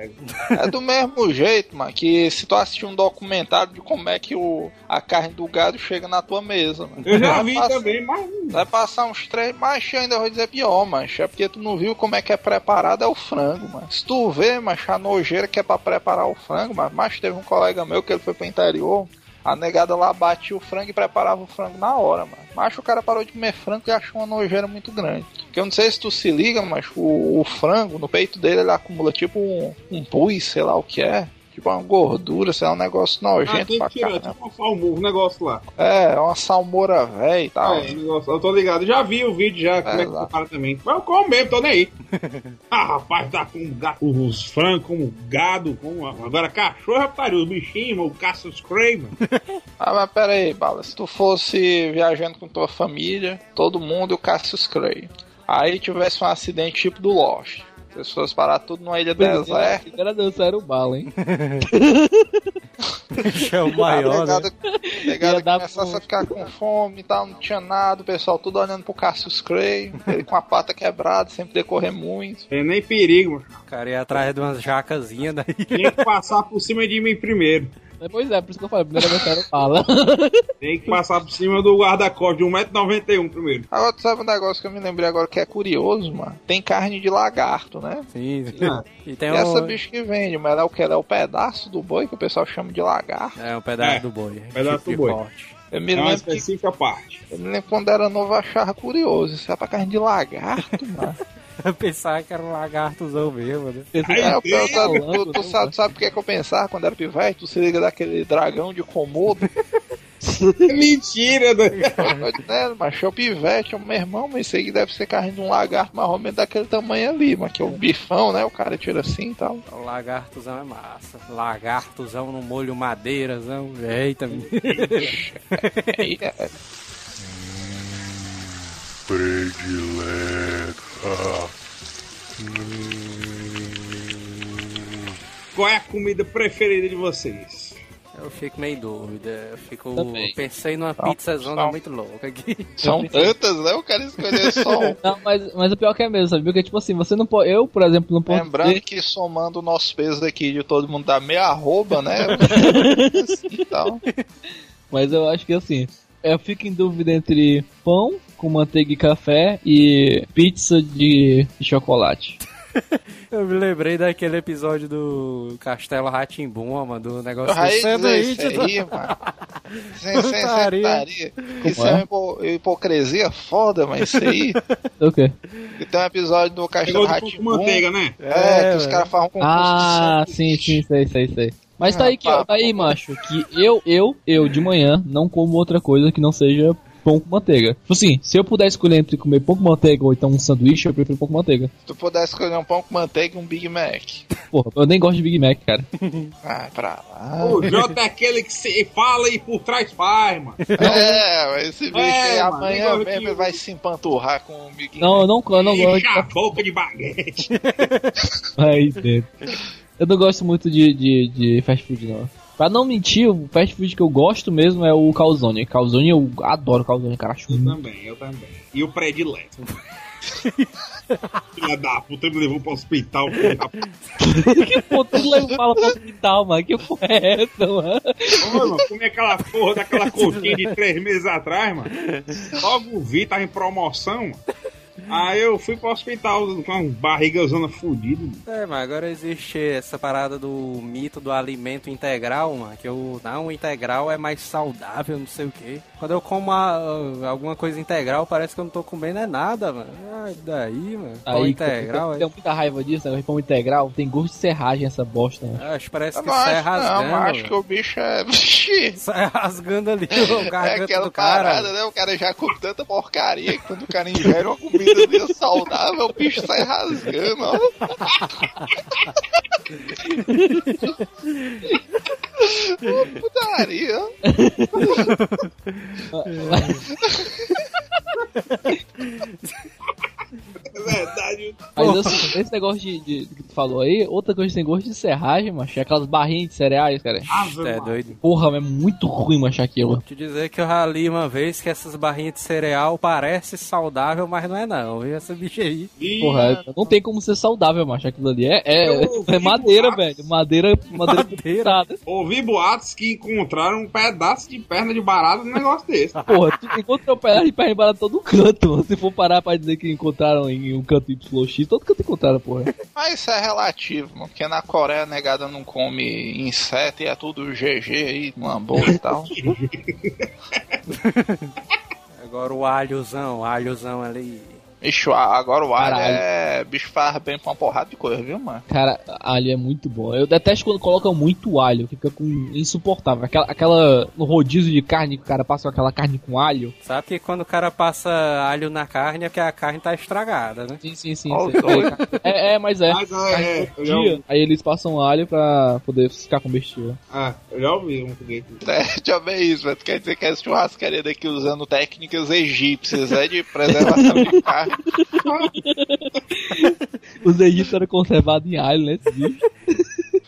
É do mesmo jeito, mano, que se tu assistir um documentário de como é que o, a carne do gado chega na tua mesa, mano. Eu já Vai vi passar- também, mas Vai passar uns três, mas ainda vou dizer pior, mancha. É porque tu não viu como é que é preparado é o frango, mano. Se tu vê, mancha, a nojeira que é pra preparar o frango, mas, mas teve um colega meu que ele foi pro interior. A negada lá batia o frango e preparava o frango na hora, mano. Mas o cara parou de comer frango e achou uma nojeira muito grande. Porque eu não sei se tu se liga, mas o, o frango, no peito dele, ele acumula tipo um, um pus, sei lá o que é. Tipo uma gordura, sei lá, um negócio ah, nojento tem pra tirar, caramba. tipo um salmo, um negócio lá. É, uma salmoura velha e tal. É, negócio, eu tô ligado, já vi o vídeo já, como é que prepara também. Mas eu como mesmo, tô nem aí. ah, rapaz, tá com gato, os frangos, como gado, como. Agora cachorro é pariu, os bichinhos, o Cassius mano. Ah, mas pera aí, Bala. Se tu fosse viajando com tua família, todo mundo e o Cassius Clay. Aí tivesse um acidente tipo do Lost. As pessoas parar tudo numa ilha deserta. Era Deus, era o bala, hein? É o maior, né? Pegada, pegada dar começasse a ficar com fome e tal, não tinha nada, o pessoal tudo olhando pro Cassius Clay, ele com a pata quebrada, sempre decorrer muito. Tem nem perigo, mano. O cara ia atrás de umas jacazinhas daí. Tinha que passar por cima de mim primeiro. Pois é, por isso que eu falei, primeira vez era o bala. Tem que passar por cima do guarda-costas de 1,91m primeiro. Agora, tu sabe um negócio que eu me lembrei agora que é curioso, mano? Tem carne de lagarto, né? Sim, sim. Ah. E tem E essa um, bicho que vende, mas ela é o que? É o pedaço do boi que o pessoal chama de lagarto. é um pedaço É, do boi. pedaço tipo do boi. corte. Eu me É uma lembro que específica parte. Eu me lembro quando era novo, eu achava curioso. Isso é pra carne de lagarto, mano. Eu pensava que era um lagartozão mesmo, né? É, eu, eu, sabe, tu, tu sabe, sabe por que, que eu pensava quando era pivete? Tu se liga daquele dragão de Komodo? Mentira, doido. né, mas é o pivete, é o meu irmão, mas isso aí deve ser carne de um lagarto mais ou menos daquele tamanho ali, mas que é o bifão, né? O cara tira assim e tal. O lagartozão é massa. Lagartozão no molho madeirazão. Eita. Aí, é, predileta. Qual é a comida preferida de vocês? Eu fico meio em dúvida. Eu fico. Também. Pensei numa São- pizza zona são- muito louca aqui. São tantas, né? O cara escolheu só um. Não, mas, mas o pior que é mesmo, sabe? Porque, tipo assim, você não pode. Eu, por exemplo, não posso. Lembrando dizer- que somando o nosso peso aqui de todo mundo dá meia arroba, né? então, Mas eu acho que assim, eu fico em dúvida entre pão com manteiga e café e pizza de, chocolate. Eu me lembrei daquele episódio do Castelo Ratimbum, mano, do negócio do aí isso sanduíche. aí, mano. Sem, sem, sentaria. Isso é uma hipo- hipocrisia foda, mas isso aí. O quê? E tem um episódio do Castelo pão com manteiga, né? É, que os caras um concurso Ah, de sim, sanduíche. sim, sei, sei, sei. Mas tá aí, que, Ah, tá aí, macho, que eu, eu, eu, de manhã, não como outra coisa que não seja pão com manteiga. Tipo assim, se eu puder escolher entre comer pão com manteiga ou então um sanduíche, eu prefiro pão com manteiga. Se tu pudesse escolher um pão com manteiga e um Big Mac. Porra, eu nem gosto de Big Mac, cara. Vai pra lá. O Jota é aquele que se fala e por trás faz, mano. É, mas esse bicho aí É, mano, amanhã mesmo que- vai se empanturrar com o Big Não, eu não, eu não gosto de Enche a boca de baguete. Aí dentro. Eu não gosto muito de, de, de fast food, não. Pra não mentir, o fast food que eu gosto mesmo é o calzone. Calzone, eu adoro calzone, cara. Eu muito. também, eu também. E o predileto. Filha da puta, me levou pro hospital. filha da puta. Que pô, tu leva fala pro hospital, mano. Que porra é essa, mano? Ô, mano, comi aquela porra daquela coxinha de três meses atrás, mano. Logo vi, tava em promoção, mano. Aí eu fui pro hospital com uma barrigazona fudida. mano. É, mas agora existe essa parada do mito do alimento integral, mano. Que o não, o integral é mais saudável, não sei o quê. Quando eu como a- alguma coisa integral, parece que eu não tô comendo é nada, mano. Ah, daí, mano. Aí, integral, eu é. tenho muita raiva disso, né? Pão integral. Tem gosto de serragem essa bosta, né? Acho que parece que não sai acho, não, rasgando. mas acho que o bicho é. Vixi, Sai rasgando ali o É garganta aquela do cara. parada, né? O cara já come tanta porcaria que quando o cara ingere uma comida dele saudável, o bicho sai rasgando, ó. Ô, Putaria. É verdade. Mas assim, esse negócio de, de- que tu falou aí, outra coisa que tem gosto de serragem, macho, é aquelas barrinhas de cereais, cara. Ave É doido. Porra, é muito ruim, macho, aquilo. Te dizer que eu já li uma vez que essas barrinhas de cereal parece saudável, mas não é não. E essa bicha aí. Porra, não tem como ser saudável, macho, aquilo ali. É, é, ouvi é madeira, boatos. velho. Madeira, madeira, Madeira. Ouvi boatos que encontraram um pedaço de perna de barata num negócio desse. Porra, tu encontrou pedaço de perna embalada todo canto, mano. Se for parar pra dizer que encontraram em um canto YX, todo canto encontraram, porra. Mas isso é relativo, mano. Porque na Coreia a negada não come inseto e é tudo GG aí, uma boa e tal. Agora o alhozão, o alhozão ali. Ixi, agora o alho é. Bicho faz bem pra uma porrada de coisa, viu, mano? Cara, alho é muito bom. Eu detesto quando colocam muito alho, fica com insuportável. Aquela, aquela no rodízio de carne que o cara passa com aquela carne com alho. Sabe que quando o cara passa alho na carne é porque a carne tá estragada, né? Sim, sim, sim. Dois. É, é, mas é. Mas é, é, eu já aí eles passam alho pra poder ficar comestível. Ah, eu já ouvi um foguete. É, deixa eu ver isso, velho. Quer dizer que essa churrascaria daqui usando técnicas egípcias, é de preservação de carne. Os egípcios eram conservados em alho, né?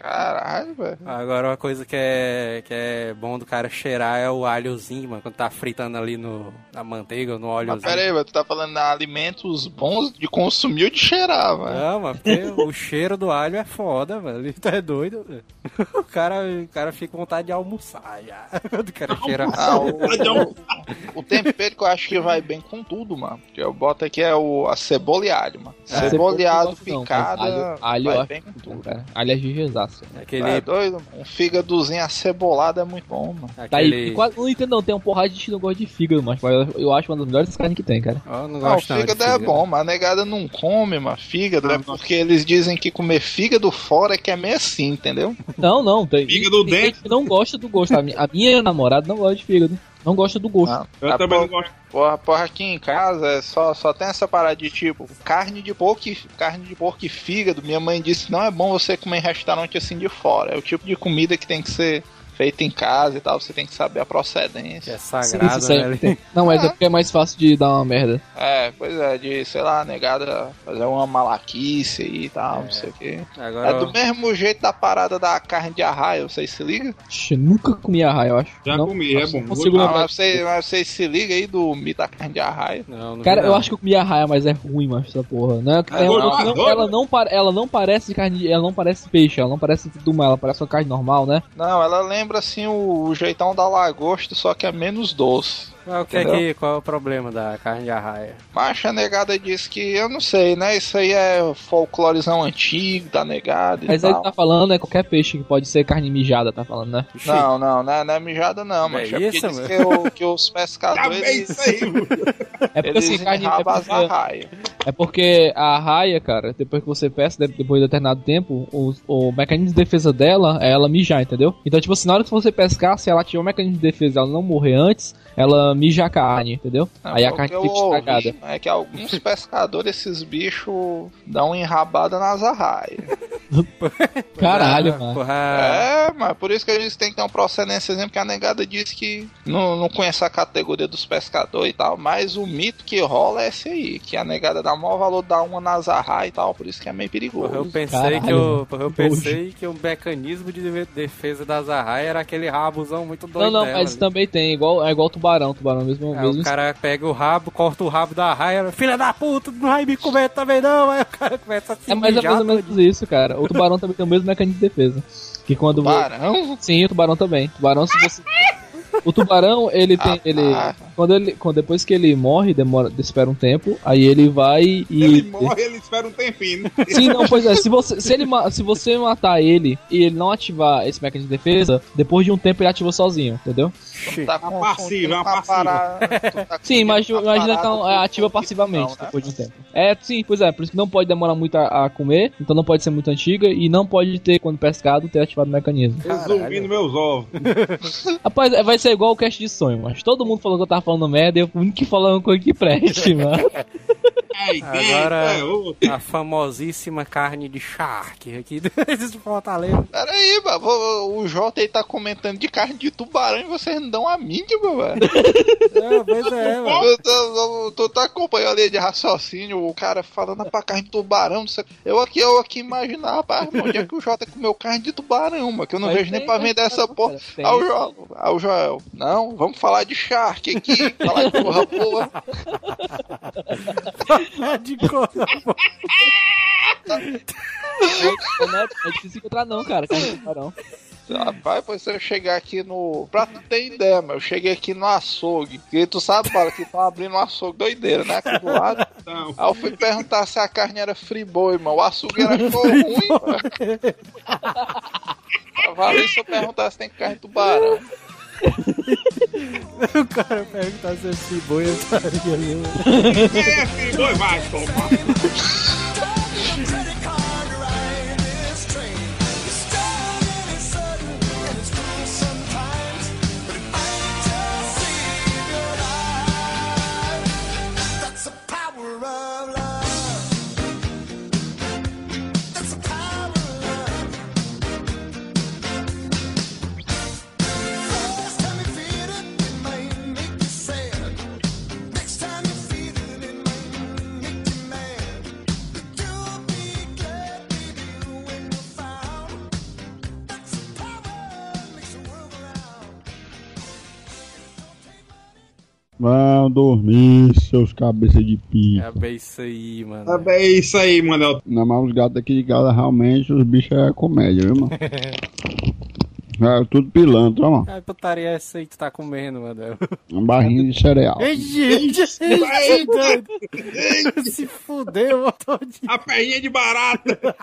Caralho, velho. Agora uma coisa que é, que é bom do cara cheirar é o alhozinho, mano. Quando tá fritando ali no, na manteiga ou no Mas óleozinho. pera aí, velho. Tu tá falando de alimentos bons de consumir ou de cheirar, velho. Não, mano, porque o cheiro do alho é foda, mano. Ele tá doido, velho. O cara, o cara fica com vontade de almoçar já. Quando o cara cheira. Ah, o, o tempero que eu acho que vai bem com tudo, mano. Que eu boto aqui é o, a cebola e alho, mano. É, cebola e alho mas picada alho, alho vai acho bem com tudo. cara. Alho é gigezaço. Aquele. É doido? Um fígadozinho acebolado é muito bom, mano. Tá aí, aquele... quase, não entendo não, tem um porrada de gente que não gosta de fígado, mas eu, eu acho uma das melhores carnes que tem, cara. Ó, não o gosto não de fígado é bom, mas a negada não come, mano. Fígado é porque eles dizem que comer fígado fora é que é meio assim, entendeu? Não, não, tem, Fígado tem gente dentro. que não gosta do gosto. A minha, a minha namorada não gosta de fígado. Não gosta do gosto. Ah, Eu ah, também não gosto. Porra, porra, aqui em casa é só, só tem essa parada de tipo, carne de porco e, carne de porco e fígado. Minha mãe disse que não é bom você comer em restaurante assim de fora. É o tipo de comida que tem que ser feito em casa e tal, você tem que saber a procedência. É Sim, sagrado, isso aí né? Não, mas é porque é mais fácil de dar uma merda. É, pois é, de, sei lá, negada fazer uma malaquice aí e tal, não sei o quê. Agora, É do mesmo jeito da parada da carne de arraia, vocês se ligam? Ixi, nunca comi arraia, eu acho. Já não, comi, é bom. Não consigo lembrar. mas, vocês, mas vocês se ligam aí do mito da carne de arraia? não, não Cara, eu não. acho que eu comi arraia, mas é ruim, macho, essa porra. Não, é- É ela, não, doido. ela, não, ela não parece carne, de- ela não parece peixe, ela não parece tudo mal, ela parece uma carne normal, né? Não, ela lembra assim o, o jeitão da lagosta, só que é menos doce. Mas o que é que, qual é o problema da carne de arraia? Mas a negada disse que, eu não sei, né? Isso aí é folclorezão antigo da negada e Mas aí tá falando é qualquer peixe que pode ser carne mijada, tá falando, né? Não, não, não é, não é mijada não, mas É é, porque isso, diz mano? que, o- que os pescadores, eles, isso aí. É porque assim, carne. É porque, é porque a arraia, cara, depois que você pesca, de- depois de determinado tempo, o, o mecanismo de defesa dela é ela mijar, entendeu? Então, tipo assim, na hora que você pescar, se ela tiver um mecanismo de defesa e ela não morrer antes, ela mija a carne, entendeu? Não, aí a carne fica ouvi estragada. É que alguns pescadores, esses bichos, dão uma enrabada nas arraias. Caralho, mano. É, mas por isso que a gente tem que ter uma procedência, exemplo, que a negada disse que não, não conhece a categoria dos pescadores e tal, mas o mito que rola é esse aí, que a negada dá maior valor dar uma nas arraias e tal, por isso que é meio perigoso. Porra, eu pensei Caralho, que eu, porra, eu pensei que o mecanismo de de- defesa das arraias era aquele rabozão muito doido Não, não, dela mas ali. também tem, igual, é igual tubarão, tubarão mesmo. Aí mesmo o cara pega o rabo, corta o rabo da arraia, filha da puta, não vai me comer também não, aí o cara começa a se É, é mais ou menos isso, cara. O tubarão também tem o mesmo mecanismo de defesa. Que quando vo- Tubarão? Sim, o tubarão também. Tubarão, se você. O tubarão, ele tem. Ah, ele, tá. Quando ele. Quando, depois que ele morre, demora, espera um tempo, aí ele vai e. Ele morre, ele espera um tempinho. né? Sim, não, pois é, se você, se, ele, se você matar ele e ele não ativar esse mecanismo de defesa, depois de um tempo ele ativa sozinho, entendeu? Tá Uma confundindo passiva, uma com a passiva. parada- tu tá Sim, mas imagina que ela é do- ativa do passivamente tubarão, né? depois de um tempo. É, sim, pois é, por isso que não pode demorar muito a, a comer, então não pode ser muito antiga e não pode ter, quando pescado, ter ativado o mecanismo. Resumindo meus ovos. Rapaz, é, vai ser igual o cast de sonho, mas todo mundo falou que eu tava falando merda e eu o único que falou uma coisa que preste, mano. Ai, Agora, é, a famosíssima carne de charque aqui do Fortaleza. Pera aí, mano, o Jota aí tá comentando de carne de tubarão e vocês não dão a mínima, velho. É, pois é, mano. Tu, tá acompanhando a linha de raciocínio, o cara falando pra carne de tubarão, não sei. Eu aqui, eu aqui imaginar, rapaz, mano, onde é que o Jota comeu carne de tubarão, mano, que eu não Mas vejo nem pra mas vender essa porra. Ao Joel, ao Joel, não, vamos falar de shark aqui, falar de porra, porra. de cor. É, né? é difícil encontrar não, cara, tubarão. Rapaz, pois se eu chegar aqui no. Pra tu ter ideia, mano, eu cheguei aqui no açougue. E tu sabe, cara, que tá abrindo um açougue doideira, né? Aqui do lado. Não. Aí eu fui perguntar se a carne era friboi, mano. O açougue era ficou ruim, mano. Valeu se eu perguntar se tem carne de tubarão. O cara pergunta se é ciboia, estaria ali, mano. É, filho, dois vai tomar. Vão dormir, seus cabeças de pica. É bem isso aí, mano. É bem isso aí, mano. Não, mas os gatos aqui de casa realmente, os bichos é comédia, viu, mano? É tudo pilantra, mano. Que putaria é essa aí que tu tá comendo, mano? Uma barrinha de cereal. Ei, gente. Se fudeu, mano. todinho. A perninha de barata.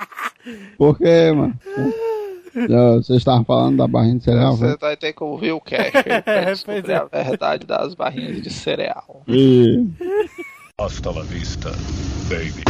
Por quê, mano? Vocês estavam falando da barrinha de cereal, Você velho? vai ter que ouvir o cast pra É, descobrir é. a verdade das barrinhas de cereal. E... Hasta la vista, baby.